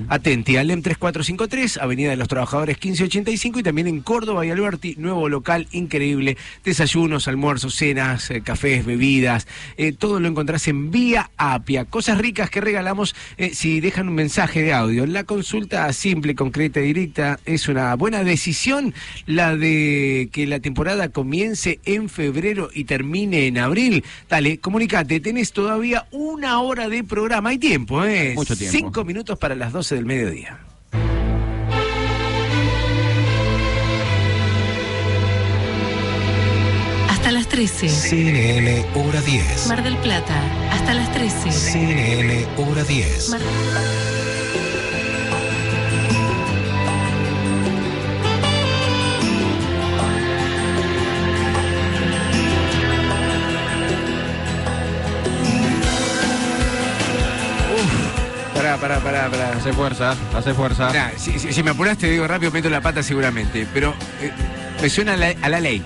Atenti, Alem 3453, Avenida de los Trabajadores 1585 y también en Córdoba y Alberti, nuevo local increíble. Desayunos, almuerzos, cenas, eh, cafés, bebidas, eh, todo lo encontrás en Vía Apia. Cosas ricas que regalamos eh, si dejan un mensaje de audio. La consulta simple, concreta y directa es una buena decisión la de que la temporada comience en febrero y termine en abril. Dale, comunicate, tenés todavía una hora de programa. Hay tiempo, ¿eh? Mucho tiempo. Cinco minutos para las 12 del mediodía. 13. CNN Hora 10. Mar del Plata. Hasta las 13. CNN Hora 10. Mar- Pará, pará, pará, pará. Hace fuerza, hace fuerza. Nah, si, si- si me apuraste, digo rápido, meto la pata seguramente. Pero eh, me suena a la, a la ley.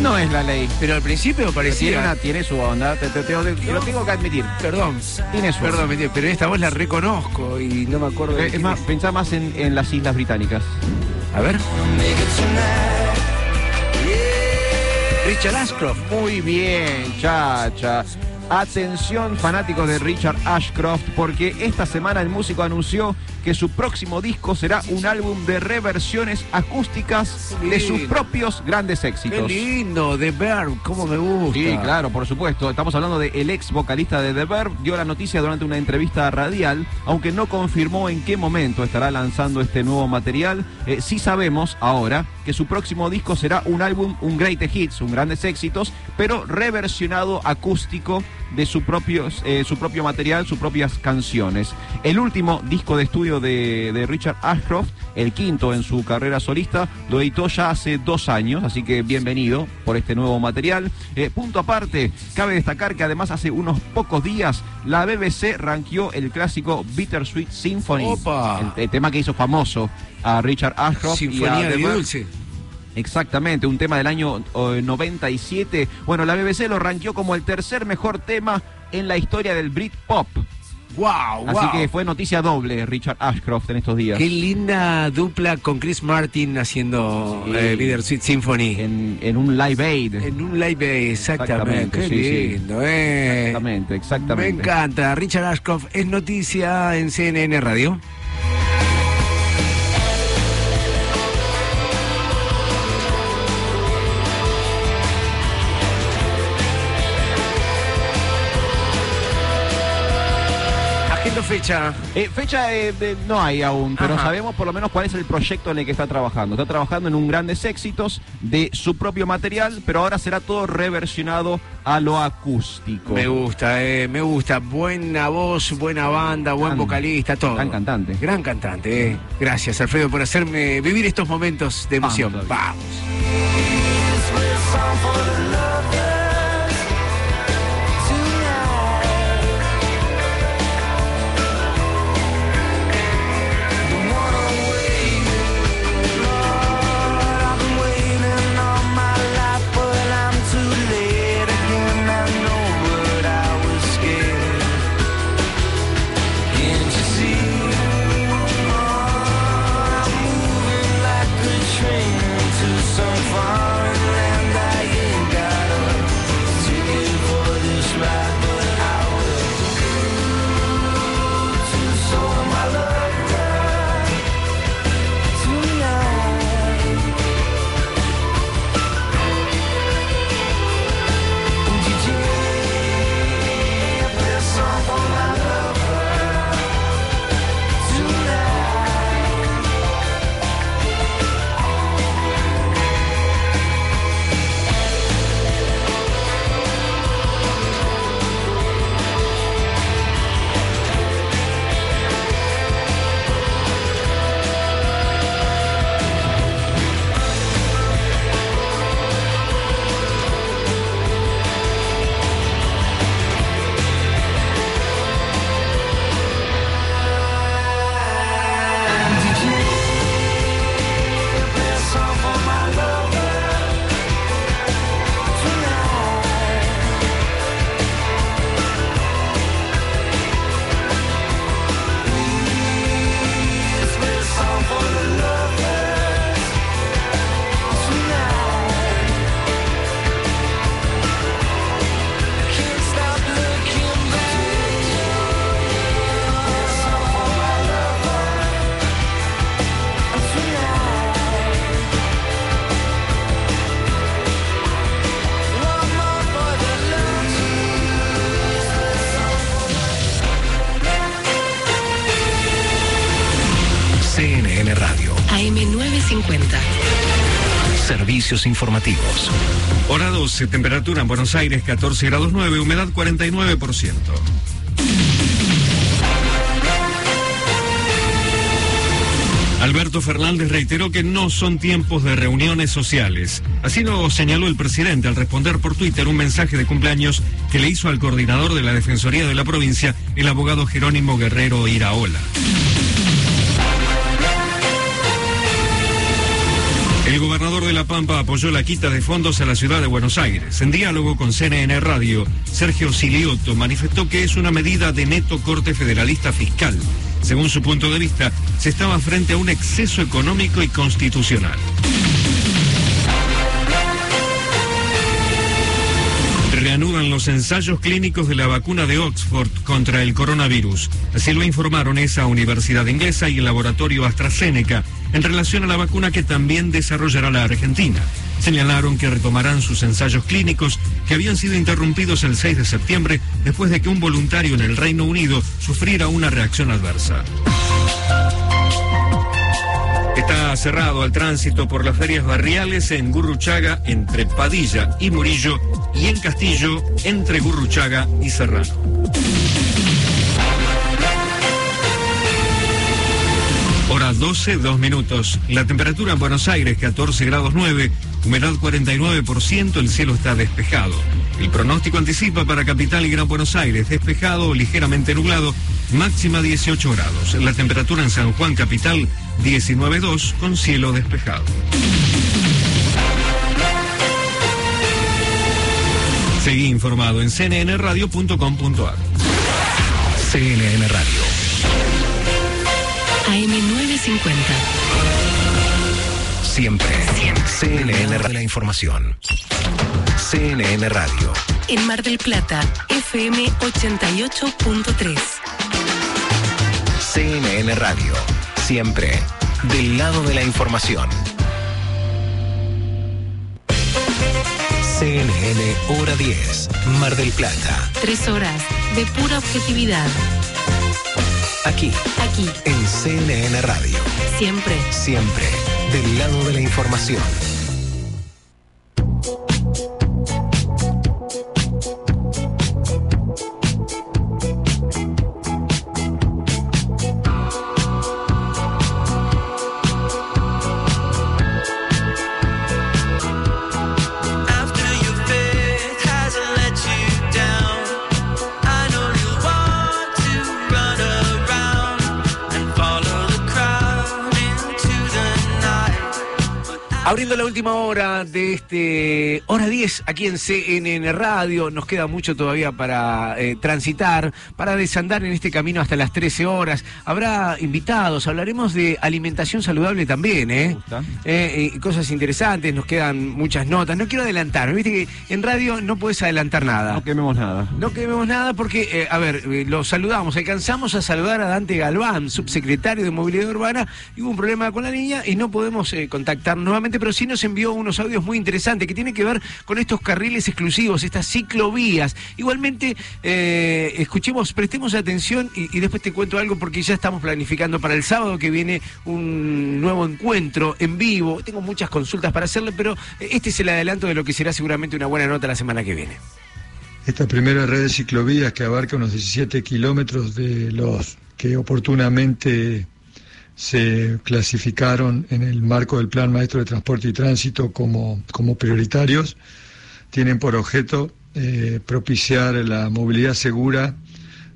No es la ley. Pero al principio Tiene, parecía. una- tiene su onda, te, te- te- te lo tengo que admitir. Perdón. Tiene su Perdón, onda. pero esta voz la reconozco y no me acuerdo de Es más, pensá más en, en las Islas Británicas. A ver. Richard Ashcroft. Muy bien, chacha. Atención fanáticos de Richard Ashcroft, porque esta semana el músico anunció que su próximo disco será un álbum de reversiones acústicas Qué de sus propios grandes Qué éxitos. lindo, The Verb, cómo me gusta. Sí, claro, por supuesto. Estamos hablando del ex vocalista de The Verb. Dio la noticia durante una entrevista radial, aunque no confirmó en qué momento estará lanzando este nuevo material. Eh, sí sabemos ahora que su próximo disco será un álbum, un great hits, un grandes éxitos, pero reversionado acústico de su, propios, eh, su propio material, sus propias canciones. El último disco de estudio de, de Richard Ashcroft, el quinto en su carrera solista, lo editó ya hace dos años, así que bienvenido por este nuevo material. Eh, punto aparte, cabe destacar que además hace unos pocos días la BBC ranqueó el clásico Bittersweet Symphony. El, el tema que hizo famoso a Richard Ashcroft. y Sinfonía a The Ver- dulce. Exactamente, un tema del año eh, 97. Bueno, la BBC lo ranqueó como el tercer mejor tema en la historia del Britpop. Wow, Así wow. que fue noticia doble Richard Ashcroft en estos días. Qué linda dupla con Chris Martin haciendo Sí. eh, Bittersweet Symphony. En, en un Live Aid. En un live Aid, exactamente. Qué sí, sí. lindo, eh. Exactamente, exactamente. Me encanta. Richard Ashcroft es noticia en CNN Radio. Agenda fecha. Eh, fecha eh, no hay aún, pero Ajá. sabemos por lo menos cuál es el proyecto en el que está trabajando. Está trabajando en un grandes éxitos de su propio material, pero ahora será todo reversionado a lo acústico. Me gusta, eh, me gusta. Buena voz, buena banda, buen Gran- vocalista, todo. gran cantante. Gran cantante, eh. Gracias, Alfredo, por hacerme vivir estos momentos de emoción. Vamos, Vamos. Informativos. Hora 12, temperatura en Buenos Aires 14 grados 9, humedad 49%. Alberto Fernández reiteró que no son tiempos de reuniones sociales. Así lo señaló el presidente al responder por Twitter un mensaje de cumpleaños que le hizo al coordinador de la Defensoría de la provincia, el abogado Jerónimo Guerrero Iraola. De La Pampa apoyó la quita de fondos a la ciudad de Buenos Aires. En diálogo con CNN Radio, Sergio Silioto manifestó que es una medida de neto corte federalista fiscal. Según su punto de vista, se estaba frente a un exceso económico y constitucional. Reanudan los ensayos clínicos de la vacuna de Oxford contra el coronavirus. Así lo informaron esa universidad inglesa y el laboratorio AstraZeneca en relación a la vacuna que también desarrollará la Argentina. Señalaron que retomarán sus ensayos clínicos que habían sido interrumpidos el 6 de septiembre después de que un voluntario en el Reino Unido sufriera una reacción adversa. Está cerrado al tránsito por las ferias barriales en Gurruchaga, entre Padilla y Murillo, y en Castillo entre Gurruchaga y Serrano. Hora 12, 2 minutos. La temperatura en Buenos Aires 14 grados 9, humedad 49%, el cielo está despejado. El pronóstico anticipa para Capital y Gran Buenos Aires despejado ligeramente nublado, máxima 18 grados. La temperatura en San Juan Capital 19.2 con cielo despejado. Seguí informado en cnnradio.com.ar. CNN Radio. AM950. Siempre. CNN Radio. La información. CNN Radio. En Mar del Plata, FM 88.3. CNN Radio. Siempre. Del lado de la información. CNN Hora 10. Mar del Plata. Tres horas de pura objetividad. Aquí. Aquí. En CNN Radio. Siempre. Siempre. Del lado de la información. Última hora de este hora 10 aquí en CNN Radio, nos queda mucho todavía para eh, transitar, para desandar en este camino hasta las 13 horas. Habrá invitados, hablaremos de alimentación saludable también, ¿eh? Eh, cosas interesantes, nos quedan muchas notas. No quiero adelantar, viste que en radio no puedes adelantar nada. No quememos nada. No quememos nada porque, eh, a ver, lo saludamos, alcanzamos a saludar a Dante Galván, subsecretario de Movilidad Urbana, y hubo un problema con la niña y no podemos contactar nuevamente, pero sí nos envió unos audios muy interesantes que tienen que ver con estos carriles exclusivos, estas ciclovías. Igualmente, eh, escuchemos, prestemos atención y, y después te cuento algo porque ya estamos planificando para el sábado que viene un nuevo encuentro en vivo. Tengo muchas consultas para hacerle, pero este es el adelanto de lo que será seguramente una buena nota la semana que viene. Esta primera red de ciclovías que abarca unos 17 kilómetros de los que oportunamente se clasificaron en el marco del Plan Maestro de Transporte y Tránsito como, como prioritarios, tienen por objeto eh, propiciar la movilidad segura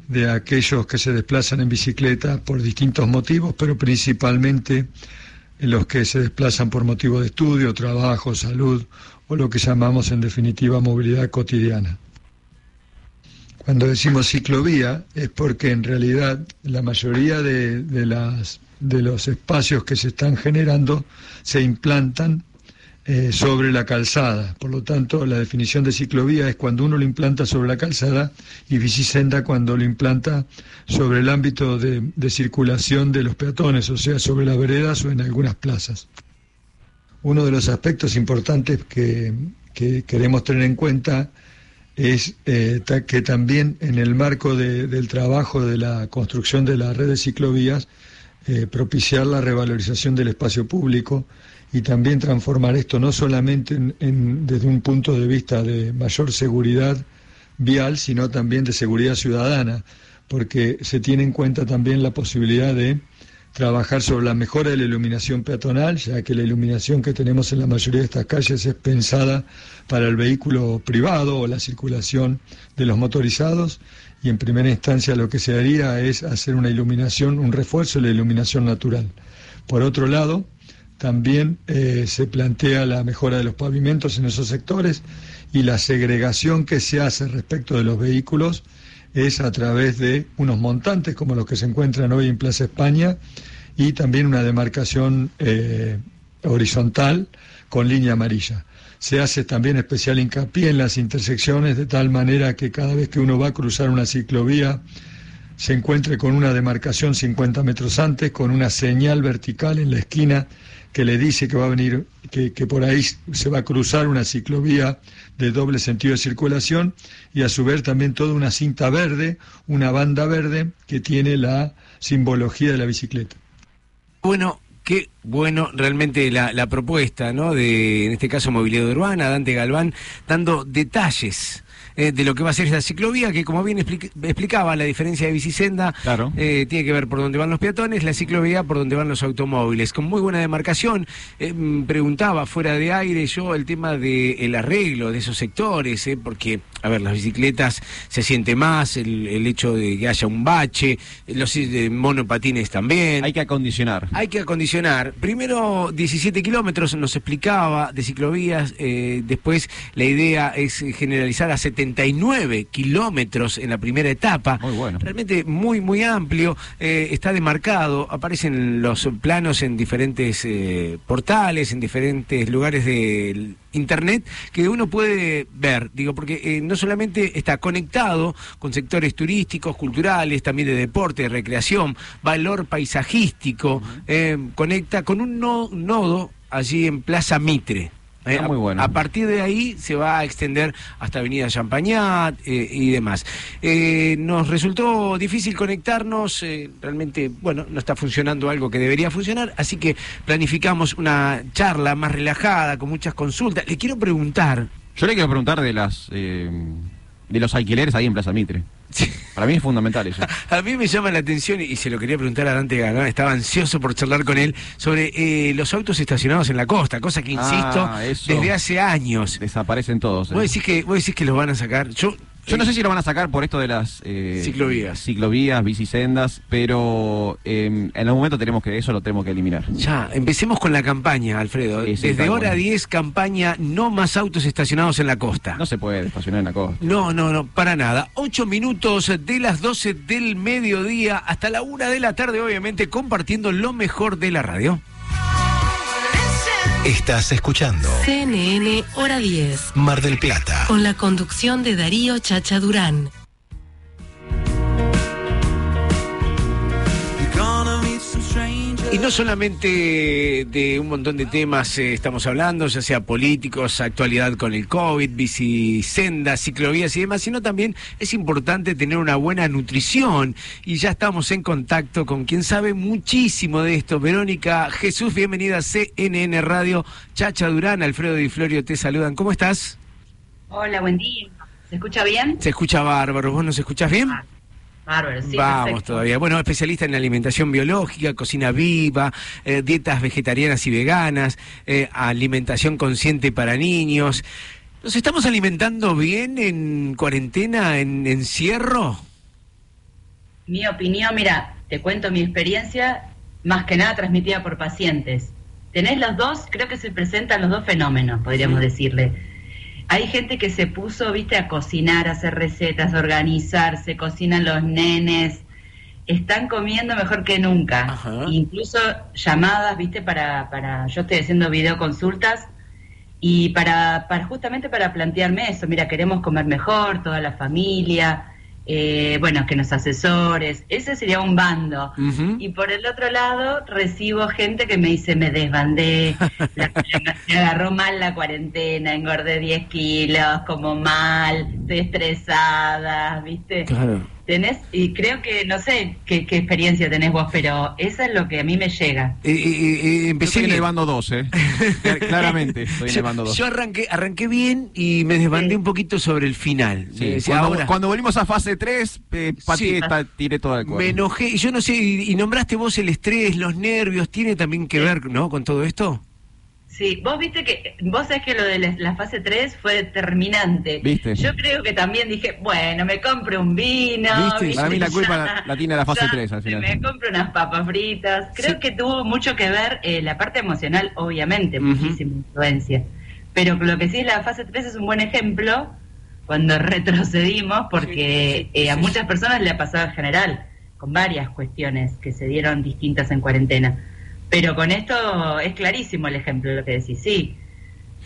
de aquellos que se desplazan en bicicleta por distintos motivos, pero principalmente en los que se desplazan por motivos de estudio, trabajo, salud o lo que llamamos en definitiva movilidad cotidiana. Cuando decimos ciclovía es porque en realidad la mayoría de, de las, de los espacios que se están generando se implantan eh, sobre la calzada. Por lo tanto, la definición de ciclovía es cuando uno lo implanta sobre la calzada y bicisenda cuando lo implanta sobre el ámbito de, de circulación de los peatones, o sea, sobre las veredas o en algunas plazas. Uno de los aspectos importantes que, que queremos tener en cuenta es eh, que también en el marco de- del trabajo de la construcción de la red de ciclovías, eh, propiciar la revalorización del espacio público y también transformar esto no solamente en- desde un punto de vista de mayor seguridad vial, sino también de seguridad ciudadana, porque se tiene en cuenta también la posibilidad de trabajar sobre la mejora de la iluminación peatonal, ya que la iluminación que tenemos en la mayoría de estas calles es pensada para el vehículo privado o la circulación de los motorizados y en primera instancia lo que se haría es hacer una iluminación, un refuerzo de la iluminación natural. Por otro lado, también eh, se plantea la mejora de los pavimentos en esos sectores y la segregación que se hace respecto de los vehículos es a través de unos montantes como los que se encuentran hoy en Plaza España y también una demarcación eh, horizontal con línea amarilla. Se hace también especial hincapié en las intersecciones de tal manera que cada vez que uno va a cruzar una ciclovía se encuentre con una demarcación 50 metros antes, con una señal vertical en la esquina que le dice que va a venir, que, que por ahí se va a cruzar una ciclovía de doble sentido de circulación y a su vez también toda una cinta verde, una banda verde que tiene la simbología de la bicicleta. Bueno, Qué bueno realmente la, la propuesta, ¿no? De, en este caso, Movilidad Urbana, Dante Galván, dando detalles. eh, de lo que va a ser esa ciclovía, que como bien explic- explicaba, la diferencia de bicisenda eh, tiene que ver por dónde van los peatones, la ciclovía por dónde van los automóviles, con muy buena demarcación. Eh, mm, preguntaba fuera de aire yo el tema del arreglo de esos sectores, porque, a ver, las bicicletas se siente más, el, el hecho de que haya un bache, los eh, monopatines también. Hay que acondicionar. Hay que acondicionar. Primero 17 kilómetros nos explicaba de ciclovías, eh, después la idea es generalizar a 79 kilómetros en la primera etapa. Muy bueno. Realmente muy, muy amplio, eh, está demarcado, aparecen los planos en diferentes portales, en diferentes lugares del internet que uno puede ver, digo, porque eh, no solamente está conectado con sectores turísticos, culturales, también de deporte, de recreación, valor paisajístico, eh, conecta con un no- nodo allí en Plaza Mitre. Eh, muy a- bueno. A, partir de ahí se va a extender hasta Avenida Champagnat eh, y demás. Eh, nos resultó difícil conectarnos, eh, realmente, bueno, no está funcionando algo que debería funcionar, así que planificamos una charla más relajada, con muchas consultas. Le quiero preguntar, Yo le quiero preguntar de las eh, de los alquileres ahí en Plaza Mitre. Para mí es fundamental eso. A mí me llama la atención, y se lo quería preguntar a Dante Galván, estaba ansioso por charlar con él, sobre eh, los autos estacionados en la costa, cosa que, insisto, Ah, desde hace años. Desaparecen todos. eh. ¿Vos decís, que, ¿Vos decís que los van a sacar? Yo, Yo no sé si lo van a sacar por esto de las eh, Ciclovías. ciclovías, bicisendas, pero eh, en algún momento tenemos que eso lo tenemos que eliminar. Ya, empecemos con la campaña, Alfredo. Desde hora bueno. 10, campaña no más autos estacionados en la costa. No se puede estacionar en la costa. No, no, no, para nada. Ocho minutos de las 12 del mediodía hasta la una de la tarde, obviamente, compartiendo lo mejor de la radio. Estás escuchando CNN Hora 10. Mar del Plata. Con la conducción de Darío Chacha Durán. Y no solamente de un montón de temas eh, estamos hablando, ya sea políticos, actualidad con el COVID, bicisendas, ciclovías y demás, sino también es importante tener una buena nutrición. Y ya estamos en contacto con quien sabe muchísimo de esto. Verónica Jesús, bienvenida a CNN Radio. Chacha Durán, Alfredo Di Florio te saludan. ¿Cómo estás? Hola, buen día. ¿Se escucha bien? Se escucha bárbaro. ¿Vos nos escuchás bien? Bárbaro, sí, Vamos perfecto. todavía. Bueno, especialista en alimentación biológica, cocina viva, eh, dietas vegetarianas y veganas, eh, alimentación consciente para niños. ¿Nos estamos alimentando bien en cuarentena, en encierro? Mi opinión, mira, te cuento mi experiencia, más que nada transmitida por pacientes. Tenés los dos, creo que se presentan los dos fenómenos, podríamos decirle. Hay gente que se puso, viste, a cocinar, a hacer recetas, a organizarse, cocinan los nenes, están comiendo mejor que nunca. Incluso llamadas, viste, para, para, yo estoy haciendo videoconsultas y para, para justamente para plantearme eso, mira, queremos comer mejor, toda la familia, eh, bueno, que nos asesores, ese sería un bando. Y por el otro lado recibo gente que me dice, me desbandé, la- me agarró mal la cuarentena, engordé 10 kilos, como mal, estoy estresada, ¿viste? Claro. Tenés, y creo que, no sé qué, qué experiencia tenés vos, pero eso es lo que a mí me llega. Eh, eh, eh, empecé Yo estoy en bien. el bando 2, ¿eh? Clar- Claramente estoy en el bando Yo, 2. yo arranqué, arranqué bien y me desbandé un poquito sobre el final. Sí, decía, cuando, ahora- cuando volvimos a fase 3, eh, pateé, ta- tiré todo el cuerpo. Me enojé, y yo no sé, y, y nombraste vos el estrés, los nervios, ¿tiene también que ver, no, con todo esto? Sí, vos viste que, vos sabés que lo de la, la fase 3 fue determinante. ¿Viste? Yo creo que también dije, bueno, me compro un vino. ¿Viste? Para mí la culpa la, la tiene la fase ya, 3 al final. Me compro unas papas fritas. Creo que tuvo mucho que ver eh, la parte emocional, obviamente, muchísima influencia. Pero lo que sí es la fase 3 es un buen ejemplo cuando retrocedimos, porque eh, a muchas personas le ha pasado en general, con varias cuestiones que se dieron distintas en cuarentena. Pero con esto es clarísimo el ejemplo, lo que decís, sí.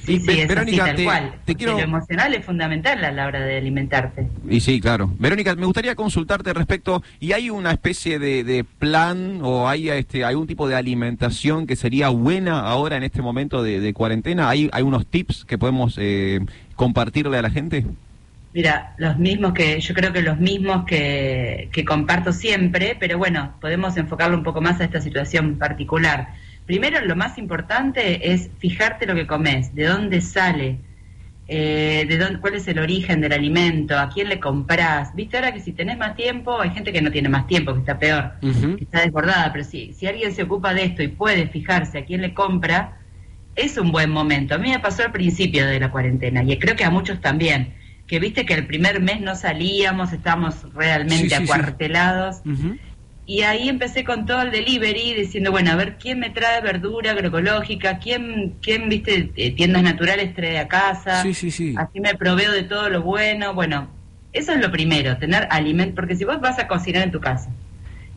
Sí, sí, es Verónica, así, tal te- cual. te Porque quiero- Lo emocional es fundamental a la hora de alimentarte. Y sí, claro. Verónica, me gustaría consultarte respecto, ¿y hay una especie de, de plan o hay este, algún tipo de alimentación que sería buena ahora en este momento de, de cuarentena? ¿Hay, ¿Hay unos tips que podemos eh, compartirle a la gente? Mira, los mismos que, yo creo que los mismos que, que comparto siempre, pero bueno, podemos enfocarlo un poco más a esta situación particular. primero lo más importante es fijarte lo que comes, de dónde sale, eh, de dónde, cuál es el origen del alimento, a quién le compras. Viste ahora que si tenés más tiempo, hay gente que no tiene más tiempo, que está peor, que está desbordada, pero si, si alguien se ocupa de esto y puede fijarse a quién le compra, es un buen momento. A mí me pasó al principio de la cuarentena y creo que a muchos también, que viste que el primer mes no salíamos, estábamos realmente Sí, sí, sí. acuartelados. Y ahí empecé con todo el delivery diciendo, bueno, a ver quién me trae verdura agroecológica, quién, quién viste, eh, tiendas naturales trae a casa. Sí, sí, sí. Así me proveo de todo lo bueno. Bueno, eso es lo primero, tener alimento, porque si vos vas a cocinar en tu casa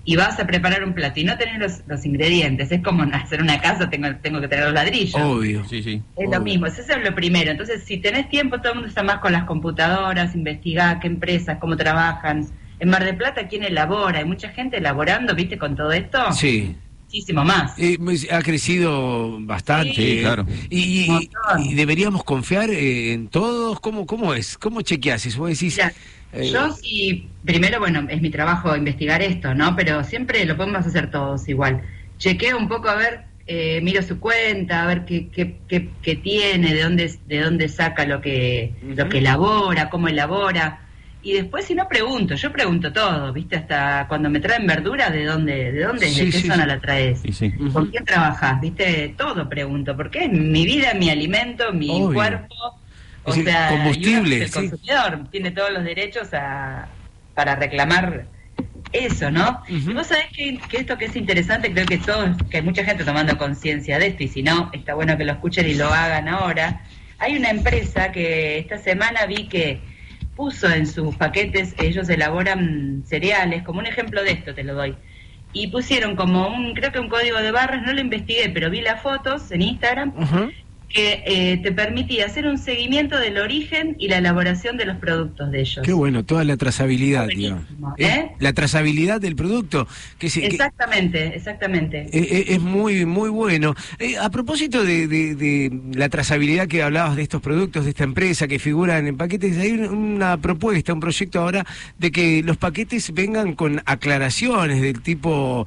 y vas a preparar un plato y no tenés los, los ingredientes, es como hacer una casa, tengo, tengo que tener los ladrillos. Obvio. Sí, sí. Es lo mismo, eso es lo primero. Entonces, si tenés tiempo, todo el mundo está más con las computadoras, investigar qué empresas, cómo trabajan. En Mar del Plata, ¿quién elabora? Hay mucha gente elaborando, ¿viste? Con todo esto. Sí. Muchísimo más. Eh, ha crecido bastante. Sí, claro. Y, Un y- y deberíamos confiar eh, en todos. ¿Cómo, ¿Cómo es? ¿Cómo chequeás? Si vos decís. Mira, eh, Yo sí, primero, bueno, es mi trabajo investigar esto, ¿no? Pero siempre lo podemos hacer todos igual. Chequeo un poco a ver, eh, miro su cuenta, a ver qué, qué, qué, qué tiene, de dónde, de dónde saca lo que, lo que elabora, cómo elabora. Y después si no pregunto, yo pregunto todo, ¿viste? Hasta cuando me traen verdura, ¿de dónde, de dónde, Sí, de qué sí, zona sí. la traes? ¿Con quién trabajas? ¿Viste? Todo pregunto, porque es mi vida, mi alimento, mi Obvio. cuerpo. O decir, sea, combustible, el sí. consumidor, tiene todos los derechos a, para reclamar eso, ¿no? Y vos sabés que, que esto que es interesante, creo que todos, que hay mucha gente tomando conciencia de esto, y si no, está bueno que lo escuchen y lo hagan ahora. Hay una empresa que esta semana vi que puso en sus paquetes, ellos elaboran cereales, como un ejemplo de esto te lo doy. Y pusieron como un, creo que un código de barras, no lo investigué, pero vi las fotos en Instagram, que eh, te permitía hacer un seguimiento del origen y la elaboración de los productos de ellos. Qué bueno, toda la trazabilidad, digamos. ¿eh? La trazabilidad del producto. Que, se- que- Exactamente, exactamente. Eh, eh, es muy muy bueno. Eh, a propósito de, de- de la trazabilidad que hablabas de estos productos, de esta empresa que figuran en paquetes, hay un- una propuesta, un proyecto ahora de que los paquetes vengan con aclaraciones del tipo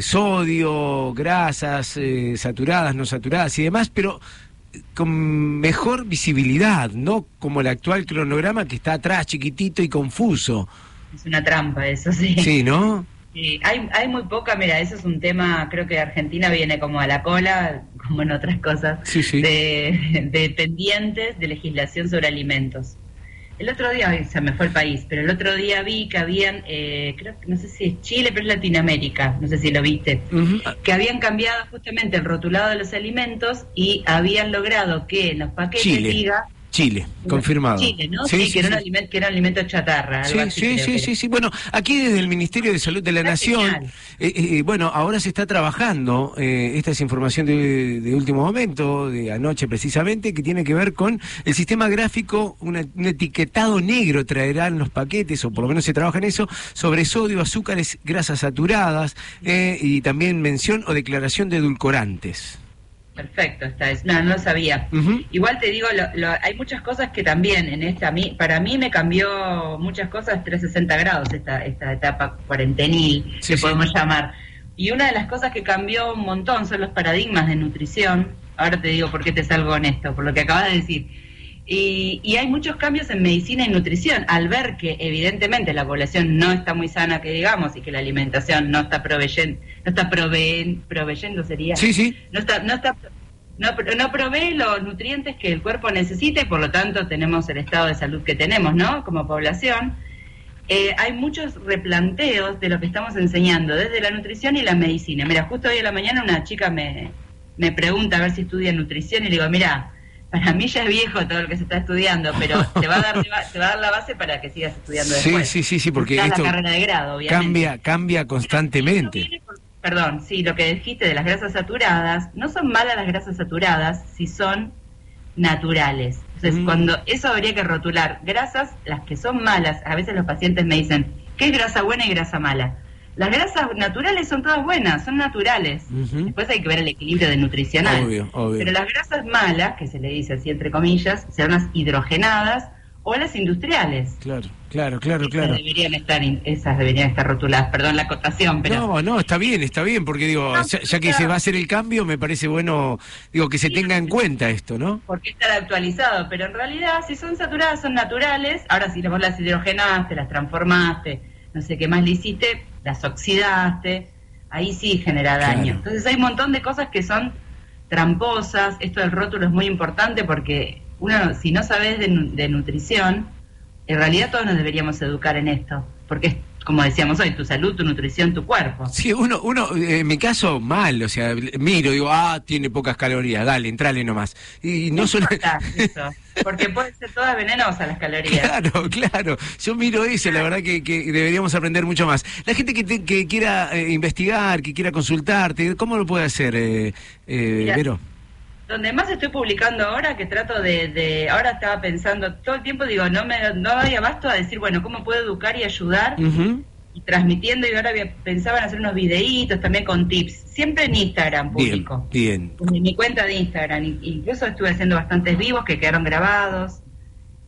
sodio, grasas saturadas, no saturadas y demás, pero con mejor visibilidad, no como el actual cronograma que está atrás chiquitito y confuso. Es una trampa eso, sí. Sí, ¿no? Sí, hay, hay muy poca, mira, eso es un tema, creo que Argentina viene como a la cola, como en otras cosas, Sí, sí. De, de pendientes de legislación sobre alimentos. El otro día, ay, se me fue el país, pero el otro día vi que habían, eh, creo que no sé si es Chile, pero es Latinoamérica, no sé si lo viste, que habían cambiado justamente el rotulado de los alimentos y habían logrado que en los paquetes Chile. diga Chile, confirmado. Chile, ¿no? Sí, Sí, sí, que, era un sí. alimento, que era un alimento chatarra. algo Sí, así sí, sí, sí. Bueno, aquí desde el Ministerio de Salud de la Nación, eh, eh, bueno, ahora se está trabajando, eh, esta es información de, de último momento, de anoche precisamente, que tiene que ver con el sistema gráfico, una- un etiquetado negro traerán los paquetes, o por lo menos se trabaja en eso, sobre sodio, azúcares, grasas saturadas, eh, y también mención o declaración de edulcorantes. Perfecto, está. es- No, no lo sabía. Igual te digo, lo- lo- hay muchas cosas que también en esta, mi- para mí me cambió muchas cosas 360 grados esta, esta etapa cuarentenil, que podemos llamar. Y una de las cosas que cambió un montón son los paradigmas de nutrición. Ahora te digo por qué te salgo con esto, por lo que acabas de decir. Y, y hay muchos cambios en medicina y nutrición. Al ver que evidentemente la población no está muy sana, que digamos, y que la alimentación no está proveyendo, no está proveen- proveyendo sería. Sí, sí. No está, no está, no, no provee los nutrientes que el cuerpo necesita y por lo tanto tenemos el estado de salud que tenemos, ¿no? Como población. Eh, hay muchos replanteos de lo que estamos enseñando desde la nutrición y la medicina. Mira, justo hoy en la mañana una chica me, me pregunta a ver si estudia nutrición y le digo, mira, para mí ya es viejo todo lo que se está estudiando, pero te va a dar, te va, a dar la base para que sigas estudiando Sí, después. sí, sí, sí, porque Está esto la carrera de grado, obviamente. cambia, cambia constantemente. Perdón, sí, lo que dijiste de las grasas saturadas, no son malas las grasas saturadas si son naturales. Entonces, cuando eso habría que rotular grasas, las que son malas, a veces los pacientes me dicen, ¿qué es grasa buena y grasa mala? Las grasas naturales son todas buenas, son naturales. Después hay que ver el equilibrio de nutricional. Obvio, obvio. Pero las grasas malas, que se le dice así entre comillas, son las hidrogenadas o las industriales. Claro, claro, claro, Esas claro. deberían estar, in- esas deberían estar rotuladas, perdón la acotación, pero No, no, está bien, está bien, porque digo, ya, ya que se va a hacer el cambio, me parece bueno, digo, que se tenga en cuenta esto, ¿no? porque estar actualizado, pero en realidad si son saturadas son naturales, ahora si vos las hidrogenaste, las transformaste, no sé qué más le hiciste, las oxidaste, ahí sí genera daño. Claro. Entonces hay un montón de cosas que son tramposas, esto del rótulo es muy importante porque uno, si no sabes de, de nutrición, en realidad todos nos deberíamos educar en esto, porque es, como decíamos hoy, tu salud, tu nutrición, tu cuerpo. Sí, uno, uno, en mi caso, mal, o sea, miro, digo, ah, tiene pocas calorías, dale, entrale nomás. Y no solo... Eso, porque pueden ser todas venenosas las calorías. Claro, claro. Yo miro eso, la verdad que, que deberíamos aprender mucho más. La gente que, te- que quiera eh, investigar, que quiera consultarte, ¿cómo lo puede hacer, eh, eh, Mira, Vero? Donde más estoy publicando ahora, que trato de, de- ahora estaba pensando, todo el tiempo digo, no me no doy abasto a decir, bueno, ¿cómo puedo educar y ayudar? Y transmitiendo, y ahora había- pensaba en hacer unos videitos también con tips, siempre en Instagram Bien, público, bien. en mi cuenta de Instagram, incluso estuve haciendo bastantes vivos que quedaron grabados,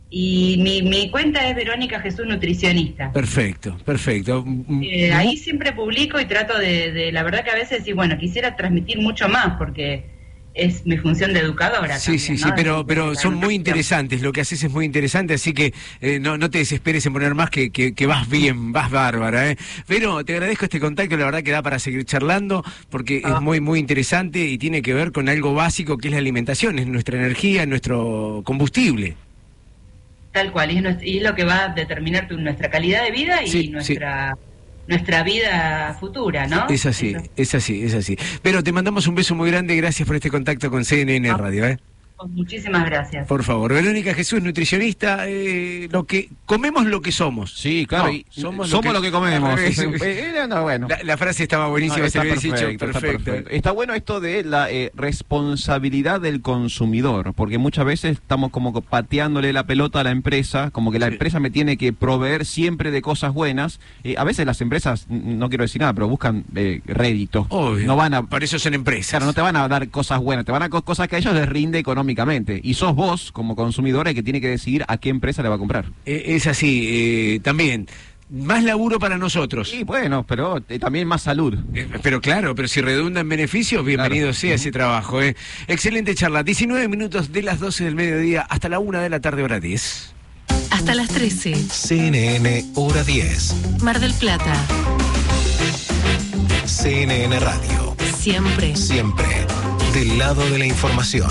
y mi, mi cuenta es Verónica Jesús Nutricionista. Perfecto, perfecto. Mm, Eh, ahí siempre publico y trato de, de- la verdad que a veces decir, bueno, quisiera transmitir mucho más porque es mi función de educadora. Sí, también, sí, sí, ¿no? pero, pero son muy interesantes, lo que haces es muy interesante, así que eh, no, no te desesperes en poner más, que, que, que vas bien, vas bárbara. ¿eh? Pero te agradezco este contacto, la verdad que da para seguir charlando, porque Ah. es muy, muy interesante y tiene que ver con algo básico que es la alimentación, es nuestra energía, nuestro combustible. Tal cual, y es, y es lo que va a determinar tu- nuestra calidad de vida y Sí, nuestra nuestra vida futura, ¿no? Es así, es así, es así. Pero te mandamos un beso muy grande, gracias por este contacto con CNN Radio. ¿eh? Pues Muchísimas gracias. Por favor, Verónica Jesús, nutricionista, eh, lo que comemos lo que somos. Sí, claro, No, y- somos, somos lo que comemos. Eh, eh, no, bueno. La, la frase estaba buenísima, No, se está había dicho perfecto, está perfecto. perfecto. Está bueno esto de la eh, responsabilidad del consumidor, porque muchas veces estamos como que pateándole la pelota a la empresa, como que la empresa me tiene que proveer siempre de cosas buenas. Eh, a veces las empresas, no quiero decir nada, pero buscan eh, rédito. Obvio. No van a, Para eso son empresas. Claro, no te van a dar cosas buenas, te van a dar co- cosas que a ellos les rinde económicamente. Y sos vos, como consumidor, el que tiene que decidir a qué empresa le va a comprar. Eh, es así, eh, también. Más laburo para nosotros. Sí, bueno, pero eh, también más salud. Eh, pero claro, pero si redunda en beneficios, bienvenido sea ese trabajo. ¿eh? Excelente charla. 19 minutos de las 12 del mediodía hasta la 1 de la tarde, hora 10. Hasta las 13. CNN Hora 10. Mar del Plata. CNN Radio. Siempre. Siempre del lado de la información.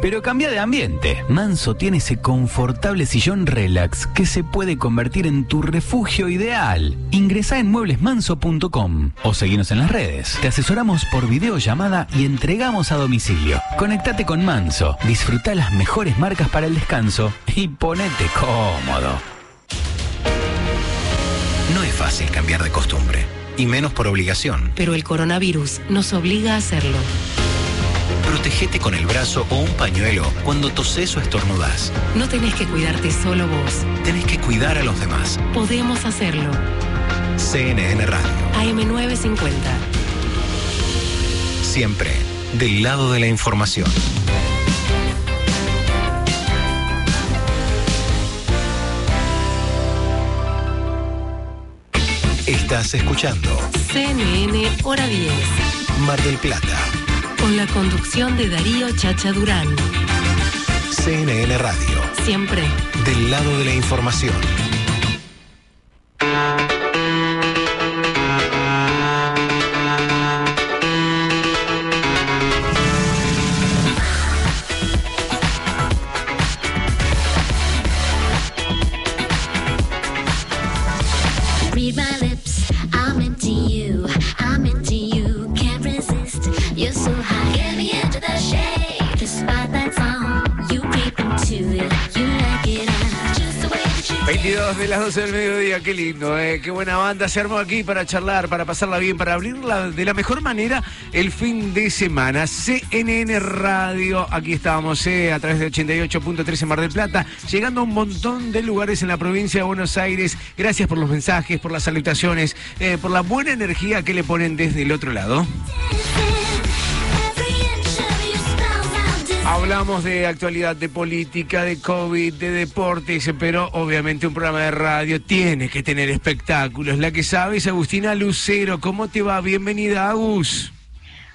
Pero cambia de ambiente. Manso tiene ese confortable sillón relax que se puede convertir en tu refugio ideal. Ingresa en mueblesmanso.com o seguinos en las redes. Te asesoramos por videollamada y entregamos a domicilio. Conectate con Manso, disfruta las mejores marcas para el descanso y ponete cómodo. No es fácil cambiar de costumbre, y menos por obligación. Pero el coronavirus nos obliga a hacerlo. Protégete con el brazo o un pañuelo cuando toses o estornudas. No tenés que cuidarte solo vos. Tenés que cuidar a los demás. Podemos hacerlo. CNN Radio. AM950. Siempre del lado de la información. Estás escuchando CNN Hora 10. Mar del Plata. Con la conducción de Darío Chacha Durán. CNN Radio. Siempre. Del lado de la información. Qué lindo, eh, qué buena banda se armó aquí para charlar, para pasarla bien, para abrirla de la mejor manera el fin de semana. CNN Radio, aquí estábamos eh, a través de 88.13 Mar del Plata, llegando a un montón de lugares en la provincia de Buenos Aires. Gracias por los mensajes, por las salutaciones, eh, por la buena energía que le ponen desde el otro lado. Hablamos de actualidad, de política, de COVID, de deportes, pero obviamente un programa de radio tiene que tener espectáculos. La que sabe es Agustina Lucero. ¿Cómo te va? Bienvenida, Agus.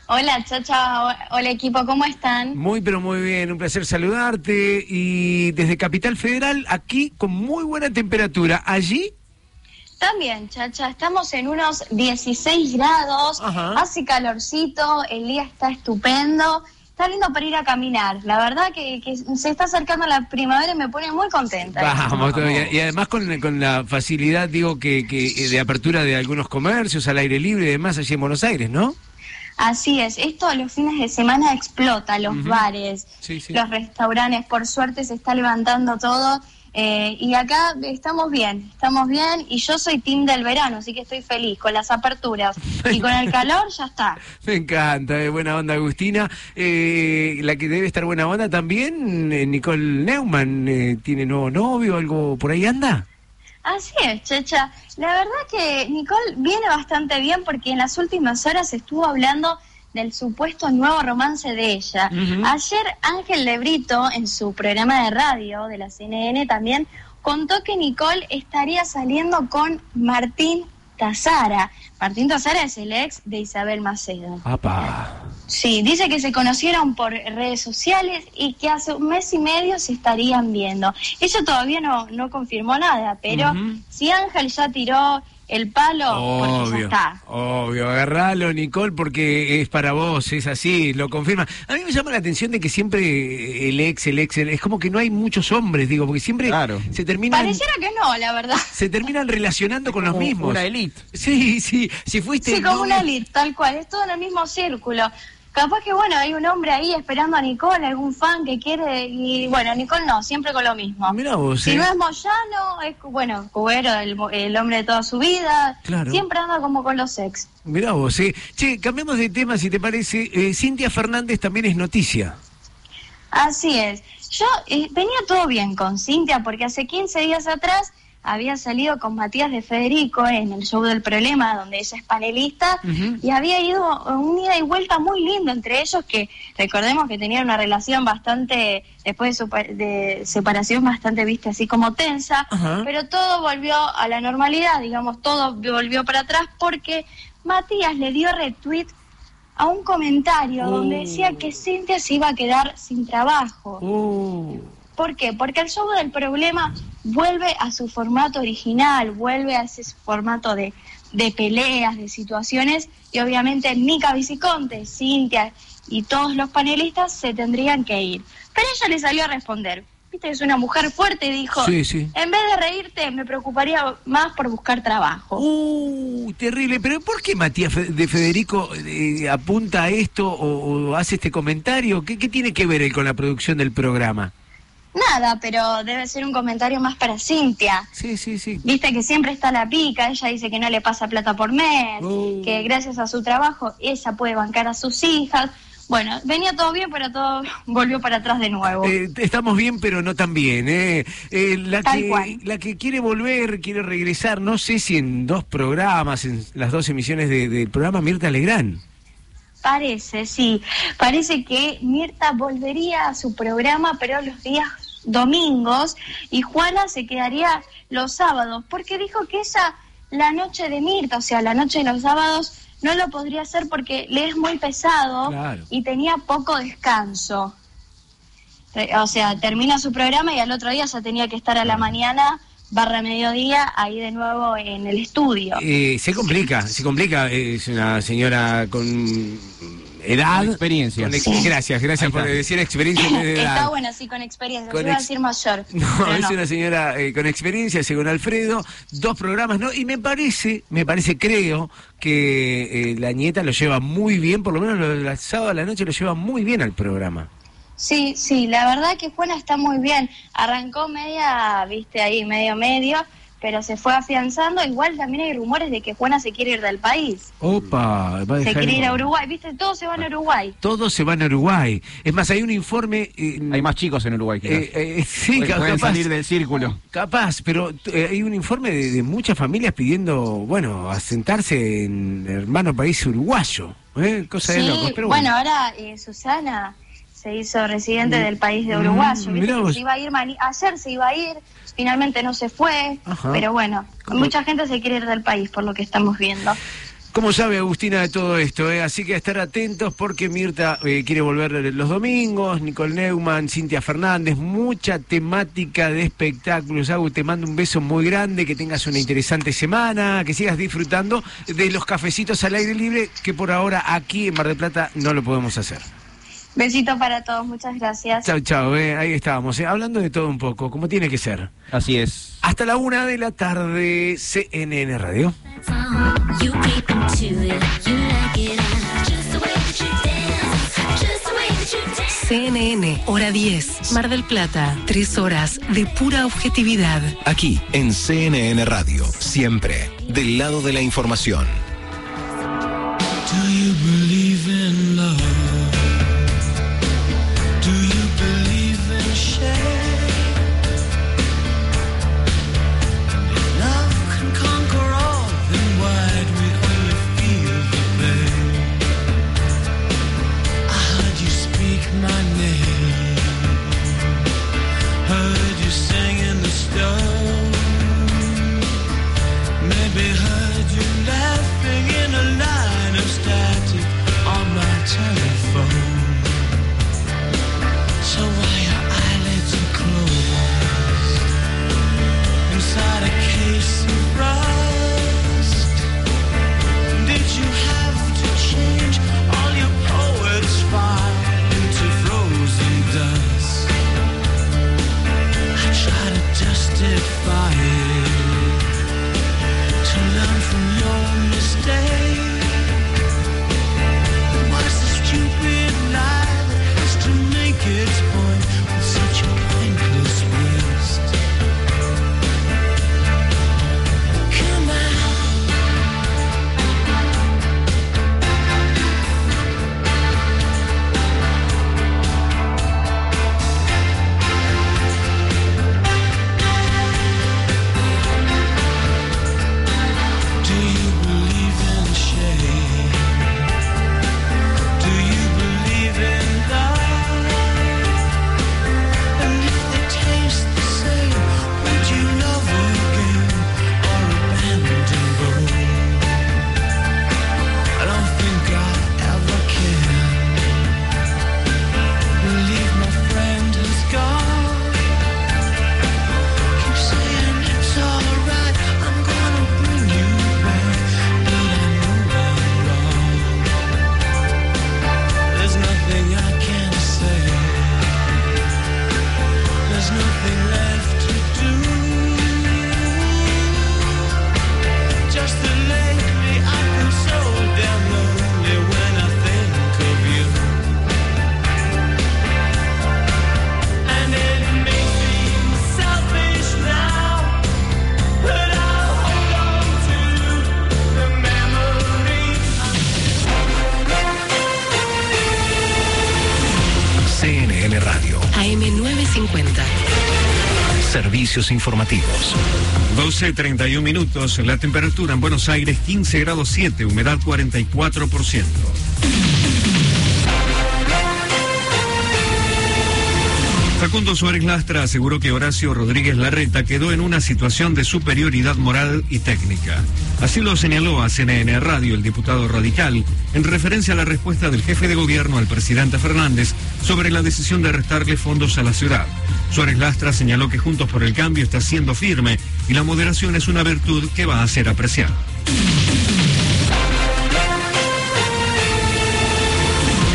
Hola, Chacha. Hola, equipo. ¿Cómo están? Muy, pero muy bien. Un placer saludarte. Y desde Capital Federal, aquí con muy buena temperatura. Allí. También, Chacha. Estamos en unos 16 grados. Hace calorcito. El día está estupendo. Está lindo para ir a caminar. La verdad que, que se está acercando la primavera y me pone muy contenta. Vamos, y además con, con la facilidad, digo, que, que eh, de apertura de algunos comercios al aire libre y demás allí en Buenos Aires, ¿no? Así es, esto los fines de semana explota, los bares, Sí, sí. los restaurantes, por suerte se está levantando todo eh, y acá estamos bien, estamos bien y yo soy team del verano, así que estoy feliz con las aperturas y con el calor ya está. Me encanta, eh, buena onda Agustina. Eh, la que debe estar buena onda también, eh, Nicole Neumann, eh, ¿tiene nuevo novio? ¿Algo por ahí anda? Así es, Checha. La verdad que Nicole viene bastante bien porque en las últimas horas estuvo hablando del supuesto nuevo romance de ella. Ayer Ángel Lebrito, en su programa de radio de la CNN también, contó que Nicole estaría saliendo con Martín Tazara. Martín Tazara es el ex de Isabel Macedo. Apa. Sí, dice que se conocieron por redes sociales y que hace un mes y medio se estarían viendo. Ella todavía no, no confirmó nada, pero si Ángel ya tiró el palo, porque ya Obvio, está. obvio, agarralo Nicole porque es para vos, es así, lo confirma. A mí me llama la atención de que siempre el ex, el ex, el- es como que no hay muchos hombres, digo, porque siempre se terminan Pareciera que no, la verdad. se terminan relacionando con los como mismos. una élite. Sí, sí, si fuiste Sí, como novio- una elite, tal cual, es todo en el mismo círculo. Capaz que, bueno, hay un hombre ahí esperando a Nicole, algún fan que quiere, y bueno, Nicole no, siempre con lo mismo. Mirá vos, Si eh. no es Moyano, es, bueno, Cubero, el, el hombre de toda su vida, Claro. siempre anda como con los ex. Mirá vos, eh. Che, cambiamos de tema si te parece. Eh, Cintia Fernández también es noticia. Así es. Yo eh, venía todo bien con Cintia porque hace 15 días atrás había salido con Matías de Federico en el show del problema donde ella es panelista y había ido un ida y vuelta muy lindo entre ellos que recordemos que tenían una relación bastante después de, su de separación bastante viste así como tensa pero todo volvió a la normalidad digamos todo volvió para atrás porque Matías le dio retweet a un comentario donde decía que Cintia se iba a quedar sin trabajo. ¿Por qué? Porque el show del problema vuelve a su formato original, vuelve a ese formato de, de peleas, de situaciones, y obviamente Mica Viciconte, Cintia y todos los panelistas se tendrían que ir. Pero ella le salió a responder. Viste, es una mujer fuerte y dijo, Sí, sí. en vez de reírte, me preocuparía más por buscar trabajo. Uh, terrible. Pero ¿por qué Matías de Federico eh, apunta a esto o, o hace este comentario? ¿Qué, qué tiene que ver él con la producción del programa? Nada, pero debe ser un comentario más para Cintia. Sí, sí, sí. Viste que siempre está la pica, ella dice que no le pasa plata por mes, Oh. que gracias a su trabajo ella puede bancar a sus hijas. Bueno, venía todo bien, pero todo volvió para atrás de nuevo. Eh, estamos bien, pero no tan bien. ¿eh? Eh, la, Tal que, cual. la que quiere volver, quiere regresar, no sé si en dos programas, en las dos emisiones de- del programa Mirta Legrand. Parece, sí. Parece que Mirta volvería a su programa, pero los días domingos, y Juana se quedaría los sábados, porque dijo que esa, la noche de Mirta, o sea, la noche de los sábados, no lo podría hacer porque le es muy pesado Claro. y tenía poco descanso. Re- O sea, termina su programa y al otro día ya tenía que estar a la mañana barra mediodía ahí de nuevo en el estudio. Eh, se complica, se complica. eh, Es una señora con edad. Con experiencia. con ex- Sí. Gracias, gracias por decir experiencia en vez de edad. Está bueno, sí, con experiencia. Con Yo iba a decir mayor. No, es no. una señora eh, con experiencia, según Alfredo, dos programas, ¿no? Y me parece, me parece, creo, que eh, la nieta lo lleva muy bien, por lo menos lo del sábado a la noche lo lleva muy bien al programa. Sí, sí, la verdad que Juana está muy bien. Arrancó media, viste, ahí medio medio, pero se fue afianzando. Igual también hay rumores de que Juana se quiere ir del país. Opa, va a Se dejar- quiere ir a Uruguay, ¿viste? Todos se van a Uruguay. Todos se van a Uruguay. Es más, hay un informe. Hay más chicos en Uruguay, quizás. Eh, eh, sí, ca- pueden capaz. salir del círculo. Capaz, pero eh, hay un informe de, de muchas familias pidiendo, bueno, asentarse en hermano país uruguayo. ¿eh? Cosa de Sí, locos. Pero bueno, bueno, ahora eh, Susana se hizo residente Mm, del país de mm, Uruguay. vos. se iba a ir mani- ayer se iba a ir, finalmente no se fue, Ajá. pero bueno, mucha gente se quiere ir del país por lo que estamos viendo. ¿Cómo sabe Agustina de todo esto? eh? Así que a estar atentos porque Mirta eh, quiere volver los domingos, Nicole Neumann, Cintia Fernández, mucha temática de espectáculos. Agus, te mando un beso muy grande, que tengas una interesante semana, que sigas disfrutando de los cafecitos al aire libre, que por ahora aquí en Mar del Plata no lo podemos hacer. Besito para todos, muchas gracias. Chao, chao, eh, ahí estábamos, eh, hablando de todo un poco, como tiene que ser. Así es. Hasta la una de la tarde, CNN Radio. CNN, hora 10, Mar del Plata, tres horas de pura objetividad. Aquí, en CNN Radio, siempre del lado de la información. Do you believe in kids servicios informativos. 12.31 minutos, la temperatura en Buenos Aires 15 grados 7, humedad 44%. Facundo Suárez Lastra aseguró que Horacio Rodríguez Larreta quedó en una situación de superioridad moral y técnica. Así lo señaló a CNN Radio el diputado radical en referencia a la respuesta del jefe de gobierno al presidente Fernández sobre la decisión de restarle fondos a la ciudad. Suárez Lastra señaló que Juntos por el Cambio está siendo firme y la moderación es una virtud que va a ser apreciada.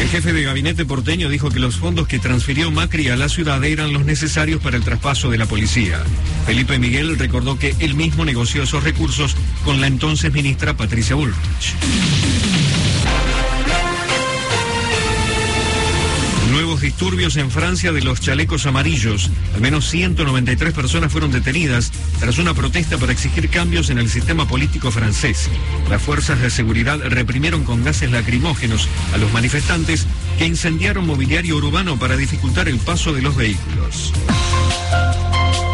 El jefe de gabinete porteño dijo que los fondos que transfirió Macri a la ciudad eran los necesarios para el traspaso de la policía. Felipe Miguel recordó que él mismo negoció esos recursos con la entonces ministra Patricia Bullrich. Disturbios en Francia de los chalecos amarillos. Al menos 193 personas fueron detenidas tras una protesta para exigir cambios en el sistema político francés. Las fuerzas de seguridad reprimieron con gases lacrimógenos a los manifestantes que incendiaron mobiliario urbano para dificultar el paso de los vehículos.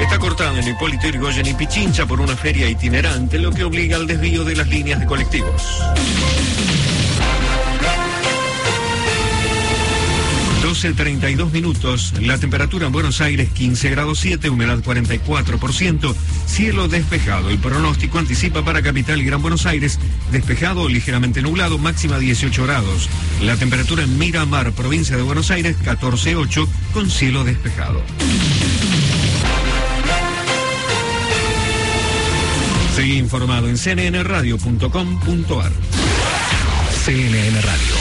Está cortado en Hipólito Yrigoyen y Pichincha por una feria itinerante, lo que obliga al desvío de las líneas de colectivos. 12.32 minutos, la temperatura en Buenos Aires 15 grados 7, humedad 44%, cielo despejado. El pronóstico anticipa para Capital y Gran Buenos Aires, despejado ligeramente nublado, máxima 18 grados. La temperatura en Miramar, provincia de Buenos Aires 14.8, con cielo despejado. Informado en cnnradio.com.ar. CNN Radio.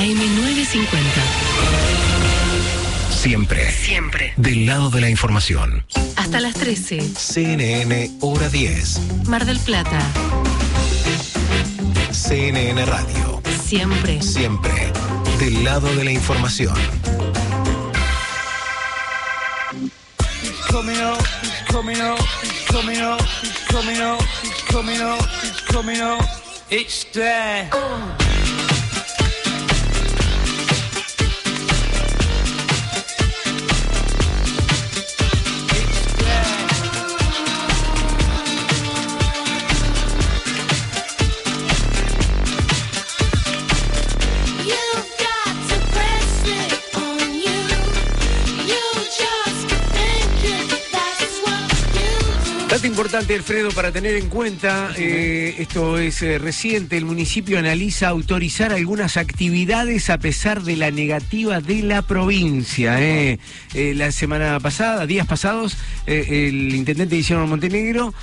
AM950. Siempre. Siempre. Del lado de la información. Hasta las 13. CNN Hora 10. Mar del Plata. CNN Radio. Siempre. Siempre. Del lado de la información. He's coming Dato importante, Alfredo, para tener en cuenta, eh, esto es eh, reciente, el municipio analiza autorizar algunas actividades a pesar de la negativa de la provincia. eh. La semana pasada, días pasados, el intendente de Isidro Montenegro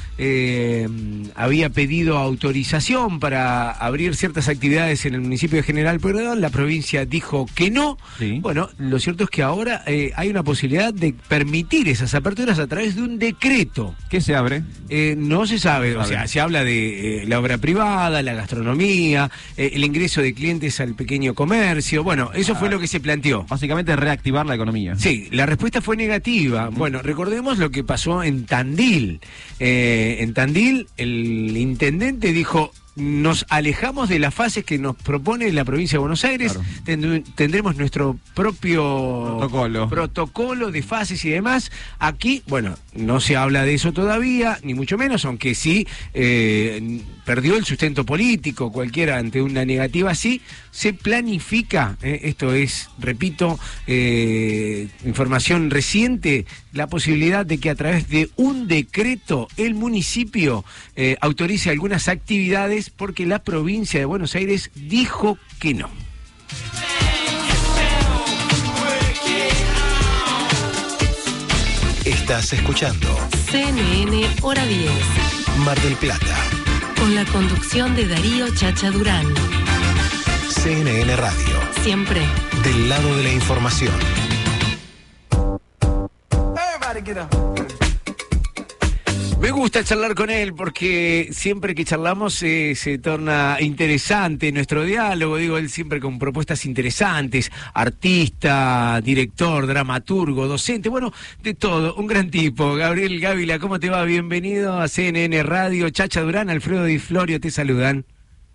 había pedido autorización para abrir ciertas actividades en el municipio de General Pueyrredón, la provincia dijo que no. Bueno, lo cierto es que ahora hay una posibilidad de permitir esas aperturas a través de un decreto. ¿Qué se abre? Eh, no se sabe, No o se sea, se habla de eh, la obra privada, la gastronomía, eh, el ingreso de clientes al pequeño comercio. Bueno, eso fue lo que se planteó. Básicamente reactivar la economía. Sí, la respuesta fue negativa. Bueno, recordemos lo que pasó en Tandil. En Tandil, el intendente dijo. Nos alejamos de las fases que nos propone la provincia de Buenos Aires. Tendr- tendremos nuestro propio Protocolo. protocolo de fases y demás. Aquí, bueno, no se habla de eso todavía, ni mucho menos, aunque sí eh, perdió el sustento político, cualquiera ante una negativa así, se planifica, eh, esto es, repito, eh, información reciente, la posibilidad de que a través de un decreto el municipio eh, autorice algunas actividades porque la provincia de Buenos Aires dijo que no. Estás escuchando CNN Hora 10. Mar del Plata. Con la conducción de Darío Chacha Durán. CNN Radio. Siempre. Del lado de la información. Everybody get up. Me gusta charlar con él porque siempre que charlamos eh, se torna interesante nuestro diálogo. Digo, él siempre con propuestas interesantes. Artista, director, dramaturgo, docente, bueno, de todo. Un gran tipo. Gabriel Gávila, ¿cómo te va? Bienvenido a CNN Radio. Chacha Durán, Alfredo Di Florio te saludan.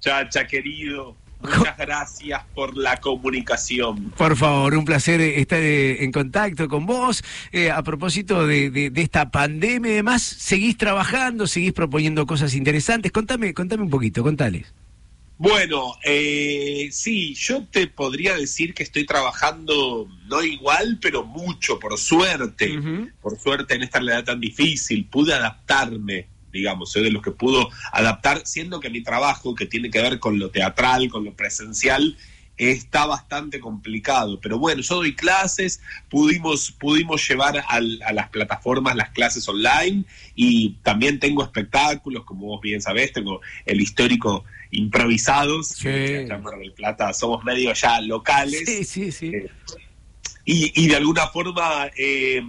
Chacha, querido, muchas gracias por la comunicación. Por favor, un placer eh, estar eh, en contacto con vos. Eh, a propósito de, de- de esta pandemia y demás, seguís trabajando, seguís proponiendo cosas interesantes. Contame, contame un poquito, contales. Bueno, eh, sí, yo te podría decir que estoy trabajando no igual, pero mucho, por suerte. Por suerte en esta realidad tan difícil, pude adaptarme, digamos, soy de los que pudo adaptar, siendo que mi trabajo, que tiene que ver con lo teatral, con lo presencial, está bastante complicado. Pero bueno, yo doy clases, pudimos, pudimos llevar al- a las plataformas las clases online y también tengo espectáculos, como vos bien sabés, tengo el histórico improvisados, que acá en Mar del Plata somos medio ya locales. Sí, sí, sí. Y, y de alguna forma eh,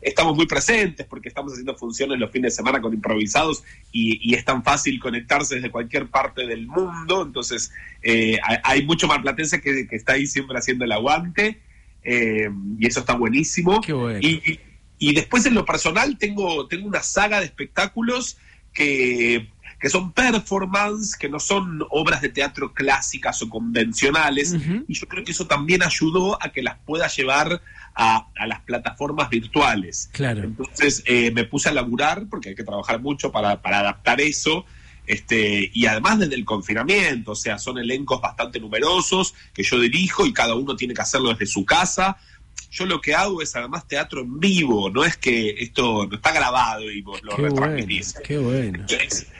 estamos muy presentes porque estamos haciendo funciones los fines de semana con improvisados y, y es tan fácil conectarse desde cualquier parte del mundo. Entonces, eh, hay, mucho marplatense que, que está ahí siempre haciendo el aguante eh, y eso está buenísimo. Y, y- y después en lo personal tengo, tengo una saga de espectáculos que, que son performance, que no son obras de teatro clásicas o convencionales. Y yo creo que eso también ayudó a que las pueda llevar a, a las plataformas virtuales. Claro. Entonces eh, me puse a laburar, porque hay que trabajar mucho para, para adaptar eso. Este, y además desde el confinamiento, o sea, son elencos bastante numerosos que yo dirijo y cada uno tiene que hacerlo desde su casa. Yo lo que hago es además teatro en vivo, no es que esto no está grabado y vos lo Qué bueno, retransmitís. qué bueno.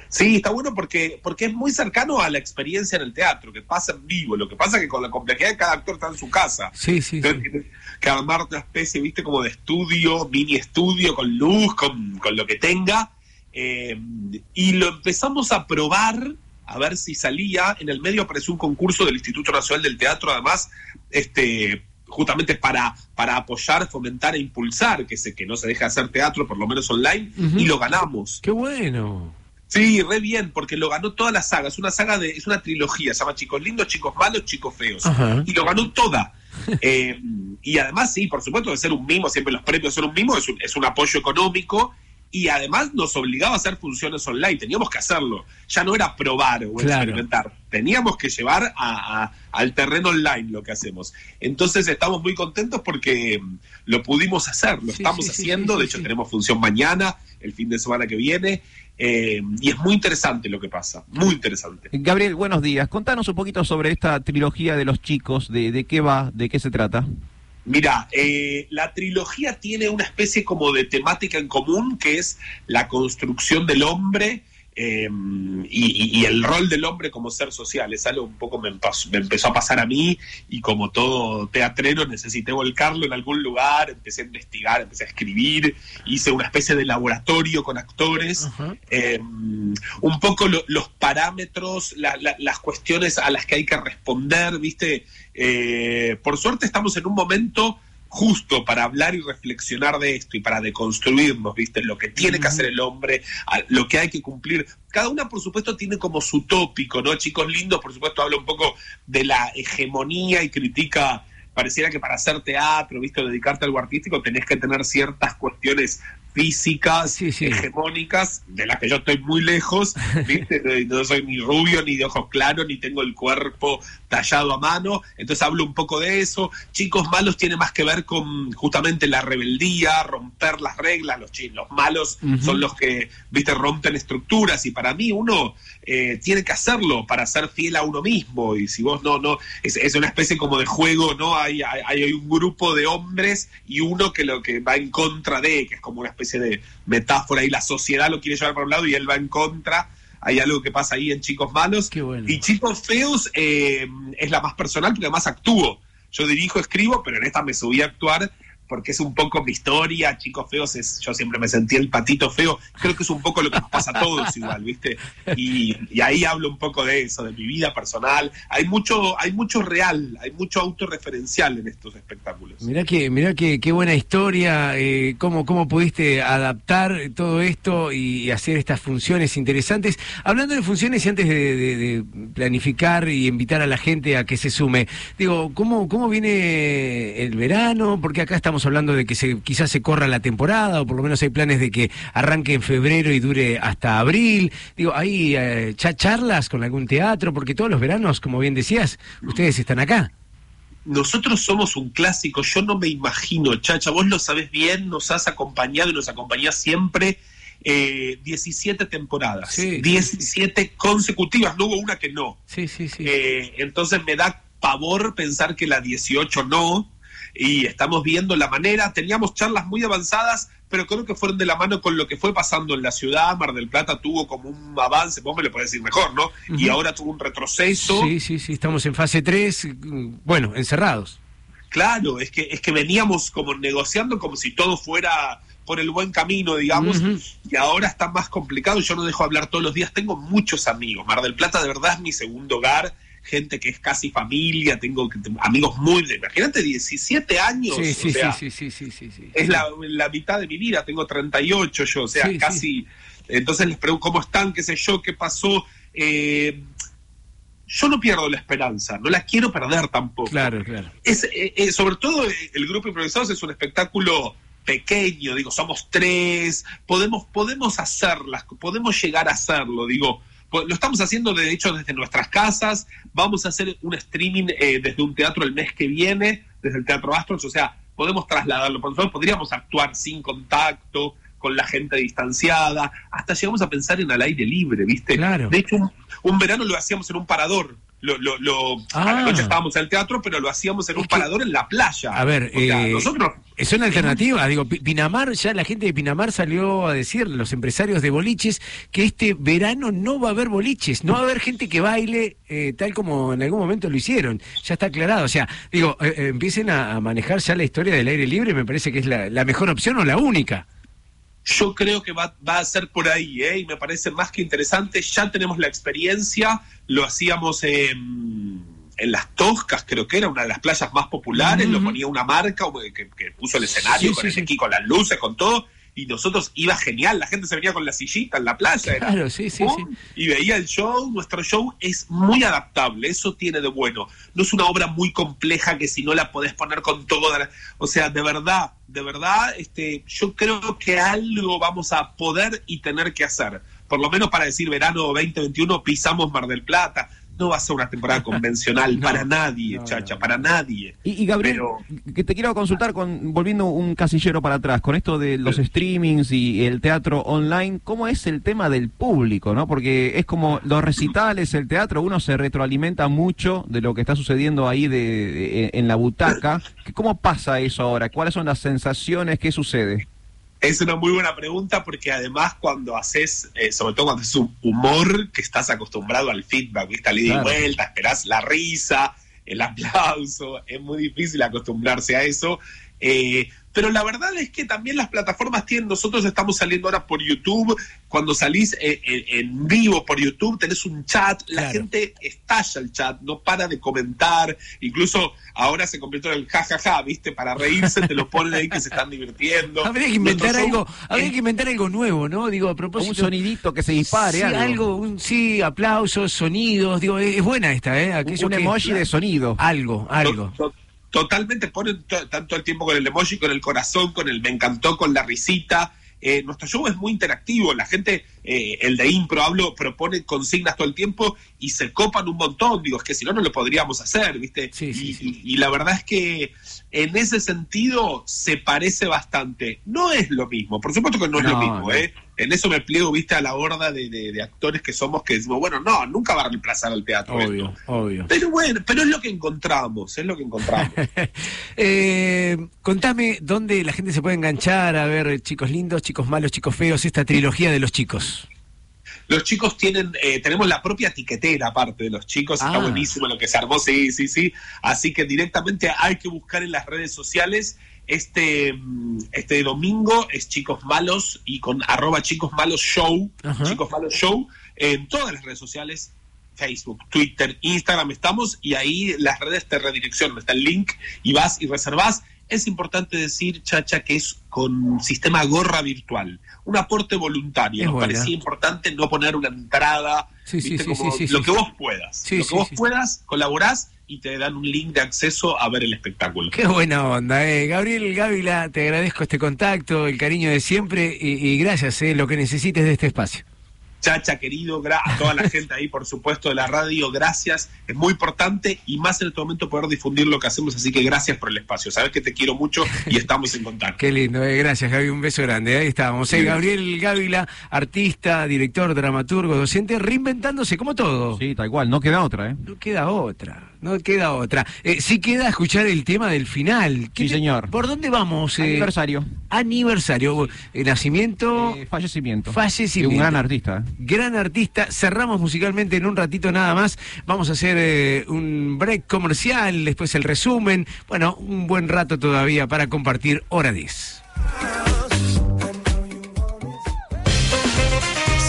Sí, está bueno porque, porque es muy cercano a la experiencia en el teatro, que pasa en vivo. Lo que pasa es que con la complejidad de cada actor está en su casa. Sí, sí, Entonces tienes que armar una especie, viste, como de estudio, mini estudio, con luz, con, con lo que tenga. Eh, y lo empezamos a probar, a ver si salía. En el medio apareció un concurso del Instituto Nacional del Teatro, además, este justamente para, para apoyar, fomentar e impulsar que, se, que no se deje de hacer teatro, por lo menos online, y lo ganamos. Qué bueno. Sí, re bien, porque lo ganó toda la saga. Es una saga de, es una trilogía, se llama Chicos Lindos, Chicos Malos, Chicos Feos. Ajá. Y lo ganó toda. Eh, y además, sí, por supuesto, de ser un mimo, siempre los premios son un mimo, es un, es un apoyo económico. Y además nos obligaba a hacer funciones online, teníamos que hacerlo. Ya no era probar o Claro. experimentar, teníamos que llevar a- a- al terreno online lo que hacemos. Entonces estamos muy contentos porque mm, lo pudimos hacer, lo estamos sí, haciendo, sí, de hecho tenemos función mañana, el fin de semana que viene, eh, y es muy interesante lo que pasa, muy interesante. Gabriel, buenos días. Contanos un poquito sobre esta trilogía de los chicos, de, de qué va, de qué se trata. Mira, eh, la trilogía tiene una especie como de temática en común que es la construcción del hombre eh, y, y- el rol del hombre como ser social. Es algo un poco me, empezó a pasar a mí y como todo teatrero necesité volcarlo en algún lugar, empecé a investigar, empecé a escribir, hice una especie de laboratorio con actores, eh, un poco lo- los parámetros, la- la- las cuestiones a las que hay que responder, ¿viste? Eh, por suerte estamos en un momento justo para hablar y reflexionar de esto y para deconstruirnos, ¿viste? Lo que tiene que hacer el hombre, lo que hay que cumplir. Cada una, por supuesto, tiene como su tópico, ¿no? Chicos lindos, por supuesto, habla un poco de la hegemonía y critica, pareciera que para hacer teatro, ¿viste? O dedicarte a algo artístico, tenés que tener ciertas cuestiones físicas, hegemónicas, de las que yo estoy muy lejos, ¿viste? No soy ni rubio, ni de ojos claros, ni tengo el cuerpo tallado a mano, entonces hablo un poco de eso. Chicos malos tiene más que ver con justamente la rebeldía, romper las reglas, los, los malos son los que, viste, rompen estructuras. Y para mí uno eh, tiene que hacerlo para ser fiel a uno mismo. Y si vos no, no, es, es una especie como de juego, ¿no? Hay, hay, hay un grupo de hombres y uno que lo que va en contra de, que es como una especie de metáfora y la sociedad lo quiere llevar para un lado y él va en contra. Hay algo que pasa ahí en Chicos Malos. Y Chicos Feos eh, es la más personal porque además actúo. Yo dirijo, escribo, pero en esta me subí a actuar porque es un poco mi historia. Chicos Feos es, yo siempre me sentí el patito feo. Creo que es un poco lo que nos pasa a todos igual, ¿viste? Y, ahí hablo un poco de eso, de mi vida personal. Hay mucho, hay mucho real, hay mucho autorreferencial en estos espectáculos. Mirá que, mirá que, qué buena historia, eh, cómo, cómo pudiste adaptar todo esto y hacer estas funciones interesantes. Hablando de funciones y antes de, de- planificar y invitar a la gente a que se sume, digo, ¿cómo, cómo viene el verano? Porque acá estamos hablando de que se, quizás se corra la temporada, o por lo menos hay planes de que arranque en febrero y dure hasta abril. Digo, ¿hay eh, cha- charlas con algún teatro? Porque todos los veranos, como bien decías, ustedes están acá. Nosotros somos un clásico, yo no me imagino, Chacha, vos lo sabés bien, nos has acompañado y nos acompañás siempre. eh, 17 temporadas, 17 consecutivas, no hubo una que no. Sí, sí, sí. Eh, entonces me da pavor pensar que la 18 no, y estamos viendo la manera, teníamos charlas muy avanzadas, pero creo que fueron de la mano con lo que fue pasando en la ciudad, Mar del Plata tuvo como un avance, vos me lo podés decir mejor, ¿no? Y ahora tuvo un retroceso. Sí, sí, sí, estamos en fase 3, bueno, encerrados. Claro, es que, es que veníamos como negociando como si todo fuera por el buen camino, digamos, y ahora está más complicado. Yo no dejo hablar todos los días. Tengo muchos amigos. Mar del Plata de verdad es mi segundo hogar. Gente que es casi familia, tengo amigos muy... Imagínate, 17 años. Sí, sí, o sea, sí, sí, sí, sí, sí, sí. es la, la mitad de mi vida, tengo 38 yo, o sea, Sí, casi... Entonces les pregunto cómo están, qué sé yo, qué pasó. Eh, yo no pierdo la esperanza, no la quiero perder tampoco. Claro, claro. Es, eh, eh, sobre todo eh, el grupo improvisados es un espectáculo pequeño, digo, somos tres, podemos, podemos hacerlas, podemos llegar a hacerlo, digo, lo estamos haciendo de hecho desde nuestras casas, vamos a hacer un streaming eh, desde un teatro el mes que viene, desde el Teatro Astros, o sea, podemos trasladarlo, por nosotros podríamos actuar sin contacto, con la gente distanciada, hasta llegamos a pensar en al aire libre, ¿viste? Claro. De hecho, un, un verano lo hacíamos en un parador. Lo, lo, lo- A la Ah. noche estábamos en el teatro, pero lo hacíamos en un parador en la playa. A ver, O sea, eh, nosotros es una alternativa. Digo, Pi- Pinamar, ya la gente de Pinamar salió a decir, los empresarios de boliches, que este verano no va a haber boliches, no va a haber gente que baile eh, tal como en algún momento lo hicieron. Ya está aclarado. O sea, digo, eh, eh, empiecen a, a manejar ya la historia del aire libre, me parece que es la, la mejor opción o la única. Yo creo que va, va a ser por ahí, ¿eh? y me parece más que interesante. Ya tenemos la experiencia, lo hacíamos en, en Las Toscas, creo que era una de las playas más populares, lo ponía una marca que, que puso el escenario Sí, con sí, el sí. con las luces, con todo, y nosotros iba genial, la gente se venía con la sillita en la playa. era Claro, sí, sí, ¡pum! Y veía el show, nuestro show es muy adaptable, eso tiene de bueno. No es una obra muy compleja que si no la podés poner con toda O sea, de verdad, de verdad, este, yo creo que algo vamos a poder y tener que hacer. Por lo menos para decir verano 2021 pisamos Mar del Plata. No va a ser una temporada convencional para nadie, chacha, para nadie. Y, y Gabriel, Pero- que te quiero consultar con volviendo un casillero para atrás, con esto de los streamings y el teatro online, ¿cómo es el tema del público, no? Porque es como los recitales, el teatro, uno se retroalimenta mucho de lo que está sucediendo ahí de, de- en la butaca. ¿Cómo pasa eso ahora? ¿Cuáles son las sensaciones? ¿Qué sucede? Es una muy buena pregunta porque además cuando haces, eh, sobre todo cuando haces un humor que estás acostumbrado al feedback, ¿viste? Al ida Claro. y vuelta, esperás la risa, el aplauso, es muy difícil acostumbrarse a eso. Eh, pero la verdad es que también las plataformas tienen, nosotros estamos saliendo ahora por YouTube, cuando salís eh, eh, en vivo por YouTube tenés un chat, la Claro. gente estalla el chat, no para de comentar, incluso ahora se convirtió en el jajaja, ¿viste? Para reírse te lo ponen ahí que se están divirtiendo. Habría que inventar algo, habría que inventar algo nuevo, ¿no? Digo, a propósito. Un sonidito que se dispare, Sí, algo. algo, un- sí, aplausos, sonidos, digo, es, es buena esta, ¿eh? Aquello un que- emoji de sonido. Algo, algo. Totalmente ponen to- tanto el tiempo con el emoji, con el corazón, con el me encantó, con la risita. Eh, nuestro show es muy interactivo, la gente, eh, el de impro, hablo, propone consignas todo el tiempo y se copan un montón, digo, es que si no, no lo podríamos hacer, ¿viste? y, y- y la verdad es que en ese sentido se parece bastante. No es lo mismo, por supuesto que no es lo mismo, no. ¿eh? En eso me pliego, viste, a la horda de, de- de actores que somos que decimos, bueno, no, nunca va a reemplazar al teatro. Obvio, esto. obvio. Pero bueno, pero es lo que encontramos, es lo que encontramos. Eh, contame dónde la gente se puede enganchar a ver chicos lindos, chicos malos, chicos feos, esta trilogía de los chicos. Los chicos tienen, eh, tenemos la propia tiquetera aparte de los chicos, está Ah. buenísimo lo que se armó, sí, sí, sí. Así que directamente hay que buscar en las redes sociales. Este, mm, este domingo es Chicos Malos y con arroba Chicos Malos Show, Chicos Malos Show, en todas las redes sociales, Facebook, Twitter, Instagram estamos y ahí las redes te redireccionan, está el link y vas y reservas. Es importante decir, Chacha, que es con sistema gorra virtual, un aporte voluntario. Es Nos buena. parecía importante no poner una entrada, Sí, sí, ¿viste? sí, Como sí, lo que vos puedas. Lo que vos puedas, colaborás y te dan un link de acceso a ver el espectáculo. Qué buena onda, eh. Gabriel Gávila, te agradezco este contacto, el cariño de siempre y, y gracias, eh, lo que necesites de este espacio. Chacha, querido, gra- a toda la gente ahí, por supuesto, de la radio, gracias. Es muy importante y más en este momento poder difundir lo que hacemos, así que gracias por el espacio. Sabes que te quiero mucho y estamos en contacto. Qué lindo, eh, gracias Gaby, un beso grande. Ahí estábamos. eh, Gabriel Gávila, artista, director, dramaturgo, docente, reinventándose como todo. Sí, tal cual, no queda otra, ¿eh? No queda otra, no queda otra. Eh, sí queda escuchar el tema del final. ¿Qué Sí, señor. ¿Por dónde vamos? eh? Aniversario. Aniversario. Eh, nacimiento. Fallecimiento. Fallecimiento. De un gran artista. Gran artista. Cerramos musicalmente en un ratito nada más. Vamos a hacer un break comercial, después el resumen. Bueno, un buen rato todavía para compartir hora 10.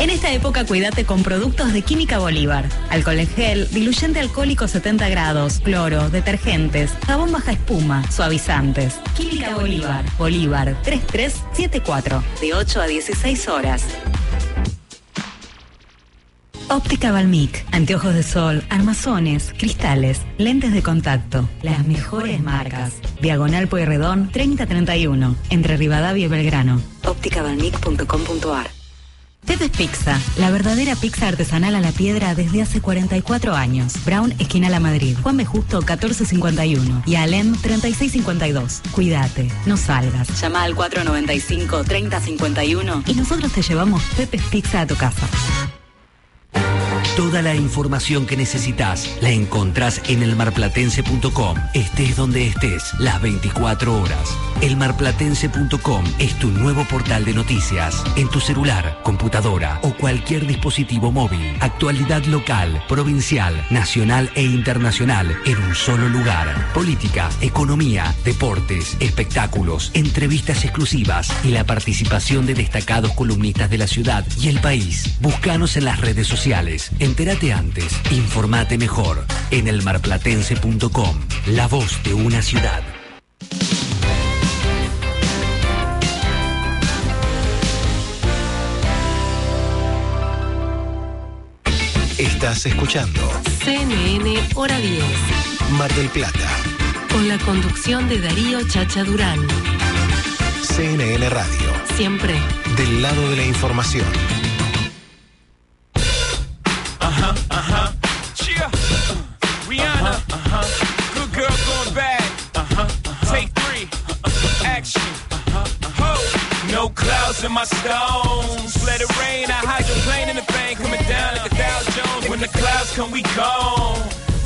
En esta época cuídate con productos de Química Bolívar. Alcohol en gel, diluyente alcohólico 70 grados, cloro, detergentes, jabón baja espuma, suavizantes. Química Bolívar. Bolívar 3374. De 8 a 16 horas. Óptica Balmic, anteojos de sol, armazones, cristales, lentes de contacto, las mejores marcas. Diagonal Pueyrredón 3031, entre Rivadavia y Belgrano. ópticabalmic.com.ar Pepe's Pizza, la verdadera pizza artesanal a la piedra desde hace 44 años. Brown, esquina La Madrid. Juan B. Justo, 1451. Y Alem, 3652. Cuídate, no salgas. Llama al 495-3051 y nosotros te llevamos Pepe's Pizza a tu casa. Toda la información que necesitas la encontrás en elmarplatense.com. Estés donde estés, las 24 horas. Elmarplatense.com es tu nuevo portal de noticias. En tu celular, computadora o cualquier dispositivo móvil. Actualidad local, provincial, nacional e internacional en un solo lugar. Política, economía, deportes, espectáculos, entrevistas exclusivas y la participación de destacados columnistas de la ciudad y el país. Búscanos en las redes sociales. Entérate antes. Informate mejor. En elmarplatense.com. La voz de una ciudad. Estás escuchando CNN Hora 10. Mar del Plata. Con la conducción de Darío Chacha Durán. CNN Radio. Siempre. Del lado de la información. Uh-huh, uh-huh. Cheer. Rihanna. Uh-huh. Good girl going bad. Uh-huh. Take three. Action. Uh huh, ho. No clouds in my stones. Let it rain. I hydroplane in the bank. Coming down like a Dow Jones. When the clouds come, we gone.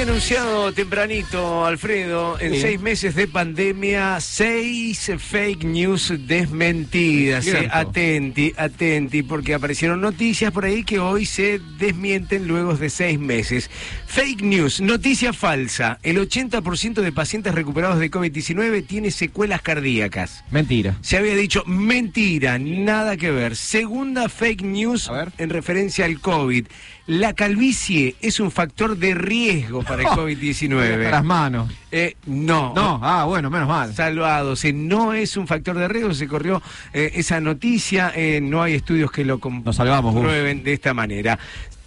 Había anunciado tempranito, Alfredo, en Sí. seis meses de pandemia, seis fake news desmentidas. Eh, atenti, atenti, porque aparecieron noticias por ahí que hoy se desmienten luego de seis meses. Fake news, noticia falsa. El 80% de pacientes recuperados de COVID-19 tiene secuelas cardíacas. Mentira. Se había dicho mentira, nada que ver. Segunda fake news en referencia al COVID. La calvicie es un factor de riesgo para el COVID-19. Hasta las manos. Eh, no. No, ah, bueno, menos mal. Salvados. Eh, no es un factor de riesgo. Se corrió eh, esa noticia. eh, no hay estudios que lo Nos salvamos, comprueben de esta manera.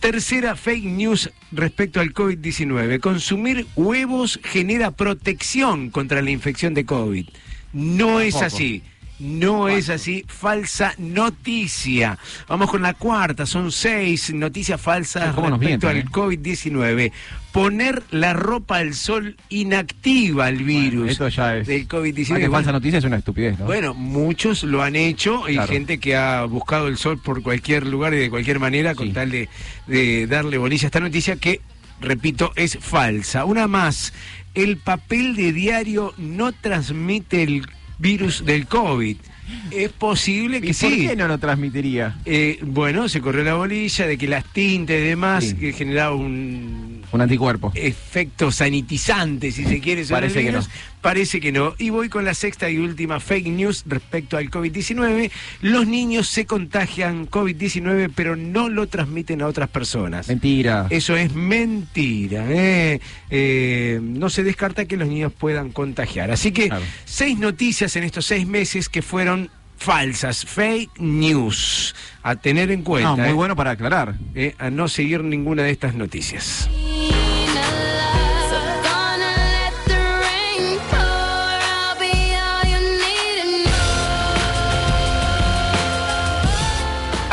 Tercera fake news respecto al COVID-19. Consumir huevos genera protección contra la infección de COVID. No es así. No es así, falsa noticia. Vamos con la cuarta, son seis noticias falsas ¿Cómo nos respecto mienten, al COVID-19. Poner la ropa al sol inactiva el virus Esto ya es. del Ah, COVID-19. que falsa noticia es una estupidez, ¿no? Bueno, muchos lo han hecho y Claro. gente que ha buscado el sol por cualquier lugar y de cualquier manera con tal de, de darle bolilla a esta noticia que, repito, es falsa. Una más, el papel de diario no transmite el virus del COVID. Es posible que ¿Y sí. por qué no lo transmitiría? Eh, bueno, se corrió la bolilla de que las tintas y demás Sí. que generaba un Un anticuerpo. efecto sanitizante, si se quiere, sobre Parece el que virus. Parece que no. Y voy con la sexta y última fake news respecto al COVID-19. Los niños se contagian COVID-19, pero no lo transmiten a otras personas. Mentira. Eso es mentira. ¿eh? Eh, no se descarta que los niños puedan contagiar. Así que seis noticias en estos seis meses que fueron falsas, fake news. A tener en cuenta. Ah, muy eh, bueno para aclarar. a no seguir ninguna de estas noticias.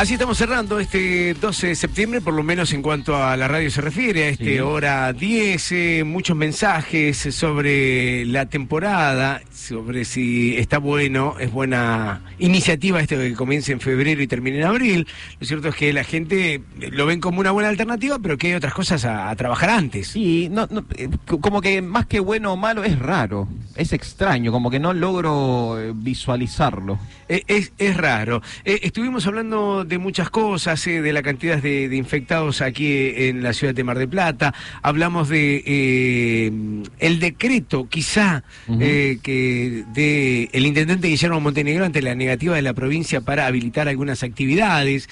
Así estamos cerrando este 12 de septiembre, por lo menos en cuanto a la radio se refiere, a este Sí. hora 10, eh, muchos mensajes sobre la temporada, sobre si está bueno, es buena iniciativa esto que comience en febrero y termine en abril. Lo cierto es que la gente lo ven como una buena alternativa, pero que hay otras cosas a, a trabajar antes. Sí, no, no, eh, como que más que bueno o malo es raro, es extraño, como que no logro eh, visualizarlo. Eh, Es, es raro. Eh, estuvimos hablando de muchas cosas, eh, de la cantidad de, de infectados aquí eh, en la ciudad de Mar del Plata. Hablamos de el decreto, quizá, eh, que de el intendente Guillermo Montenegro ante la negativa de la provincia para habilitar algunas actividades.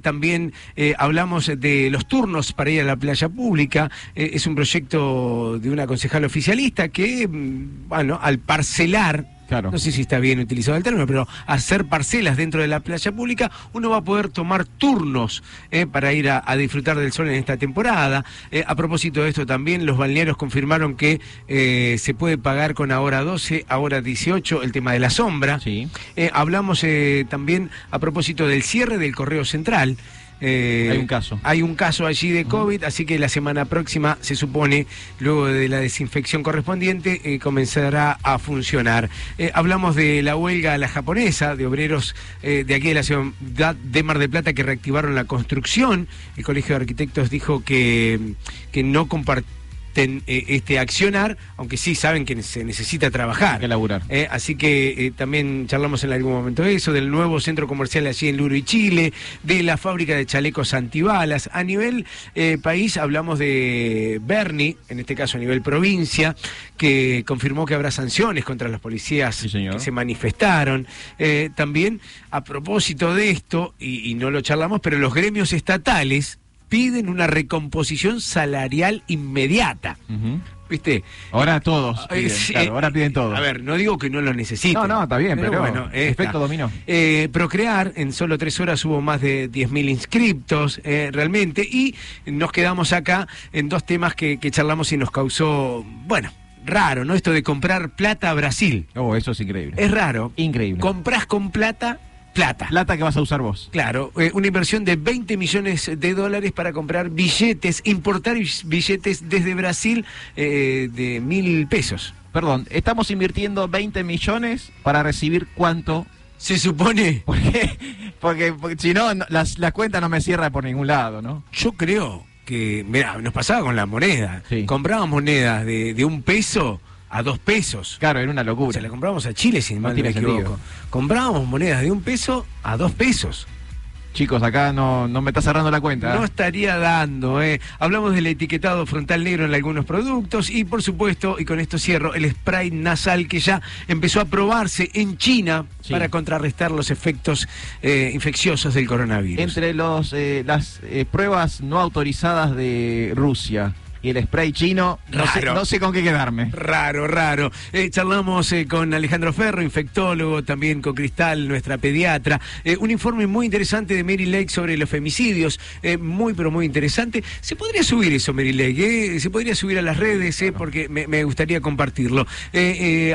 También hablamos de los turnos para ir a la playa pública. Es un proyecto de una concejal oficialista que, mm, bueno, al parcelar no sé si está bien utilizado el término, pero hacer parcelas dentro de la playa pública, uno va a poder tomar turnos eh, para ir a, a disfrutar del sol en esta temporada. Eh, a propósito de esto también, los balnearios confirmaron que eh, se puede pagar con ahora 12, ahora 18, el tema de la sombra. Eh, hablamos eh, también a propósito del cierre del correo central. Eh, Hay un caso. Hay un caso allí de COVID, así que la semana próxima se supone, luego de la desinfección correspondiente, eh, comenzará a funcionar. Eh, hablamos de la huelga a la japonesa, de obreros de aquí de la ciudad de Mar del Plata que reactivaron la construcción. El Colegio de Arquitectos dijo que, que no eh, este accionar, aunque sí saben que se necesita trabajar. que laburar. Eh, así que eh, también charlamos en algún momento de eso, del nuevo centro comercial allí en Luro y Chile, de la fábrica de chalecos antibalas. A nivel eh, país hablamos de Bernie, en este caso a nivel provincia, que confirmó que habrá sanciones contra los policías que se manifestaron. Eh, también a propósito de esto, y, y no lo charlamos, pero los gremios estatales piden una recomposición salarial inmediata. ¿Viste? Ahora todos piden, sí, claro, ahora piden todos. A ver, no digo que no lo necesiten. No, no, está bien, pero efecto está. dominó. Eh, Procrear, en solo tres horas hubo más de 10.000 inscriptos eh, realmente y nos quedamos acá en dos temas que, que charlamos y nos causó, bueno, raro, ¿no? Esto de comprar plata a Brasil. Oh, eso es increíble. Es raro. Increíble. Comprás con plata, plata. Plata que vas a usar vos. Claro, eh, una inversión de 20 millones de dólares para comprar billetes, importar billetes desde Brasil eh, de mil pesos. Perdón, estamos invirtiendo 20 millones para recibir cuánto. Se supone. ¿Por qué? Porque, porque si no, las- la cuenta no me cierra por ningún lado, ¿no? Yo creo que, mira, nos pasaba con la moneda. Comprábamos monedas de, de un peso a dos pesos. Claro, era una O locura. sea, la compramos a Chile, sin No mal no me sentido. equivoco. Comprábamos monedas de un peso a dos pesos. Chicos, acá no, no me está cerrando la cuenta. No ¿eh? estaría dando, ¿eh? Hablamos del etiquetado frontal negro en algunos productos y, por supuesto, y con esto cierro, el spray nasal que ya empezó a probarse en China Sí. para contrarrestar los efectos eh, infecciosos del coronavirus. Entre los eh, las pruebas no autorizadas de Rusia y el spray chino, no sé, Raro. no sé con qué quedarme. Raro, raro. Eh, charlamos eh, con Alejandro Ferro, infectólogo, también con Cristal, nuestra pediatra. Eh, un informe muy interesante de Mary Lake sobre los femicidios. muy, pero muy interesante. Se podría subir eso, Mary Lake. se podría subir a las redes, porque me, me gustaría compartirlo.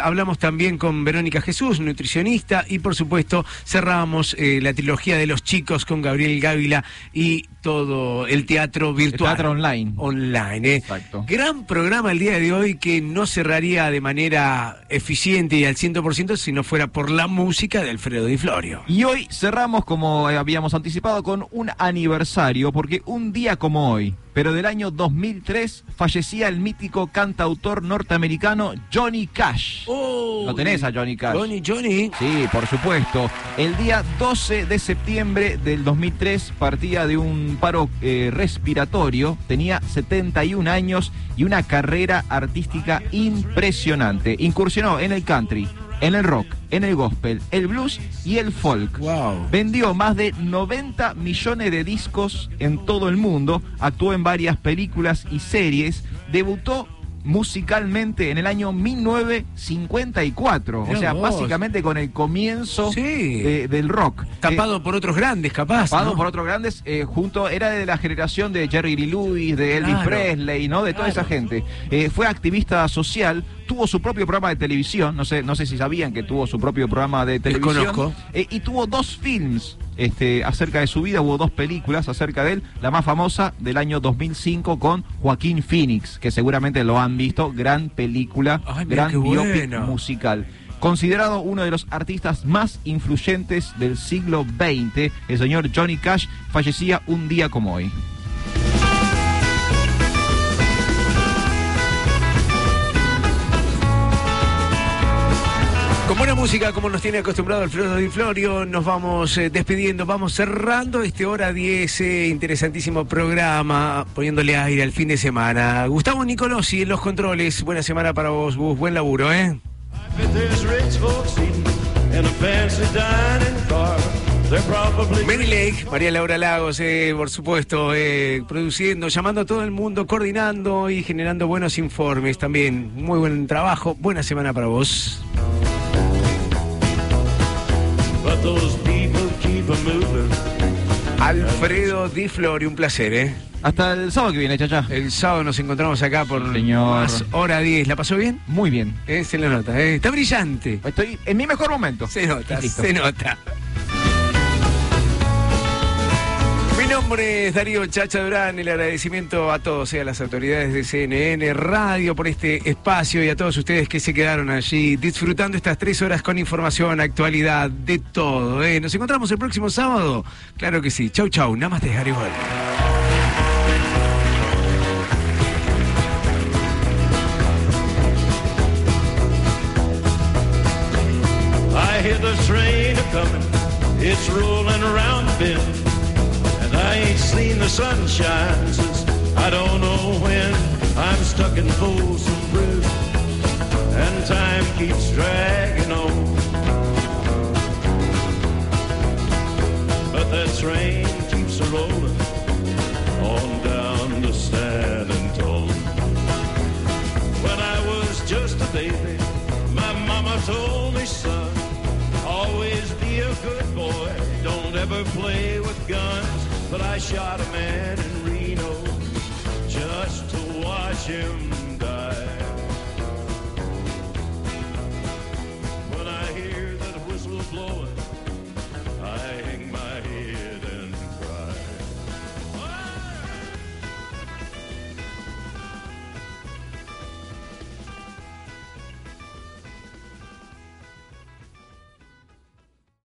Hablamos también con Verónica Jesús, nutricionista. Y por supuesto, cerramos la trilogía de los chicos con Gabriel Gávila y todo el teatro virtual. teatro online. Online, eh. Exacto. Gran programa el día de hoy que no cerraría de manera eficiente y al 100% si no fuera por la música de Alfredo Di Florio. Y hoy cerramos, como habíamos anticipado, con un aniversario, porque un día como hoy, pero del año 2003, fallecía el mítico cantautor norteamericano Johnny Cash. ¿Lo tenés a Johnny Cash? Johnny, Johnny. Sí, por supuesto. El día 12 de septiembre del 2003 partía de un paro eh, respiratorio, tenía 71 años y una carrera artística impresionante. Incursionó en el country, en el rock, en el gospel, el blues y el folk. Vendió más de 90 millones de discos en todo el mundo, actuó en varias películas y series, debutó musicalmente en el año 1954. Mirá o sea, vos. básicamente con el comienzo Sí. de- del rock. Tapado por otros grandes, capaz. Tapado ¿no? por otros grandes, eh, junto, era de la generación de Jerry Lee Lewis, de Elvis Claro. Presley, ¿no? De toda esa gente. Eh, fue activista social, tuvo su propio programa de televisión, no sé, no sé si sabían que tuvo su propio programa de televisión. Desconozco. Eh, y tuvo dos films este, acerca de su vida, hubo dos películas acerca de él, la más famosa del año 2005 con Joaquín Phoenix, que seguramente lo han visto, gran película, Ay, gran biopic musical. Considerado uno de los artistas más influyentes del siglo XX, el señor Johnny Cash fallecía un día como hoy. Con buena música, como nos tiene acostumbrado Alfredo Di Florio, nos vamos eh, despidiendo, vamos cerrando este hora 10, eh, interesantísimo programa, poniéndole aire al fin de semana. Gustavo Nicolosi en los controles, buena semana para vos, Gus, buen laburo, ¿eh? Mary Lake, María Laura Lagos, eh, por supuesto, eh, produciendo, llamando a todo el mundo, coordinando y generando buenos informes también. Muy buen trabajo, buena semana para vos. Alfredo Di Florio, un placer, ¿eh? Hasta el sábado que viene, chacha. El sábado nos encontramos acá por Señor. más hora 10. ¿La pasó bien? Muy bien. Eh, se le nota, ¿eh? Está brillante. Estoy en mi mejor momento. Se nota, se nota. Mi nombre es Darío Chacha Durán, el agradecimiento a todos, eh, a las autoridades de CNN Radio por este espacio y a todos ustedes que se quedaron allí disfrutando estas tres horas con información, actualidad, de todo. eh. Nos encontramos el próximo sábado. Claro que sí. Chau, chau. Nada más te dejaré igual. I hear the. Seen the sunshine since I don't know when. I'm stuck in Folsom Prison, and time keeps dragging on. But that train I shot a man in Reno just to watch him